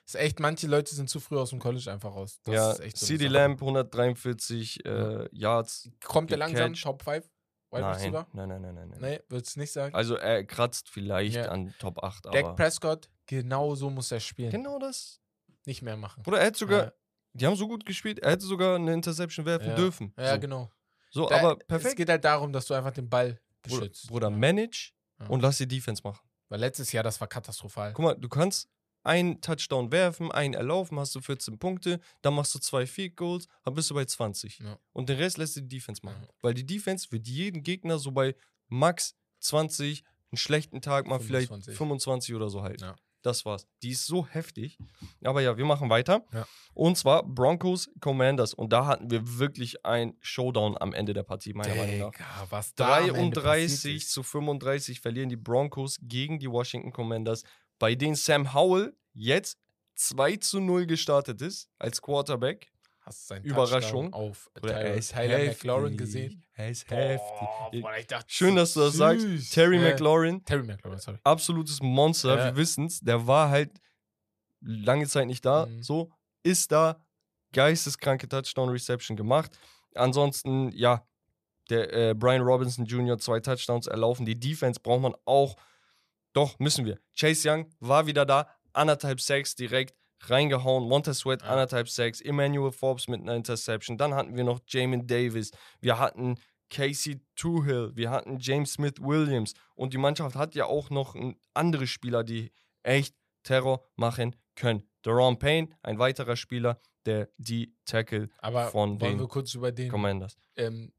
Ist echt, manche Leute sind zu früh aus dem College einfach raus. Das Ja, ist echt so CD. Lamb 143 äh, Yards. Kommt der langsam. Top 5? Wide Nein, nein, nein, nein, nein, nein. Nee, würdest du nicht sagen? Also er kratzt vielleicht Ja. an Top 8, Dak Prescott, genau so muss er spielen. genau das. Nicht mehr machen. Bruder, er hätte sogar, Ja. die haben so gut gespielt, er hätte sogar eine Interception werfen Ja. dürfen. Ja, so, genau. so Da- aber Es perfekt. geht halt darum, dass du einfach den Ball Bruder, beschützt. Bruder, manage Ja. und lass die Defense machen. Weil letztes Jahr, das war katastrophal. Guck mal, du kannst einen Touchdown werfen, einen erlaufen, hast du 14 Punkte, dann machst du zwei Field Goals, dann bist du bei 20. Ja. Und den Rest lässt du die Defense machen. Ja. Weil die Defense wird jeden Gegner so bei max 20, einen schlechten Tag mal 25. vielleicht 25 oder so halt. Ja. Das war's. Die ist so heftig. Aber ja, wir machen weiter. Ja. Und zwar Broncos Commanders. Und da hatten wir wirklich ein Showdown am Ende der Partie, meiner Meinung nach. Digga, was da am Ende passiert 33 ist. zu 35 verlieren die Broncos gegen die Washington Commanders, bei denen Sam Howell jetzt 2 zu 0 gestartet ist als Quarterback. Hast du seinen Überraschung. Touchdown auf Oder Tyler, Tyler McLaurin gesehen? Er ist heftig. Boah, dachte, Schön, dass du das sagst. süß. Terry Ja. McLaurin, Terry McLaurin, sorry. absolutes Monster, Ja. wir wissen's. Der war halt lange Zeit nicht da. Mhm. So, ist da. Geisteskranke Touchdown-Reception gemacht. Ansonsten, ja, der äh, Brian Robinson Jr. zwei Touchdowns erlaufen. Die Defense braucht man auch. Doch, müssen wir. Chase Young war wieder da. Anderthalb Sacks direkt reingehauen. Montez Sweat, Ja. anderthalb Sacks. Emmanuel Forbes mit einer Interception. Dann hatten wir noch Jamin Davis. Wir hatten Casey Tuhill. Wir hatten James Smith Williams. Und die Mannschaft hat ja auch noch andere Spieler, die echt Terror machen können. Deron Payne, ein weiterer Spieler, der D-Tackle Aber von wollen den wir kurz über den Commanders. ähm,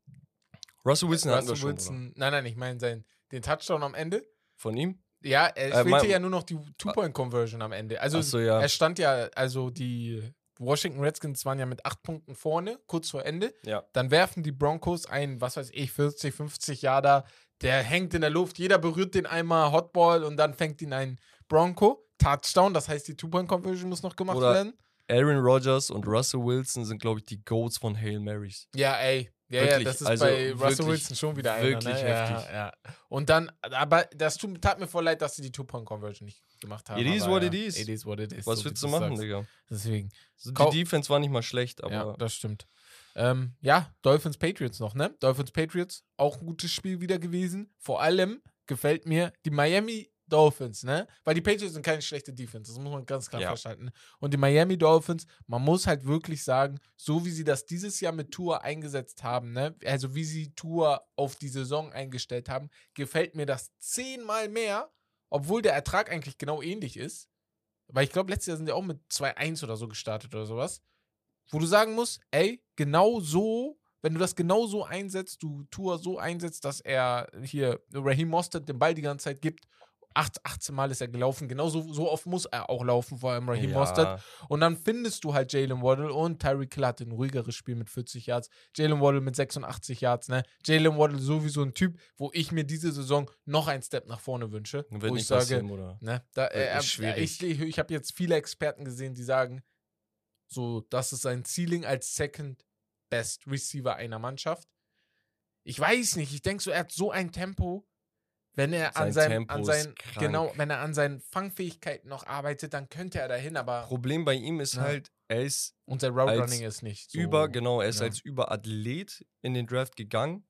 Russell Wilson hatten wir Russell schon, Wilson, nein, nein, ich meine sein, den Touchdown am Ende. Von ihm? Ja, er Äh, fehlte ja nur noch die Two-Point-Conversion am Ende. Also Achso, ja. er stand ja, also die Washington Redskins waren ja mit acht Punkten vorne, kurz vor Ende. Ja. Dann werfen die Broncos ein, was weiß ich, 40, 50 Jahre Der hängt in der Luft, jeder berührt den einmal Hotball und dann fängt ihn ein Bronco. Touchdown, das heißt, die Two-Point-Conversion muss noch gemacht Oder- werden. Aaron Rodgers und Russell Wilson sind, glaube ich, die Goats von Hail Marys. Ja, ey. Ja, ja, Wirklich, das ist also bei Russell Wilson schon wieder einer. wirklich ne? heftig. Ja, ja. Und dann, aber das tut, tat mir voll leid, dass sie die Two-Point-Conversion nicht gemacht haben. It is what ja, it is. It is what it is. Was so willst du machen, sagst. Digga? Deswegen. So, Kau- Die Defense war nicht mal schlecht, aber ja, das stimmt. Ähm, ja, Dolphins Patriots noch, ne? Dolphins Patriots, auch ein gutes Spiel wieder gewesen. Vor allem gefällt mir die Miami Dolphins, ne? Weil die Patriots sind keine schlechte Defense, das muss man ganz klar Ja. festhalten. Und die Miami Dolphins, man muss halt wirklich sagen, so wie sie das dieses Jahr mit Tour eingesetzt haben, ne? Also wie sie Tour auf die Saison eingestellt haben, gefällt mir das zehnmal mehr, obwohl der Ertrag eigentlich genau ähnlich ist. Weil ich glaube, letztes Jahr sind die auch mit 2-1 oder so gestartet oder sowas wo du sagen musst, ey, genau so, wenn du das genau so einsetzt, du Tour so einsetzt, dass er hier Raheem Mostert den Ball die ganze Zeit gibt, acht, 18 Mal ist er gelaufen, genau so, oft muss er auch laufen, vor allem Raheem ja, Mostert. Und dann findest du halt Jalen Waddle und Tyreek Hill hat ein ruhigeres Spiel mit 40 Yards, Jalen Waddle mit 86 Yards, ne? Jalen Waddle sowieso ein Typ, wo ich mir diese Saison noch einen Step nach vorne wünsche, Wird wo ich sage, oder? Ne? Da, äh, äh, ich ich, ich habe jetzt viele Experten gesehen, die sagen, so, das ist sein Ceiling als Second Best Receiver einer Mannschaft. Ich weiß nicht, ich denke so, er hat so ein Tempo, wenn er an Sein seinem, Tempo an seinen, genau, wenn er an seinen Fangfähigkeiten noch arbeitet, dann könnte er dahin, aber Problem bei ihm ist Ja. halt, er ist und sein Route als Running ist nicht so. über, genau, er ist ja. als Überathlet in den Draft gegangen,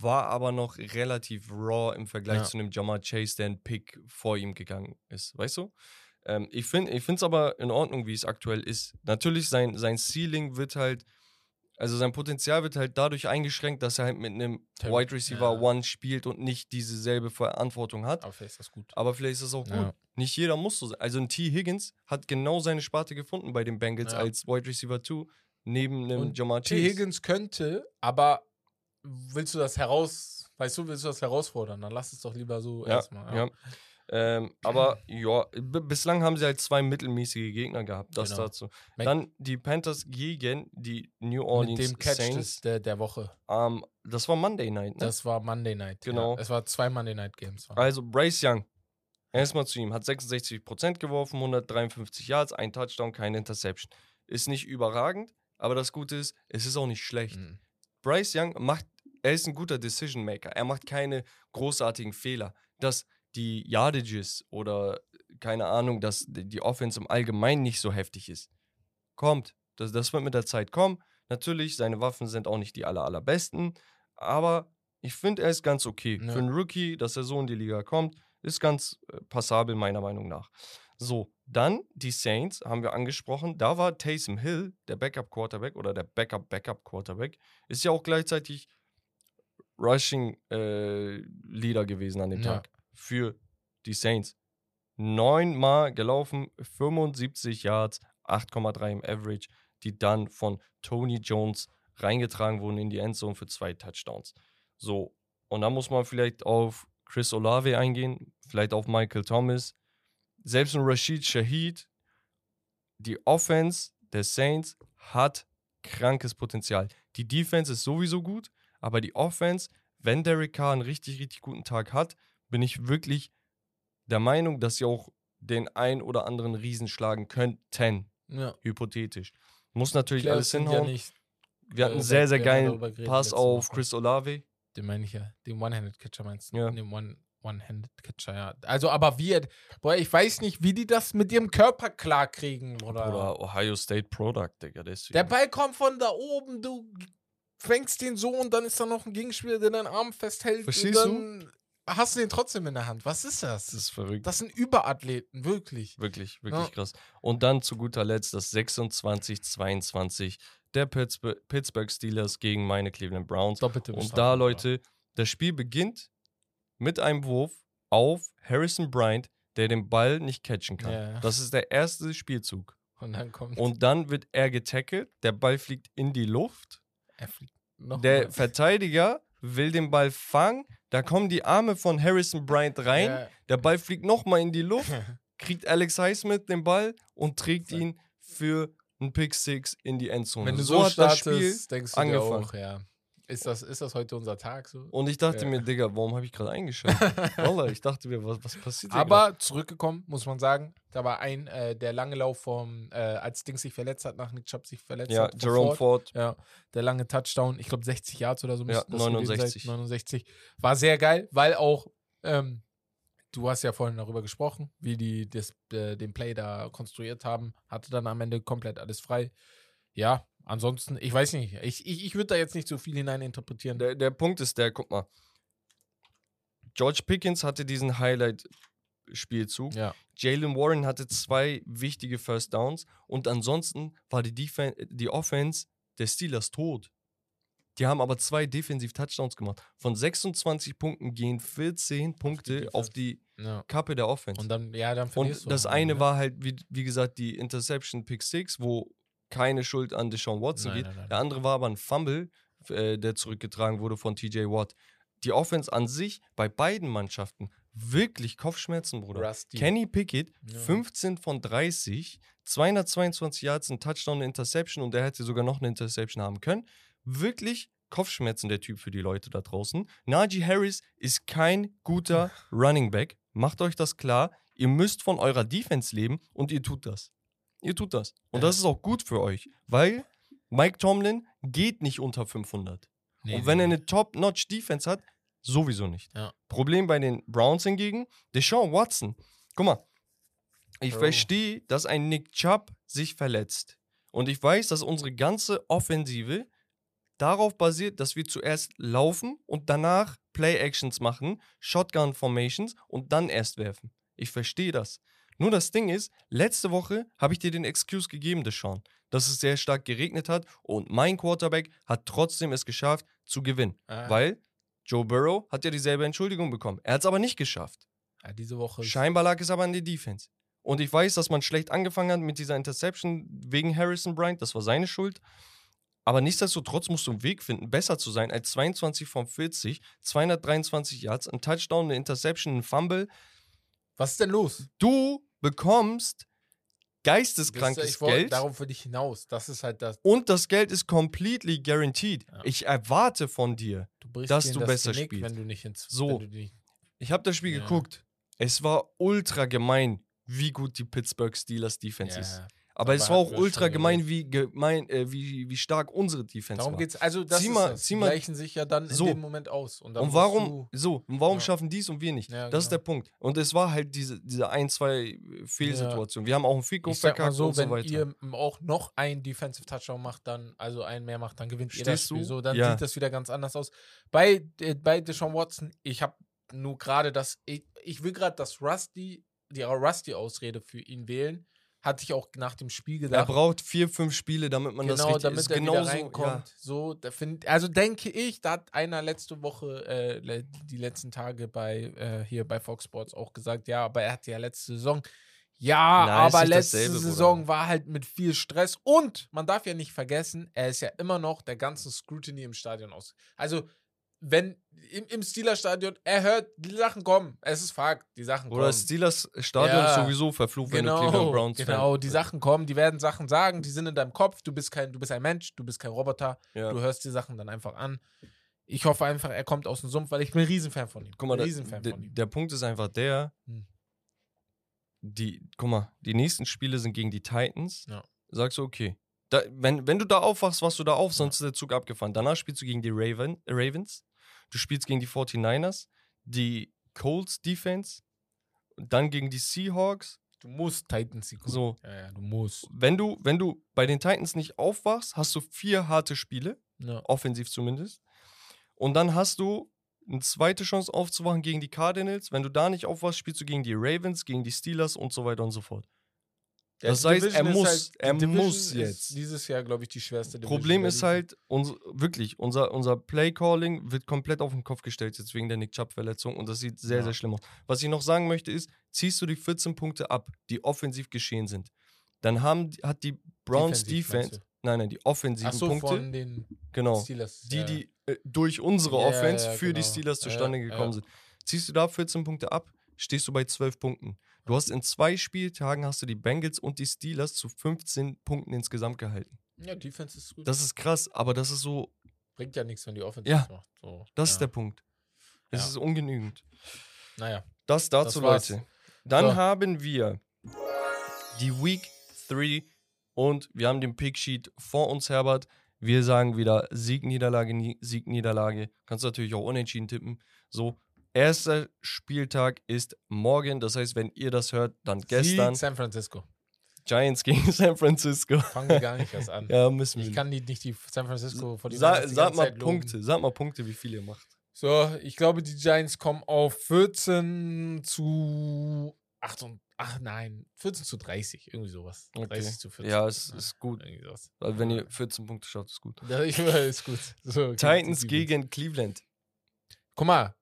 war aber noch relativ raw im Vergleich Ja. zu einem Jamar Chase, der ein Pick vor ihm gegangen ist, weißt du? Ähm, ich finde es aber in Ordnung, wie es aktuell ist. Natürlich, sein, sein Ceiling wird halt, also sein Potenzial wird halt dadurch eingeschränkt, dass er halt mit einem Terry- Wide Receiver ja. One spielt und nicht dieselbe Verantwortung hat. Aber vielleicht ist das gut. Aber vielleicht ist es auch gut. Ja. Nicht jeder muss so sein. Also ein T. Higgins hat genau seine Sparte gefunden bei den Bengals Ja. als Wide Receiver 2 neben einem Und Jamar T. Chase. Higgins könnte, aber willst du das heraus, weißt du, willst du das herausfordern? Dann lass es doch lieber so erstmal. ja. Ähm, aber ja, bislang haben sie halt zwei mittelmäßige Gegner gehabt. Das Genau. dazu. Dann die Panthers gegen die New Mit Orleans dem Catch Saints. der, der Woche. Ähm, das war Monday Night. Ne? Das war Monday Night. Genau. Ja. Es war zwei Monday Night Games. Also Bryce Young, erstmal zu ihm, hat 66% geworfen, 153 Yards, ein Touchdown, keine Interception. Ist nicht überragend, aber das Gute ist, es ist auch nicht schlecht. Mhm. Bryce Young macht, er ist ein guter Decision Maker. Er macht keine großartigen Fehler. Dass die Yardages oder keine Ahnung, dass die Offense im Allgemeinen nicht so heftig ist. Kommt. Das, das wird mit der Zeit kommen. Natürlich, seine Waffen sind auch nicht die aller, allerbesten, aber ich finde, er ist ganz okay. Ja. Für einen Rookie, dass er so in die Liga kommt, ist ganz äh, passabel, meiner Meinung nach. So, dann die Saints haben wir angesprochen. Da war Taysom Hill, der Backup-Quarterback oder der Backup-Backup-Quarterback, ist ja auch gleichzeitig Rushing-Leader gewesen an dem Ja. Tag für die Saints. Neunmal gelaufen, 75 Yards, 8,3 im Average, die dann von Tony Jones reingetragen wurden in die Endzone für zwei Touchdowns. So, und dann muss man vielleicht auf Chris Olave eingehen, vielleicht auf Michael Thomas, selbst ein Rashid Shahid. Die Offense der Saints hat krankes Potenzial. Die Defense ist sowieso gut, aber die Offense, wenn Derek Carr einen richtig, richtig guten Tag hat, bin ich wirklich der Meinung, dass sie auch den ein oder anderen Riesen schlagen könnten, Ja. hypothetisch. Muss natürlich Playoffs alles hinhauen. Ja nicht, Wir hatten äh, einen sehr, sehr wir haben geilen Pass auf Woche. Chris Olave. Den meine ich ja. Den One-Handed-Catcher meinst du? Ja. Den One- One-Handed-Catcher, ja. Also, aber wie, er- boah, ich weiß nicht, wie die das mit ihrem Körper klarkriegen, oder? Oder Ohio State Product, Digga. Deswegen. Der Ball kommt von da oben, du fängst den so und dann ist da noch ein Gegenspieler, der deinen Arm festhält. Verstehst und dann hast du den trotzdem in der Hand. Was ist das? das ist verrückt. Das sind Überathleten, wirklich. Wirklich, wirklich Ja. krass. Und dann zu guter Letzt das 26-22 der Pittsburgh, Steelers gegen meine Cleveland Browns. Doppelte Und da? Leute, das Spiel beginnt mit einem Wurf auf Harrison Bryant, der den Ball nicht catchen kann. Ja. Das ist der erste Spielzug. Und dann kommt. Und dann wird er getackelt, der Ball fliegt in die Luft. er fliegt noch Der mal. Verteidiger will den Ball fangen, da kommen die Arme von Harrison Bryant rein, Ja. der Ball fliegt nochmal in die Luft, kriegt Alex Highsmith den Ball und trägt ihn für einen Pick Six in die Endzone. Wenn du so, hat das startest, denkst du angefangen. dir auch, ja. Ist das, ist das heute unser Tag so? Und ich dachte Ja. mir, Digga, warum habe ich gerade eingeschaltet? Wallah, ich dachte mir, was, was passiert hier Aber zurückgekommen, muss man sagen. Da war ein, äh, der lange Lauf vom, äh, als Dings sich verletzt hat, nach Nick Chubb sich verletzt grad? hat. Ja, Jerome Ford. Ja, der lange Touchdown, ich glaube 60 Yards oder so. Ja, müssten das gewesen 69. Sein, 69. War sehr geil, weil auch, ähm, du hast ja vorhin darüber gesprochen, wie die das, äh, den Play da konstruiert haben. Hatte dann am Ende komplett alles frei. Ja, ansonsten, ich weiß nicht, ich, ich, ich würde da jetzt nicht so viel hineininterpretieren. Der, der Punkt ist der, guck mal. George Pickens hatte diesen Highlight-Spielzug. Ja, Jalen Warren hatte zwei wichtige First Downs und ansonsten war die, Defen die Offense der Steelers tot. Die haben aber zwei Defensiv-Touchdowns gemacht. Von 26 Punkten gehen 14 Punkte auf die ja. Kappe der Offense. Und dann, ja, dann Und das am eine Ende. war halt, wie, wie gesagt, die Interception Pick 6, wo keine Schuld an Deshaun Watson Nein, geht. nein, nein. Der andere war aber ein Fumble, äh, der zurückgetragen wurde von TJ Watt. Die Offense an sich bei beiden Mannschaften wirklich Kopfschmerzen, Bruder. Rusty. Kenny Pickett, Ja. 15 von 30, 222 Yards, ein Touchdown, eine Interception und er hätte sogar noch eine Interception haben können. Wirklich Kopfschmerzen der Typ für die Leute da draußen. Najee Harris ist kein guter Running Back. Macht euch das klar. Ihr müsst von eurer Defense leben und ihr tut das. Ihr tut das. Und das ist auch gut für euch, weil Mike Tomlin geht nicht unter 500. Nee, und wenn nee, er eine Top-Notch-Defense hat, sowieso nicht. Ja. Problem bei den Browns hingegen, Deshaun Watson. Guck mal, ich Bro. verstehe, dass ein Nick Chubb sich verletzt. Und ich weiß, dass unsere ganze Offensive darauf basiert, dass wir zuerst laufen und danach Play-Actions machen, Shotgun-Formations und dann erst werfen. Ich verstehe das. Nur das Ding ist, letzte Woche habe ich dir den Excuse gegeben, Deshaun, dass es sehr stark geregnet hat und mein Quarterback hat trotzdem es geschafft zu gewinnen. Ah, Weil Joe Burrow hat ja dieselbe Entschuldigung bekommen. Er hat es aber nicht geschafft. ja, diese Woche. Scheinbar lag es aber an der Defense. Und ich weiß, dass man schlecht angefangen hat mit dieser Interception wegen Harrison Bryant. Das war seine Schuld. Aber nichtsdestotrotz musst du einen Weg finden, besser zu sein als 22 von 40, 223 Yards, ein Touchdown, eine Interception, ein Fumble. Was ist denn los? Du bekommst geisteskrankes ist- ich wollt- Geld Darauf will ich hinaus. Das ist halt das. und das Geld ist completely guaranteed. Ja. Ich erwarte von dir. Du dass du das besser Genick, spielst. Wenn du nicht ins. So. Du Ich habe das Spiel Ja. geguckt. Es war ultra gemein, wie gut die Pittsburgh Steelers Defense ist. Aber es war auch ultra gemein, wie, gemein äh, wie, wie stark unsere Defense darum war. geht's. Also, das ist mal- das. mal- gleichen sich ja dann So. in dem Moment aus. Und, Und warum, so, und warum Ja. schaffen die es und wir nicht? Ja, das ist genau. der Punkt. Und es war halt diese, diese ein, zwei Fehlsituationen. Wir haben auch einen Fico verkackt so, und so wenn weiter. ihr m- auch noch einen Defensive Touchdown macht, dann, also einen mehr macht, dann gewinnt ihr das Spiel. du? So, dann Ja. sieht das wieder ganz anders aus. Bei, äh, bei Deshaun Watson, ich habe nur gerade das, ich, ich will gerade das Rusty, die Rusty-Ausrede für ihn wählen. Hatte ich auch nach dem Spiel er gedacht. braucht vier, fünf Spiele, damit man das genau, richtig damit ist. er Genauso, wieder reinkommt. Ja. So, da find, also denke ich, da hat einer letzte Woche, äh, die letzten Tage bei äh, hier bei Fox Sports auch gesagt, ja, aber er hatte ja letzte Saison. Ja, ist aber letzte dasselbe, Bruder. Saison war halt mit viel Stress und man darf ja nicht vergessen, er ist ja immer noch der ganzen Scrutiny im Stadion aus. Also, wenn im, im Steelers-Stadion, er hört, die Sachen kommen. Es ist Fakt, die Sachen Oder kommen. Steelers Stadion Ja. ist sowieso verflucht, wenn du Cleveland Genau, Browns genau, die Sachen kommen, die werden Sachen sagen, die sind in deinem Kopf, du bist kein, du bist ein Mensch, du bist kein Roboter, Ja. du hörst die Sachen dann einfach an. Ich hoffe einfach, er kommt aus dem Sumpf, weil ich bin ein Riesenfan von ihm. Guck mal, Riesenfan der, von ihm. der Punkt ist einfach der, Hm. die, guck mal, die nächsten Spiele sind gegen die Titans. Ja. Sagst du, okay. Da, wenn, wenn du da aufwachst, wachst du da auf, Ja. sonst ist der Zug abgefahren. Danach spielst du gegen die Raven, Ravens, du spielst gegen die 49ers, die Colts Defense, dann gegen die Seahawks. Du musst Titans sie gucken. So, Ja, ja, du musst. wenn du, wenn du bei den Titans nicht aufwachst, hast du vier harte Spiele, Ja. offensiv zumindest. Und dann hast du eine zweite Chance aufzuwachen gegen die Cardinals. Wenn du da nicht aufwachst, spielst du gegen die Ravens, gegen die Steelers und so weiter und so fort. Das die heißt, Division er muss- halt, die er Division muss jetzt. Dieses Jahr, glaube ich, die schwerste Division Problem ist halt, uns, wirklich, unser, unser Play-Calling wird komplett auf den Kopf gestellt jetzt wegen der Nick Chubb-Verletzung und das sieht sehr, Ja. sehr schlimm aus. Was ich noch sagen möchte ist, ziehst du die 14 Punkte ab, die offensiv geschehen sind, Dann haben, die- hat die Browns Defensiv, meinst Defense, nein, nein, die offensiven so, Punkte, von den genau, Steelers. die, ja. die äh, durch unsere Ja, Offense ja, für die genau. Steelers Ja, zustande ja. gekommen sind. Ziehst du da 14 Punkte ab, stehst du bei 12 Punkten. Du hast in zwei Spieltagen hast du die Bengals und die Steelers zu 15 Punkten insgesamt gehalten. Ja, Defense ist gut. Das ist krass, aber das ist so, bringt ja nichts, wenn die Offense Ja, das macht. So, das ja. ist der Punkt. Es Ja. ist ungenügend. Naja. Das dazu, Das. Leute. Dann So. haben wir die Week 3 und wir haben den Picksheet vor uns, Herbert. Wir sagen wieder Sieg, Niederlage, Nie- Sieg, Niederlage. Kannst du natürlich auch unentschieden tippen. So, erster Spieltag ist morgen. Das heißt, wenn ihr das hört, dann gestern. San Francisco. Giants gegen San Francisco. Fangen wir gar nicht erst an. Ja, müssen wir. Ich kann die, nicht die San Francisco vor die Sa sag mal Punkte. Sag mal Punkte, wie viel ihr macht. So, ich glaube, die Giants kommen auf 14 zu 8 und, ach nein, 14 zu 30, irgendwie sowas. 30 zu 14. Ja, es ist gut. Weil wenn ihr 14 Punkte schaut, ist gut. Ja, ich ist gut. So, Titans die Defense. gegen Cleveland. Guck mal,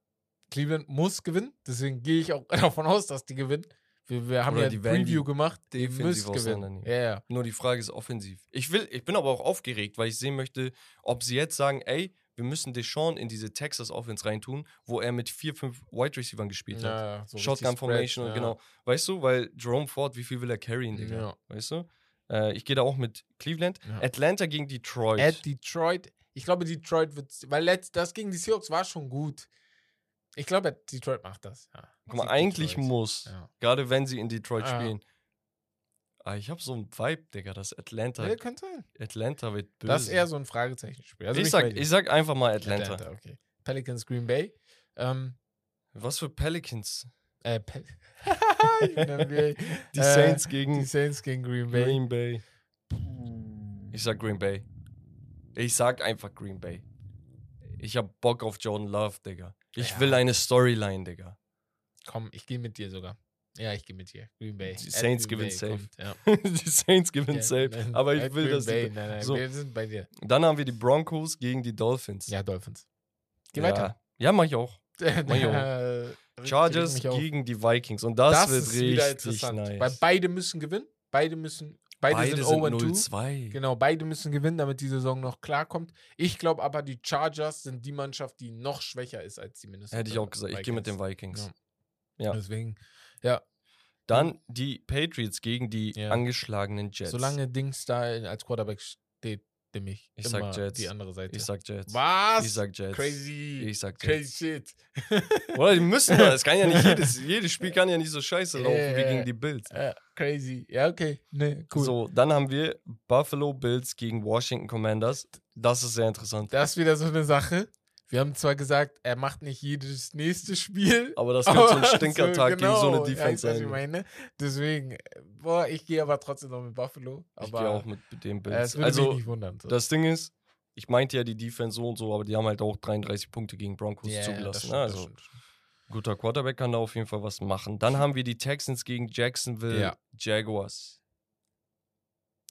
Cleveland muss gewinnen, deswegen gehe ich auch davon aus, dass die gewinnen. Wir, wir haben Oder ja die Preview gemacht. Die müssen gewinnen. Ja, ja. Nur die Frage ist offensiv. Ich will, ich bin aber auch aufgeregt, weil ich sehen möchte, ob sie jetzt sagen, ey, wir müssen Deshaun in diese Texas Offense reintun, wo er mit vier, fünf Wide Receivers gespielt hat. ja so Shotgun Formation spread, und genau. Weißt du, weil Jerome Ford, wie viel will er carryen, Digga? Ja. Weißt du? Äh, ich gehe da auch mit Cleveland. Atlanta gegen Detroit. At Detroit. Ich glaube, Detroit wird, weil letzt, das gegen die Seahawks war schon gut. Ich glaube, Detroit macht das. Ja. Guck mal, eigentlich Detroit. muss, Ja. gerade wenn sie in Detroit Ja. spielen. Ah, ich habe so einen Vibe, Digga, dass Atlanta, Ja, könnte sein. Atlanta wird böse. Das ist eher so ein Fragezeichenspiel. Also ich, sag, ich sag einfach mal Atlanta. okay. Pelicans Green Bay. Ähm, Was für Pelicans? äh, Pe ich bin NBA. Die Äh, Saints gegen Die Saints gegen Green Bay. Green Bay. Ich sag Green Bay. Ich sag einfach Green Bay. Ich hab Bock auf Jordan Love, Digga. Ich Ja. will eine Storyline, Digga. Komm, ich gehe mit dir sogar. Ja, ich gehe mit dir. Green Bay. Die Saints gewinnen safe. kommt, Ja. die Saints gewinnen Ja, safe. nein, Aber ich will, Green dass Bay. Nein, nein, so. wir sind bei dir. Dann haben wir die Broncos gegen die Dolphins. Ja, Dolphins. Geh weiter. Ja, mach ich auch. Äh, Chargers reg mich auf. gegen die Vikings. Und das, Das wird richtig interessant. nice. Weil beide müssen gewinnen. Beide müssen. Beide, Beide sind sind 0 2. 0-2. Genau, beide müssen gewinnen, damit die Saison noch klarkommt. Ich glaube aber, die Chargers sind die Mannschaft, die noch schwächer ist als die Minnesota. Hätte ich auch gesagt. Ich gehe mit den Vikings. Ja. Ja. Deswegen, ja, Dann die Patriots gegen die Ja. angeschlagenen Jets. solange Dings da als Quarterback steht, nehme ich, Ich sag immer Jets. die andere Seite. Ich sag Jets. Was? Ich sag Jets. Crazy. Ich sag Crazy Jets. shit. Oder die müssen mal. Es kann ja nicht jedes, jedes Spiel kann ja nicht so scheiße laufen wie Ja. gegen die Bills. Ja, crazy. Ja, okay. Ne, cool. So, dann haben wir Buffalo Bills gegen Washington Commanders. Das ist sehr interessant. Das ist wieder so eine Sache. Wir haben zwar gesagt, er macht nicht jedes nächste Spiel. Aber das könnte so ein Stinkertag gegen so eine genau, Defense ja, sein. ich meine. Deswegen, äh, boah, ich gehe aber trotzdem noch mit Buffalo. Ich gehe auch mit äh, Bills. würde also, nicht wundern. So. das Ding ist, ich meinte ja die Defense so und so, aber die haben halt auch 33 Punkte gegen Broncos das zugelassen. stimmt, das also, guter Quarterback kann da auf jeden Fall was machen. Dann haben wir die Texans gegen Jacksonville Ja. Jaguars.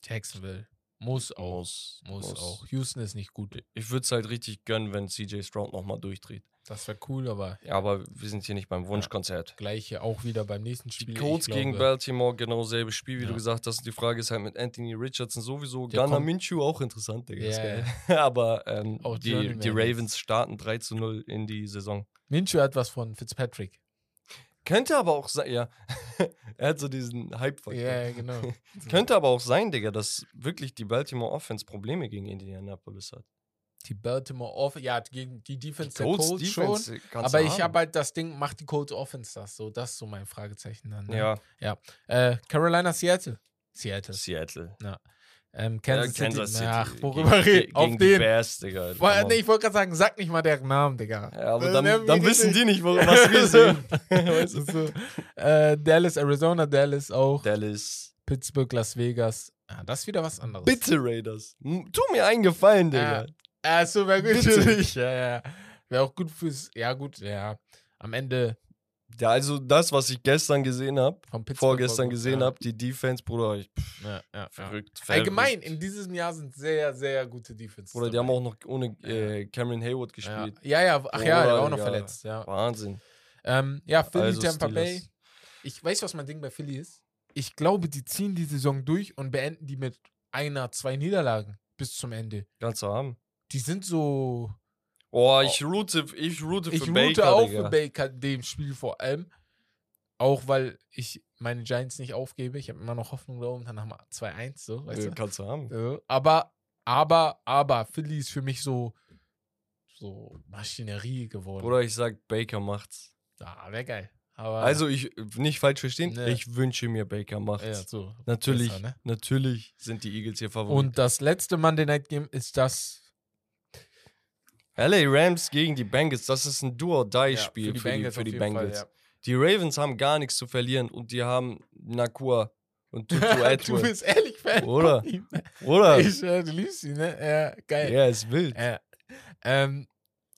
Jacksonville. Muss auch. Muss, Muss, auch. Houston ist nicht gut. Ich würde es halt richtig gönnen, wenn CJ Stroud nochmal durchdreht. Das wäre cool, aber Ja, aber wir sind hier nicht beim Wunschkonzert. gleiche auch wieder beim nächsten Die Spiel. Colts Ich gegen glaube, Baltimore, genau selbe Spiel, wie Ja. du gesagt hast. Die Frage ist halt mit Anthony Richardson sowieso. Der Gunnar kommt- Minshew auch interessant, Digga. Ja, geil. Aber ähm, Auch die, die. Ravens starten 3 zu 0 in die Saison. Minshew hat was von Fitzpatrick. Könnte aber auch sein, ja. er hat so diesen Hype-Faktor. Ja, ja, genau. Könnte aber auch sein, Digga, dass wirklich die Baltimore Offense Probleme gegen Indianapolis hat. Die Baltimore Offense, ja, gegen die Defense Die der Colts Colts schon. Defense kannst Aber du ich habe halt das Ding, macht die Colts Offense das so? Das ist so mein Fragezeichen dann. Ne? Ja, Äh, Carolina, Seattle. Seattle. Seattle. Ähm, Kansas, Ja, Kansas City. City. Ach, worüber reden? Auf gegen die den. Bears, Digga. Boah, nee, ich wollte gerade sagen, sag nicht mal deren Namen, Digga. Ja, aber Äh, dann, dann wie wissen die nicht, wo- was wir sehen. weißt du, so. äh, Dallas, Arizona, Dallas auch. Dallas. Pittsburgh, Las Vegas. Ah, das ist wieder was anderes. Bitte, Raiders. Tu mir einen Gefallen, Digga. Ja. Achso, wäre gut Bitte. für dich. Ja, ja. Wäre auch gut fürs. Ja, gut, ja. Am Ende Ja, also das, was ich gestern gesehen habe, vorgestern gesehen ja. habe, die Defense, Bruder, ich, pff, Ja, ja, verrückt. Allgemein, in diesem Jahr sind sehr, sehr gute Defenses. Bruder, die haben auch noch ohne äh, Cameron Hayward gespielt. ja, ja, ach ja, der war auch noch verletzt. Ja, Wahnsinn. ähm, ja Philly, Also Tampa. Bay. Ich weiß, was mein Ding bei Philly ist. ich glaube, die ziehen die Saison durch und beenden die mit einer, zwei Niederlagen bis zum Ende. Ganz zu haben. Die sind so. Oh, ich route, ich route für Ich route Baker, auch Digga. für Baker, dem Spiel vor allem. Auch weil ich meine Giants nicht aufgebe. Ich habe immer noch Hoffnung da oben. Dann haben wir 2-1, so, weißt Ja, du? kannst du haben. Aber, aber, aber, Philly ist für mich so, so Maschinerie geworden. Oder ich sag, Baker macht's. Ja, wäre geil. Aber, Also, ich, nicht falsch verstehen, Nee. ich wünsche mir, Baker macht's. ja, so. natürlich, besser, ne? natürlich sind die Eagles hier Favorit. Und das letzte Monday Night Game ist das LA Rams gegen die Bengals, das ist ein Do-or-Die-Spiel für die, für die Bengals. Fall, Die Ravens haben gar nichts zu verlieren und die haben Nakua und Tutu ja. du bist ehrlich Fan Oder? von ihm. Oder? Ich, äh, du liebst ihn, ne? Ja, geil. Ja, ist wild. Ja. Ähm,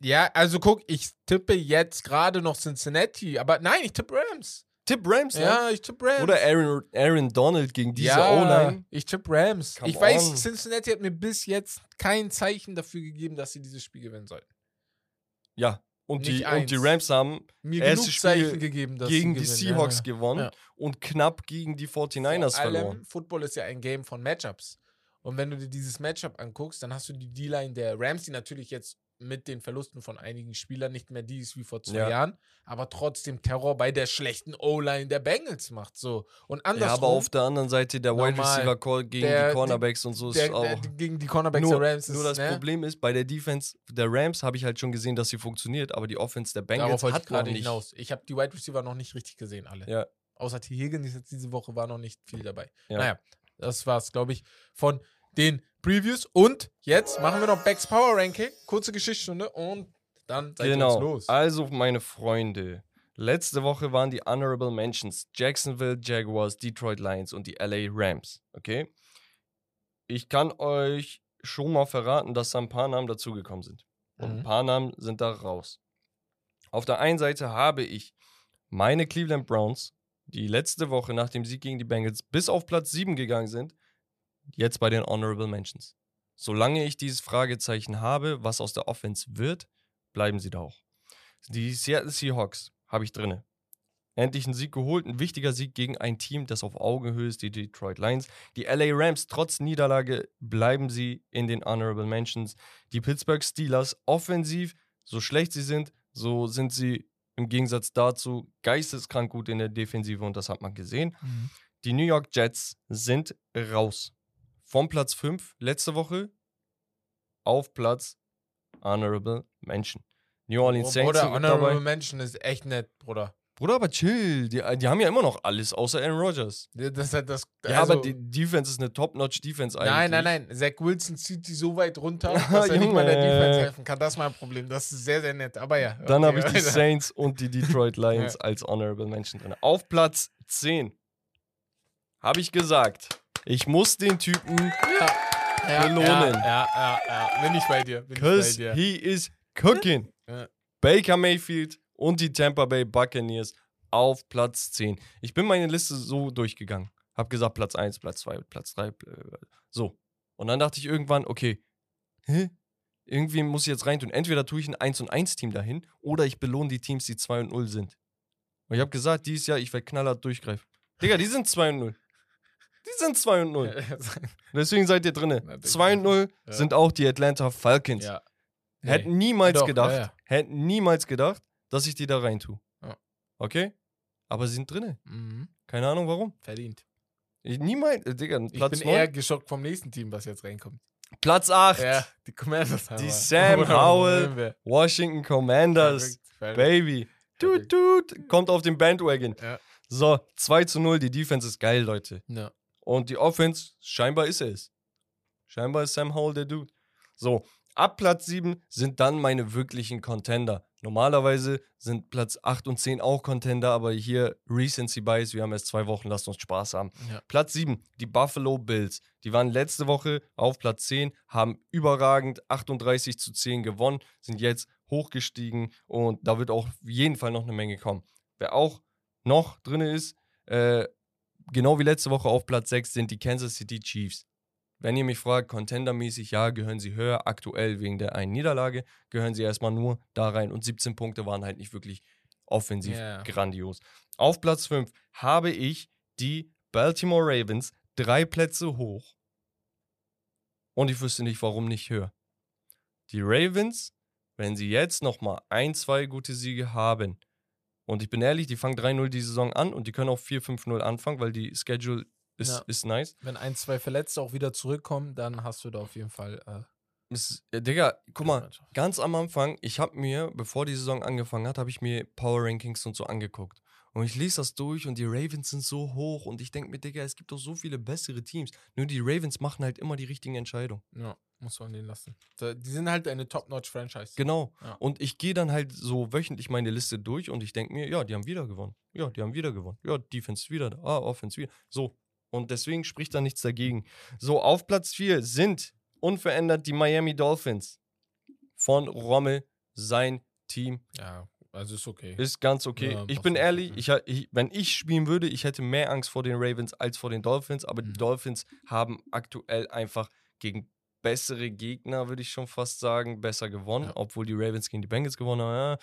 ja, also guck, ich tippe jetzt gerade noch Cincinnati, aber nein, ich tippe Rams. Tipp Rams, ne? Ja, ich tippe Rams. Oder Aaron, Aaron Donald gegen diese ja, O-Line. ich tippe Rams. Come ich weiß, on. Cincinnati hat mir bis jetzt kein Zeichen dafür gegeben, dass sie dieses Spiel gewinnen sollten. Ja. Und die, Nicht und die eins. Rams haben Mir Erstes genug Spiel Zeichen gegeben, dass gegen sie die gewinnen. Seahawks ja, ja. gewonnen und knapp gegen die 49ers Vor allem, verloren. Football ist ja ein Game von Matchups. Und wenn du dir dieses Matchup anguckst, dann hast du die D-Line der Rams, die natürlich jetzt mit den Verlusten von einigen Spielern nicht mehr die ist wie vor zwei Ja. Jahren, aber trotzdem Terror bei der schlechten O-Line der Bengals macht. So. Und Ja, andersrum, aber auf der anderen Seite der Wide. Receiver Call gegen Der- die Cornerbacks und so ist der, auch. gegen die Cornerbacks nur, der Rams nur ist, das ne? Problem ist, bei der Defense der Rams habe ich halt schon gesehen, dass sie funktioniert, aber die Offense der Bengals Darauf hat gerade nicht. hinaus. Ich habe die Wide Receiver noch nicht richtig gesehen, alle. Ja. Außer T. Higgins jetzt diese Woche war noch nicht viel dabei. Ja. Naja, das war's, glaube ich, von den Previews. Und jetzt machen wir noch Becks Power Ranking. Kurze Geschichtsstunde und dann seid ihr Genau. uns los. Also, meine Freunde, letzte Woche waren die Honorable Mentions Jacksonville Jaguars, Detroit Lions und die LA Rams. Okay? Ich kann euch schon mal verraten, dass da ein paar Namen dazugekommen sind. Und ein Mhm. paar Namen sind da raus. Auf der einen Seite habe ich meine Cleveland Browns, die letzte Woche nach dem Sieg gegen die Bengals bis auf Platz 7 gegangen sind, jetzt bei den Honorable Mentions. Solange ich dieses Fragezeichen habe, was aus der Offense wird, bleiben sie da auch. Die Seattle Seahawks habe ich drinne. Endlich einen Sieg geholt, ein wichtiger Sieg gegen ein Team, das auf Augenhöhe ist, die Detroit Lions. Die LA Rams, trotz Niederlage, bleiben sie in den Honorable Mentions. Die Pittsburgh Steelers, offensiv, so schlecht sie sind, so sind sie im Gegensatz dazu geisteskrank gut in der Defensive und das hat man gesehen. Mhm. Die New York Jets sind raus. Vom Platz 5 letzte Woche auf Platz Honorable Mention. New Orleans Saints Bruder, Honorable dabei. Mention ist echt nett, Bruder. Bruder, aber chill. Die, die haben ja immer noch alles, außer Aaron Rodgers. Das, das, das, Ja, also- aber die Defense ist eine Top-Notch-Defense eigentlich. Nein, nein, nein. Zach Wilson zieht die so weit runter, dass er nicht mal der. Defense helfen kann. Das ist mein Problem. Das ist sehr, sehr nett. Aber ja. Dann okay, habe ich die. Saints und die Detroit Lions Ja. als Honorable Mention drin. Auf Platz 10 habe ich gesagt, ich muss den Typen, Ja, belohnen. Ja, ja, ja, ja. Bin ich bei dir. Bin ich bei cause dir. he is cooking. Ja. Baker Mayfield und die Tampa Bay Buccaneers auf Platz 10. Ich bin meine Liste so durchgegangen. Hab gesagt, Platz 1, Platz 2, Platz 3, so. Und dann dachte ich irgendwann, okay, hä? Irgendwie muss ich jetzt reintun. Entweder tue ich ein 1 und 1 Team dahin oder ich belohne die Teams, die 2 und 0 sind. Und ich habe gesagt, dieses Jahr, ich werde knallhart durchgreifen. Digga, die sind 2 und 0. Die sind 2 und 0. Deswegen seid ihr drinne. Na, Digga. 2 und 0 Ja. sind auch die Atlanta Falcons. ja. Hätten niemals Doch, gedacht, ja, hätten niemals gedacht, dass ich die da rein tue. Okay? Aber sie sind drinne. Mhm. Keine Ahnung warum. Verdient. Ich, niemals, äh, Digga, Ich Platz bin 9. eher geschockt vom nächsten Team, was jetzt reinkommt. Platz 8. Ja, die Commanders haben Die. Sam Howell. Washington Commanders. Verrückt, verrückt. Baby. Tut, tut. Kommt auf den Bandwagon. Ja. So, 2 zu 0. Die Defense ist geil, Leute. Ja. Und die Offense, scheinbar ist er es. Scheinbar ist Sam Howell der Dude. So, ab Platz 7 sind dann meine wirklichen Contender. Normalerweise sind Platz 8 und 10 auch Contender, aber hier Recency Bias, wir haben erst zwei Wochen, lasst uns Spaß haben. Ja. Platz 7, die Buffalo Bills. Die waren letzte Woche auf Platz 10, haben überragend 38 zu 10 gewonnen, sind jetzt hochgestiegen und da wird auch auf jeden Fall noch eine Menge kommen. Wer auch noch drin ist, äh, genau wie letzte Woche auf Platz 6 sind die Kansas City Chiefs. Wenn ihr mich fragt, contendermäßig, ja, gehören sie höher. Aktuell wegen der einen Niederlage gehören sie erstmal nur da rein. Und 17 Punkte waren halt nicht wirklich offensiv Ja. grandios. Auf Platz 5 habe ich die Baltimore Ravens drei Plätze hoch. Und ich wüsste nicht, warum nicht höher. Die Ravens, wenn sie jetzt nochmal ein, zwei gute Siege haben, und ich bin ehrlich, die fangen 3-0 die Saison an und die können auch 4-5-0 anfangen, weil die Schedule ist, Ja. ist nice. Wenn ein, zwei Verletzte auch wieder zurückkommen, dann hast du da auf jeden Fall. Äh, Ist, äh, Digga, guck mal, ganz am Anfang, ich habe mir, bevor die Saison angefangen hat, habe ich mir Power Rankings und so angeguckt. Und ich lese das durch und die Ravens sind so hoch und ich denke mir, Digga, es gibt doch so viele bessere Teams. Nur die Ravens machen halt immer die richtigen Entscheidungen. Ja, muss man den lassen. Die sind halt eine Top-Notch-Franchise. Genau. Ja. Und ich gehe dann halt so wöchentlich meine Liste durch und ich denke mir, ja, die haben wieder gewonnen. Ja, die haben wieder gewonnen. Ja, Defense wieder da. Ah, Offense wieder. So. Und deswegen spricht da nichts dagegen. So, auf Platz 4 sind unverändert die Miami Dolphins. Von Rommel, sein Team. Ja, also ist okay. Ist ganz okay. Ja, ich bin ehrlich, ich, ich, wenn ich spielen würde, ich hätte mehr Angst vor den Ravens als vor den Dolphins. Aber die Mhm. Dolphins haben aktuell einfach gegen bessere Gegner, würde ich schon fast sagen, besser gewonnen. Ja. Obwohl die Ravens gegen die Bengals gewonnen haben. Ja,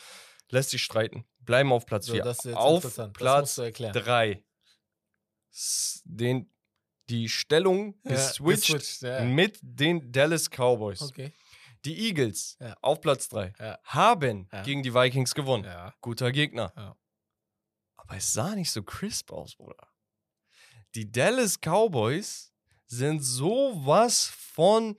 lässt sich streiten. Bleiben auf Platz so, 4. das ist jetzt auf Platz musst du erklären. 3. Den, die Stellung geswitcht geswitcht, mit den Dallas Cowboys. Okay. Die Eagles Ja. auf Platz 3 Ja. haben Ja. gegen die Vikings gewonnen. Guter Gegner. Aber es sah nicht so crisp aus, Bruder. Die Dallas Cowboys sind sowas von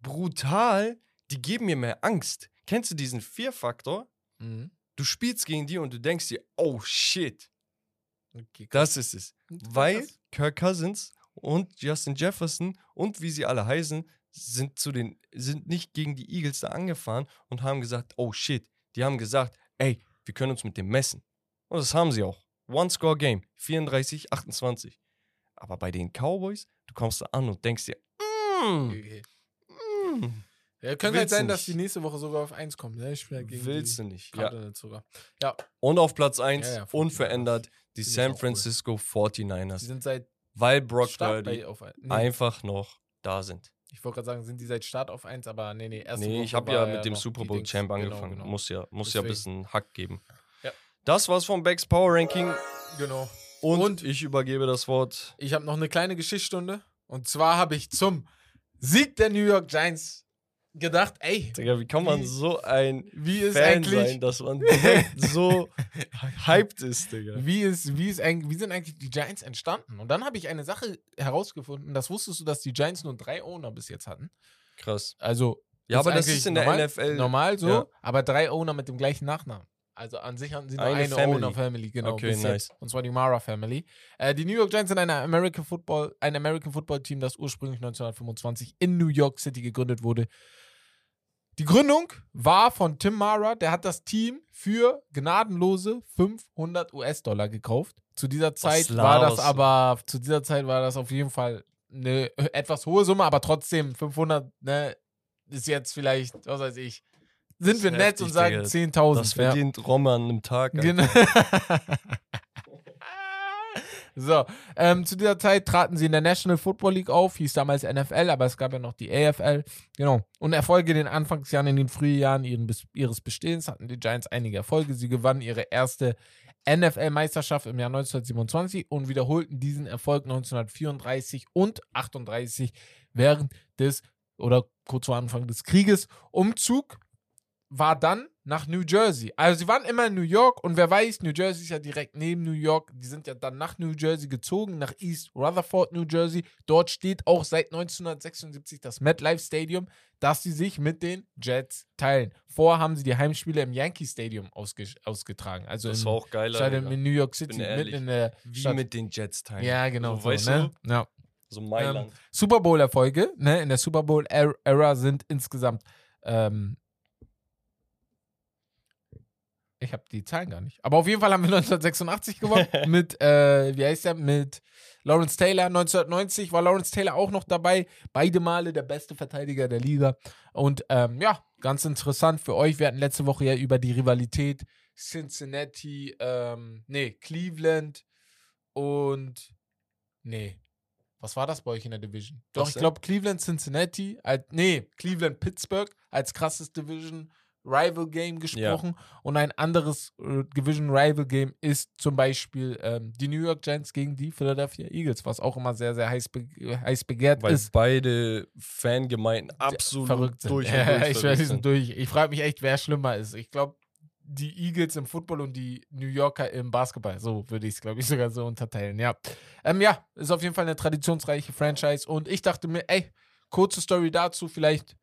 brutal, die geben mir mehr Angst. Kennst du diesen Fear-Faktor? Mhm. Du spielst gegen die und du denkst dir, oh shit, Okay, das ist es. Weil. Kirk Cousins und Justin Jefferson und wie sie alle heißen, sind zu den, sind nicht gegen die Eagles da angefahren und haben gesagt, oh shit. Die haben gesagt, ey, wir können uns mit dem messen. Und das haben sie auch. One-Score-Game, 34, 28. Aber bei den Cowboys, du kommst da an und denkst dir, mm, Okay. mm, Ja, könnte halt sein, dass nicht. die nächste Woche sogar auf 1 kommen. Ne? Ich ja gegen willst du nicht. Ja. Ja, Und auf Platz 1, Ja, ja, 49ers. unverändert, die San auch cool. Francisco die 49ers. sind seit Weil Brock Purdy bei auf 1. Nee, einfach noch da sind. Ich wollte gerade sagen, sind die seit Start auf 1, aber nee, nee, erste Nee, Woche ich habe ja mit dem noch Super Bowl. Champ Genau, angefangen. Genau, Muss ja, muss ja ein bisschen Hack geben. Ja. Das war's vom Becks Power Ranking genau. und, Und- ich übergebe das Wort. Ich habe noch eine kleine Geschichtsstunde. Und zwar habe ich zum Sieg der New York Giants gedacht, ey, Digga, wie kann man Wie- so ein wie ist Fan eigentlich, sein, dass man direkt so hyped ist, Digga? wie ist, wie ist eigentlich, wie sind eigentlich die Giants entstanden? Und dann habe ich eine Sache herausgefunden. Das wusstest du, dass die Giants nur drei Owner bis jetzt hatten. Krass. Also Ja, aber das ist in der normal, NFL. normal so, ja. aber drei Owner mit dem gleichen Nachnamen. Also an sich hatten sie nur Eine eine, Family. Owner Family, genau. Okay, nice. Und zwar die Mara Family. Äh, die New York Giants sind eine American Football, ein American Football Team, das ursprünglich 1925 in New York City gegründet wurde. Die Gründung war von Tim Mara, der hat das Team für gnadenlose 500 US-Dollar gekauft. Zu dieser Zeit war das aber, zu dieser Zeit war das auf jeden Fall eine etwas hohe Summe, aber trotzdem 500, ne, ist jetzt vielleicht, was weiß ich, sind wir nett und sagen Digga. 10.000. Das ja. verdient Romme an einem Tag. Genau. so, ähm, zu dieser Zeit traten sie in der National Football League auf, hieß damals NFL, aber es gab ja noch die AFL. Genau. Und Erfolge in den Anfangsjahren, in den frühen Jahren ihren, Bes- ihres Bestehens hatten die Giants einige Erfolge. Sie gewannen ihre erste NFL-Meisterschaft im Jahr 1927 und wiederholten diesen Erfolg 1934 und 38 während des oder kurz vor Anfang des Krieges. Umzug war dann nach New Jersey. Also sie waren immer in New York und wer weiß, New Jersey ist ja direkt neben New York. Die sind ja dann nach New Jersey gezogen, nach East Rutherford, New Jersey. Dort steht auch seit 1976 das MetLife Stadium, das sie sich mit den Jets teilen. Vorher haben sie die Heimspiele im Yankee Stadium ausge ausgetragen. Also Das in, war auch geiler. Digga. in New York City, mitten in der Wie Stadt. mit den Jets teilen. ja, genau. So, So, weißt ne? du? Ja. So Mailand. Super Bowl-Erfolge, ne, in der Super Bowl-Era sind insgesamt, ähm, ich habe die Zahlen gar nicht, aber auf jeden Fall haben wir 1986 gewonnen mit, äh, wie heißt der, mit Lawrence Taylor. 1990 war Lawrence Taylor auch noch dabei, beide Male der beste Verteidiger der Liga. Und ähm, ja, ganz interessant für euch. Wir hatten letzte Woche ja über die Rivalität Cincinnati, ähm, nee, Cleveland und, nee, was war das bei euch in der Division? Doch, Was ich glaube Cleveland, Cincinnati, als, nee, Cleveland, Pittsburgh als krasses Division Rival Game gesprochen und ein anderes äh, Division Rival Game ist zum Beispiel ähm, die New York Giants gegen die Philadelphia Eagles, was auch immer sehr, sehr heiß, be heiß begehrt Weil ist. beide Fangemeinden absolut verrückt sind. durch und ja, durch ich weiß, sind. durch. Ich frage mich echt, wer schlimmer ist. Ich glaube, die Eagles im Football und die New Yorker im Basketball. So würde ich es, glaube ich, sogar so unterteilen. Ja. Ähm, ja, ist auf jeden Fall eine traditionsreiche Franchise. Und ich dachte mir, ey, kurze Story dazu, vielleicht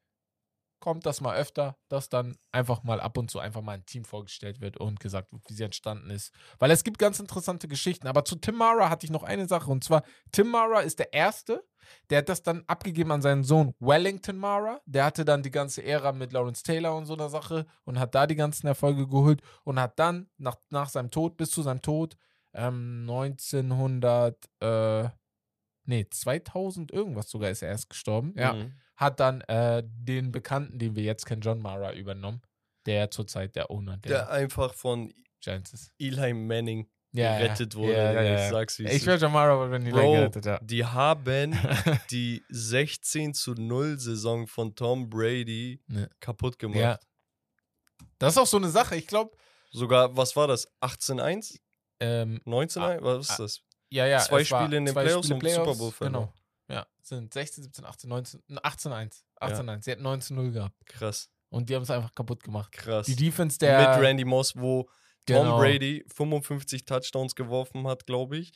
kommt das mal öfter, dass dann einfach mal ab und zu einfach mal ein Team vorgestellt wird und gesagt wird, wie sie entstanden ist. Weil es gibt ganz interessante Geschichten. Aber zu Tim Mara hatte ich noch eine Sache. Und zwar, Tim Mara ist der Erste, der hat das dann abgegeben an seinen Sohn Wellington Mara. Der hatte dann die ganze Ära mit Lawrence Taylor und so einer Sache und hat da die ganzen Erfolge geholt und hat dann nach, nach seinem Tod, bis zu seinem Tod, ähm, 1900, äh, nee, 2000 irgendwas sogar ist er erst gestorben. Ja. Mhm. Hat dann äh, den Bekannten, den wir jetzt kennen, John Mara, übernommen. Der zurzeit der Owner der, Der einfach von Giants ist. Eli Manning Ja, gerettet ja. wurde. Ja, ja. Ich sag's wie Ich wäre John Mara, wenn die Bro, gerettet, ja. Die haben die 16 zu 0 Saison von Tom Brady Ne. kaputt gemacht. Ja. Das ist auch so eine Sache. Ich glaube, Sogar, was war das? 18-1? ähm, 19-1? Was ist ah, das? ja, ja. Zwei Spiele in den Playoffs Spiele und Super Bowl. Genau. Ja, sind 16, 17, 18, 19, 18, 1. 18, 1. Sie hatten 19-0 gehabt. Krass, Und die haben es einfach kaputt gemacht. krass. Die Defense der. Mit Randy Moss, wo Tom Genau. Brady 55 Touchdowns geworfen hat, glaube ich.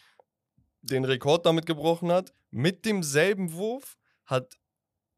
Den Rekord damit gebrochen hat. Mit demselben Wurf hat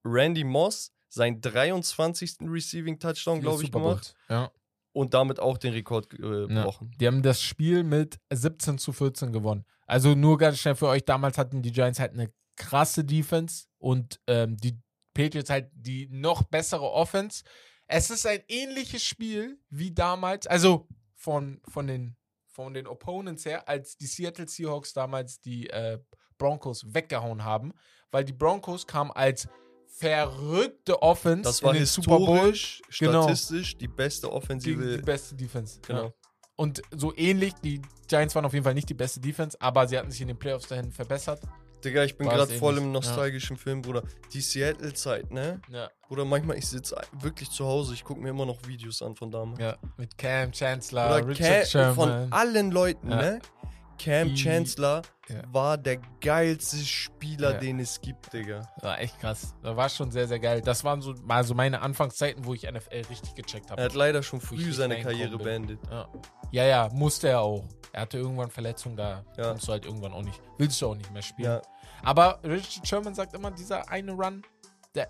Randy Moss seinen 23. Receiving Touchdown, glaube ich, gemacht. Ja. Und damit auch den Rekord äh, Ja. gebrochen. Die haben das Spiel mit 17 zu 14 gewonnen. Also nur ganz schnell für euch, damals hatten die Giants halt eine krasse Defense und ähm, die Patriots halt die noch bessere Offense. Es ist ein ähnliches Spiel wie damals, also von, von, den, von den Opponents her, als die Seattle Seahawks damals die äh, Broncos weggehauen haben, weil die Broncos kamen als verrückte Offense Das war in den Super Bowl Genau. statistisch die beste gegen die Offensive. beste Defense. Genau. Ja. Und so ähnlich, die Giants waren auf jeden Fall nicht die beste Defense, aber sie hatten sich in den Playoffs dahin verbessert. Digga, ich bin gerade voll im ja. nostalgischen Film, Bruder. Die Seattle-Zeit, ne? Ja. Oder manchmal, ich sitze wirklich zu Hause, ich gucke mir immer noch Videos an von damals. ja. Mit Cam Chancellor, Oder Richard Cam, von Sherman. allen Leuten, Ja. ne? Cam Chancellor Ja. war der geilste Spieler, Ja. den es gibt, Digga. War echt krass. Das war schon sehr, sehr geil. Das waren so mal so meine Anfangszeiten, wo ich NFL richtig gecheckt habe. Er hat leider schon früh seine Karriere beendet. Ja. ja, ja, musste er auch. Er hatte irgendwann Verletzungen, da Ja. kommst du halt irgendwann auch nicht. Willst du auch nicht mehr spielen. Ja. Aber Richard Sherman sagt immer, dieser eine Run,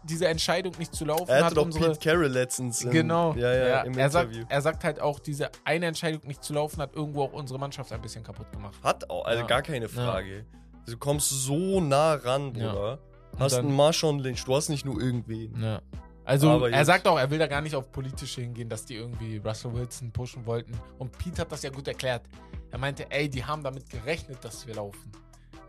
diese Entscheidung nicht zu laufen, Er hat hatte doch unsere. Pete Carroll letztens. in- Genau. Ja, ja, im er, sagt, Interview. er sagt halt auch, diese eine Entscheidung nicht zu laufen, hat irgendwo auch unsere Mannschaft ein bisschen kaputt gemacht. Hat auch, also Ja. gar keine Frage. Du kommst so nah ran, Ja. Bruder. Hast dann- einen Marshawn Lynch, du hast nicht nur irgendwen. Ja. Also er sagt auch, er will da gar nicht auf politische hingehen, dass die irgendwie Russell Wilson pushen wollten. Und Pete hat das ja gut erklärt. Er meinte, ey, die haben damit gerechnet, dass wir laufen.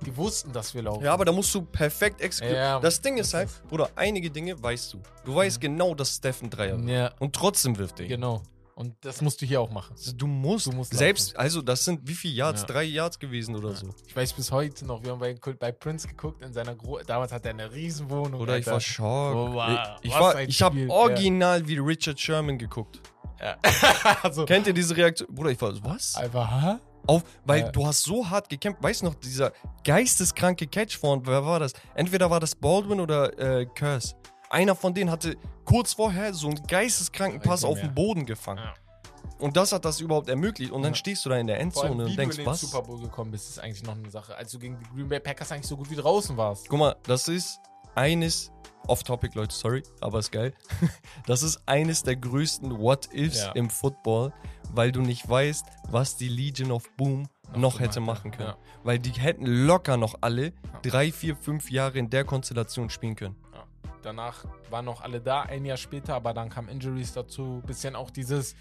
Die wussten, dass wir laufen. Ja, aber da musst du perfekt exekutieren. Ja, das Ding ist das halt, ist- Bruder, einige Dinge weißt du. Du weißt genau, dass Steph ein Dreier wird. ja, Und trotzdem wirft er genau. Und das musst du hier auch machen. Du musst, Du musst selbst, also das sind wie viele Yards? Ja. Drei Yards gewesen oder so. Ich weiß bis heute noch, wir haben bei, bei Prince geguckt, in seiner Gro damals hat er eine Riesenwohnung. Oder ich Alter. war schockt. Oh, wow. Ich, ich, war, ich habe original wie Richard Sherman geguckt. Ja. also, Kennt ihr diese Reaktion? Bruder, ich war was? einfach, hä? Auf, weil Ja. du hast so hart gekämpft. Weißt du noch, dieser geisteskranke Catch von, wer war das? Entweder war das Baldwin oder äh, Curse. Einer von denen hatte kurz vorher so einen geisteskranken Pass auf den Boden gefangen. Ja. Und das hat das überhaupt ermöglicht. Und dann Ja. stehst du da in der allem, Endzone wie und denkst, du in den was? Super Bowl gekommen bist, ist eigentlich noch eine Sache. Als du gegen die Green Bay Packers eigentlich so gut wie draußen warst. Guck mal, das ist eines, off-topic, Leute, sorry, aber ist geil. Das ist eines der größten What-Ifs Ja. im Football, weil du nicht weißt, was die Legion of Boom noch, gemacht, hätte ja. machen können. Ja. Weil die hätten locker noch alle drei, vier, fünf Jahre in der Konstellation spielen können. Ja. Danach waren noch alle da, ein Jahr später, aber dann kamen Injuries dazu. Bisschen auch dieses.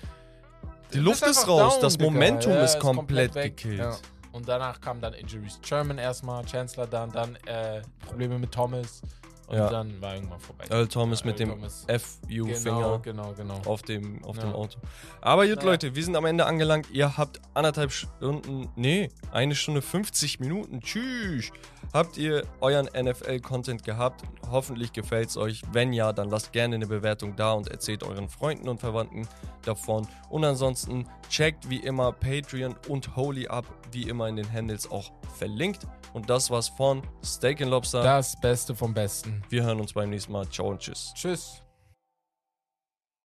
Die Du Luft ist raus, down, das. Momentum Ja, ist komplett, weg. gekillt. Ja. Und danach kamen dann Injuries. Sherman erstmal, Chancellor dann, dann äh, Probleme mit Thomas. Und Ja. dann war irgendwann vorbei. Earl Thomas Ja, mit Earl dem. FU-Finger Genau, genau, genau. auf, dem, auf dem Ja. Auto. Aber gut. Leute, wir sind am Ende angelangt. Ihr habt anderthalb Stunden, nee, eine Stunde 50 Minuten. Tschüss. Habt ihr euren NFL-Content gehabt? Hoffentlich gefällt es euch. Wenn ja, dann lasst gerne eine Bewertung da und erzählt euren Freunden und Verwandten davon. Und ansonsten checkt wie immer Patreon und Holy ab, wie immer in den Handles auch verlinkt. Und das war's von Steak and Lobster. Das Beste vom Besten. Wir hören uns beim nächsten Mal. Ciao und tschüss. Tschüss.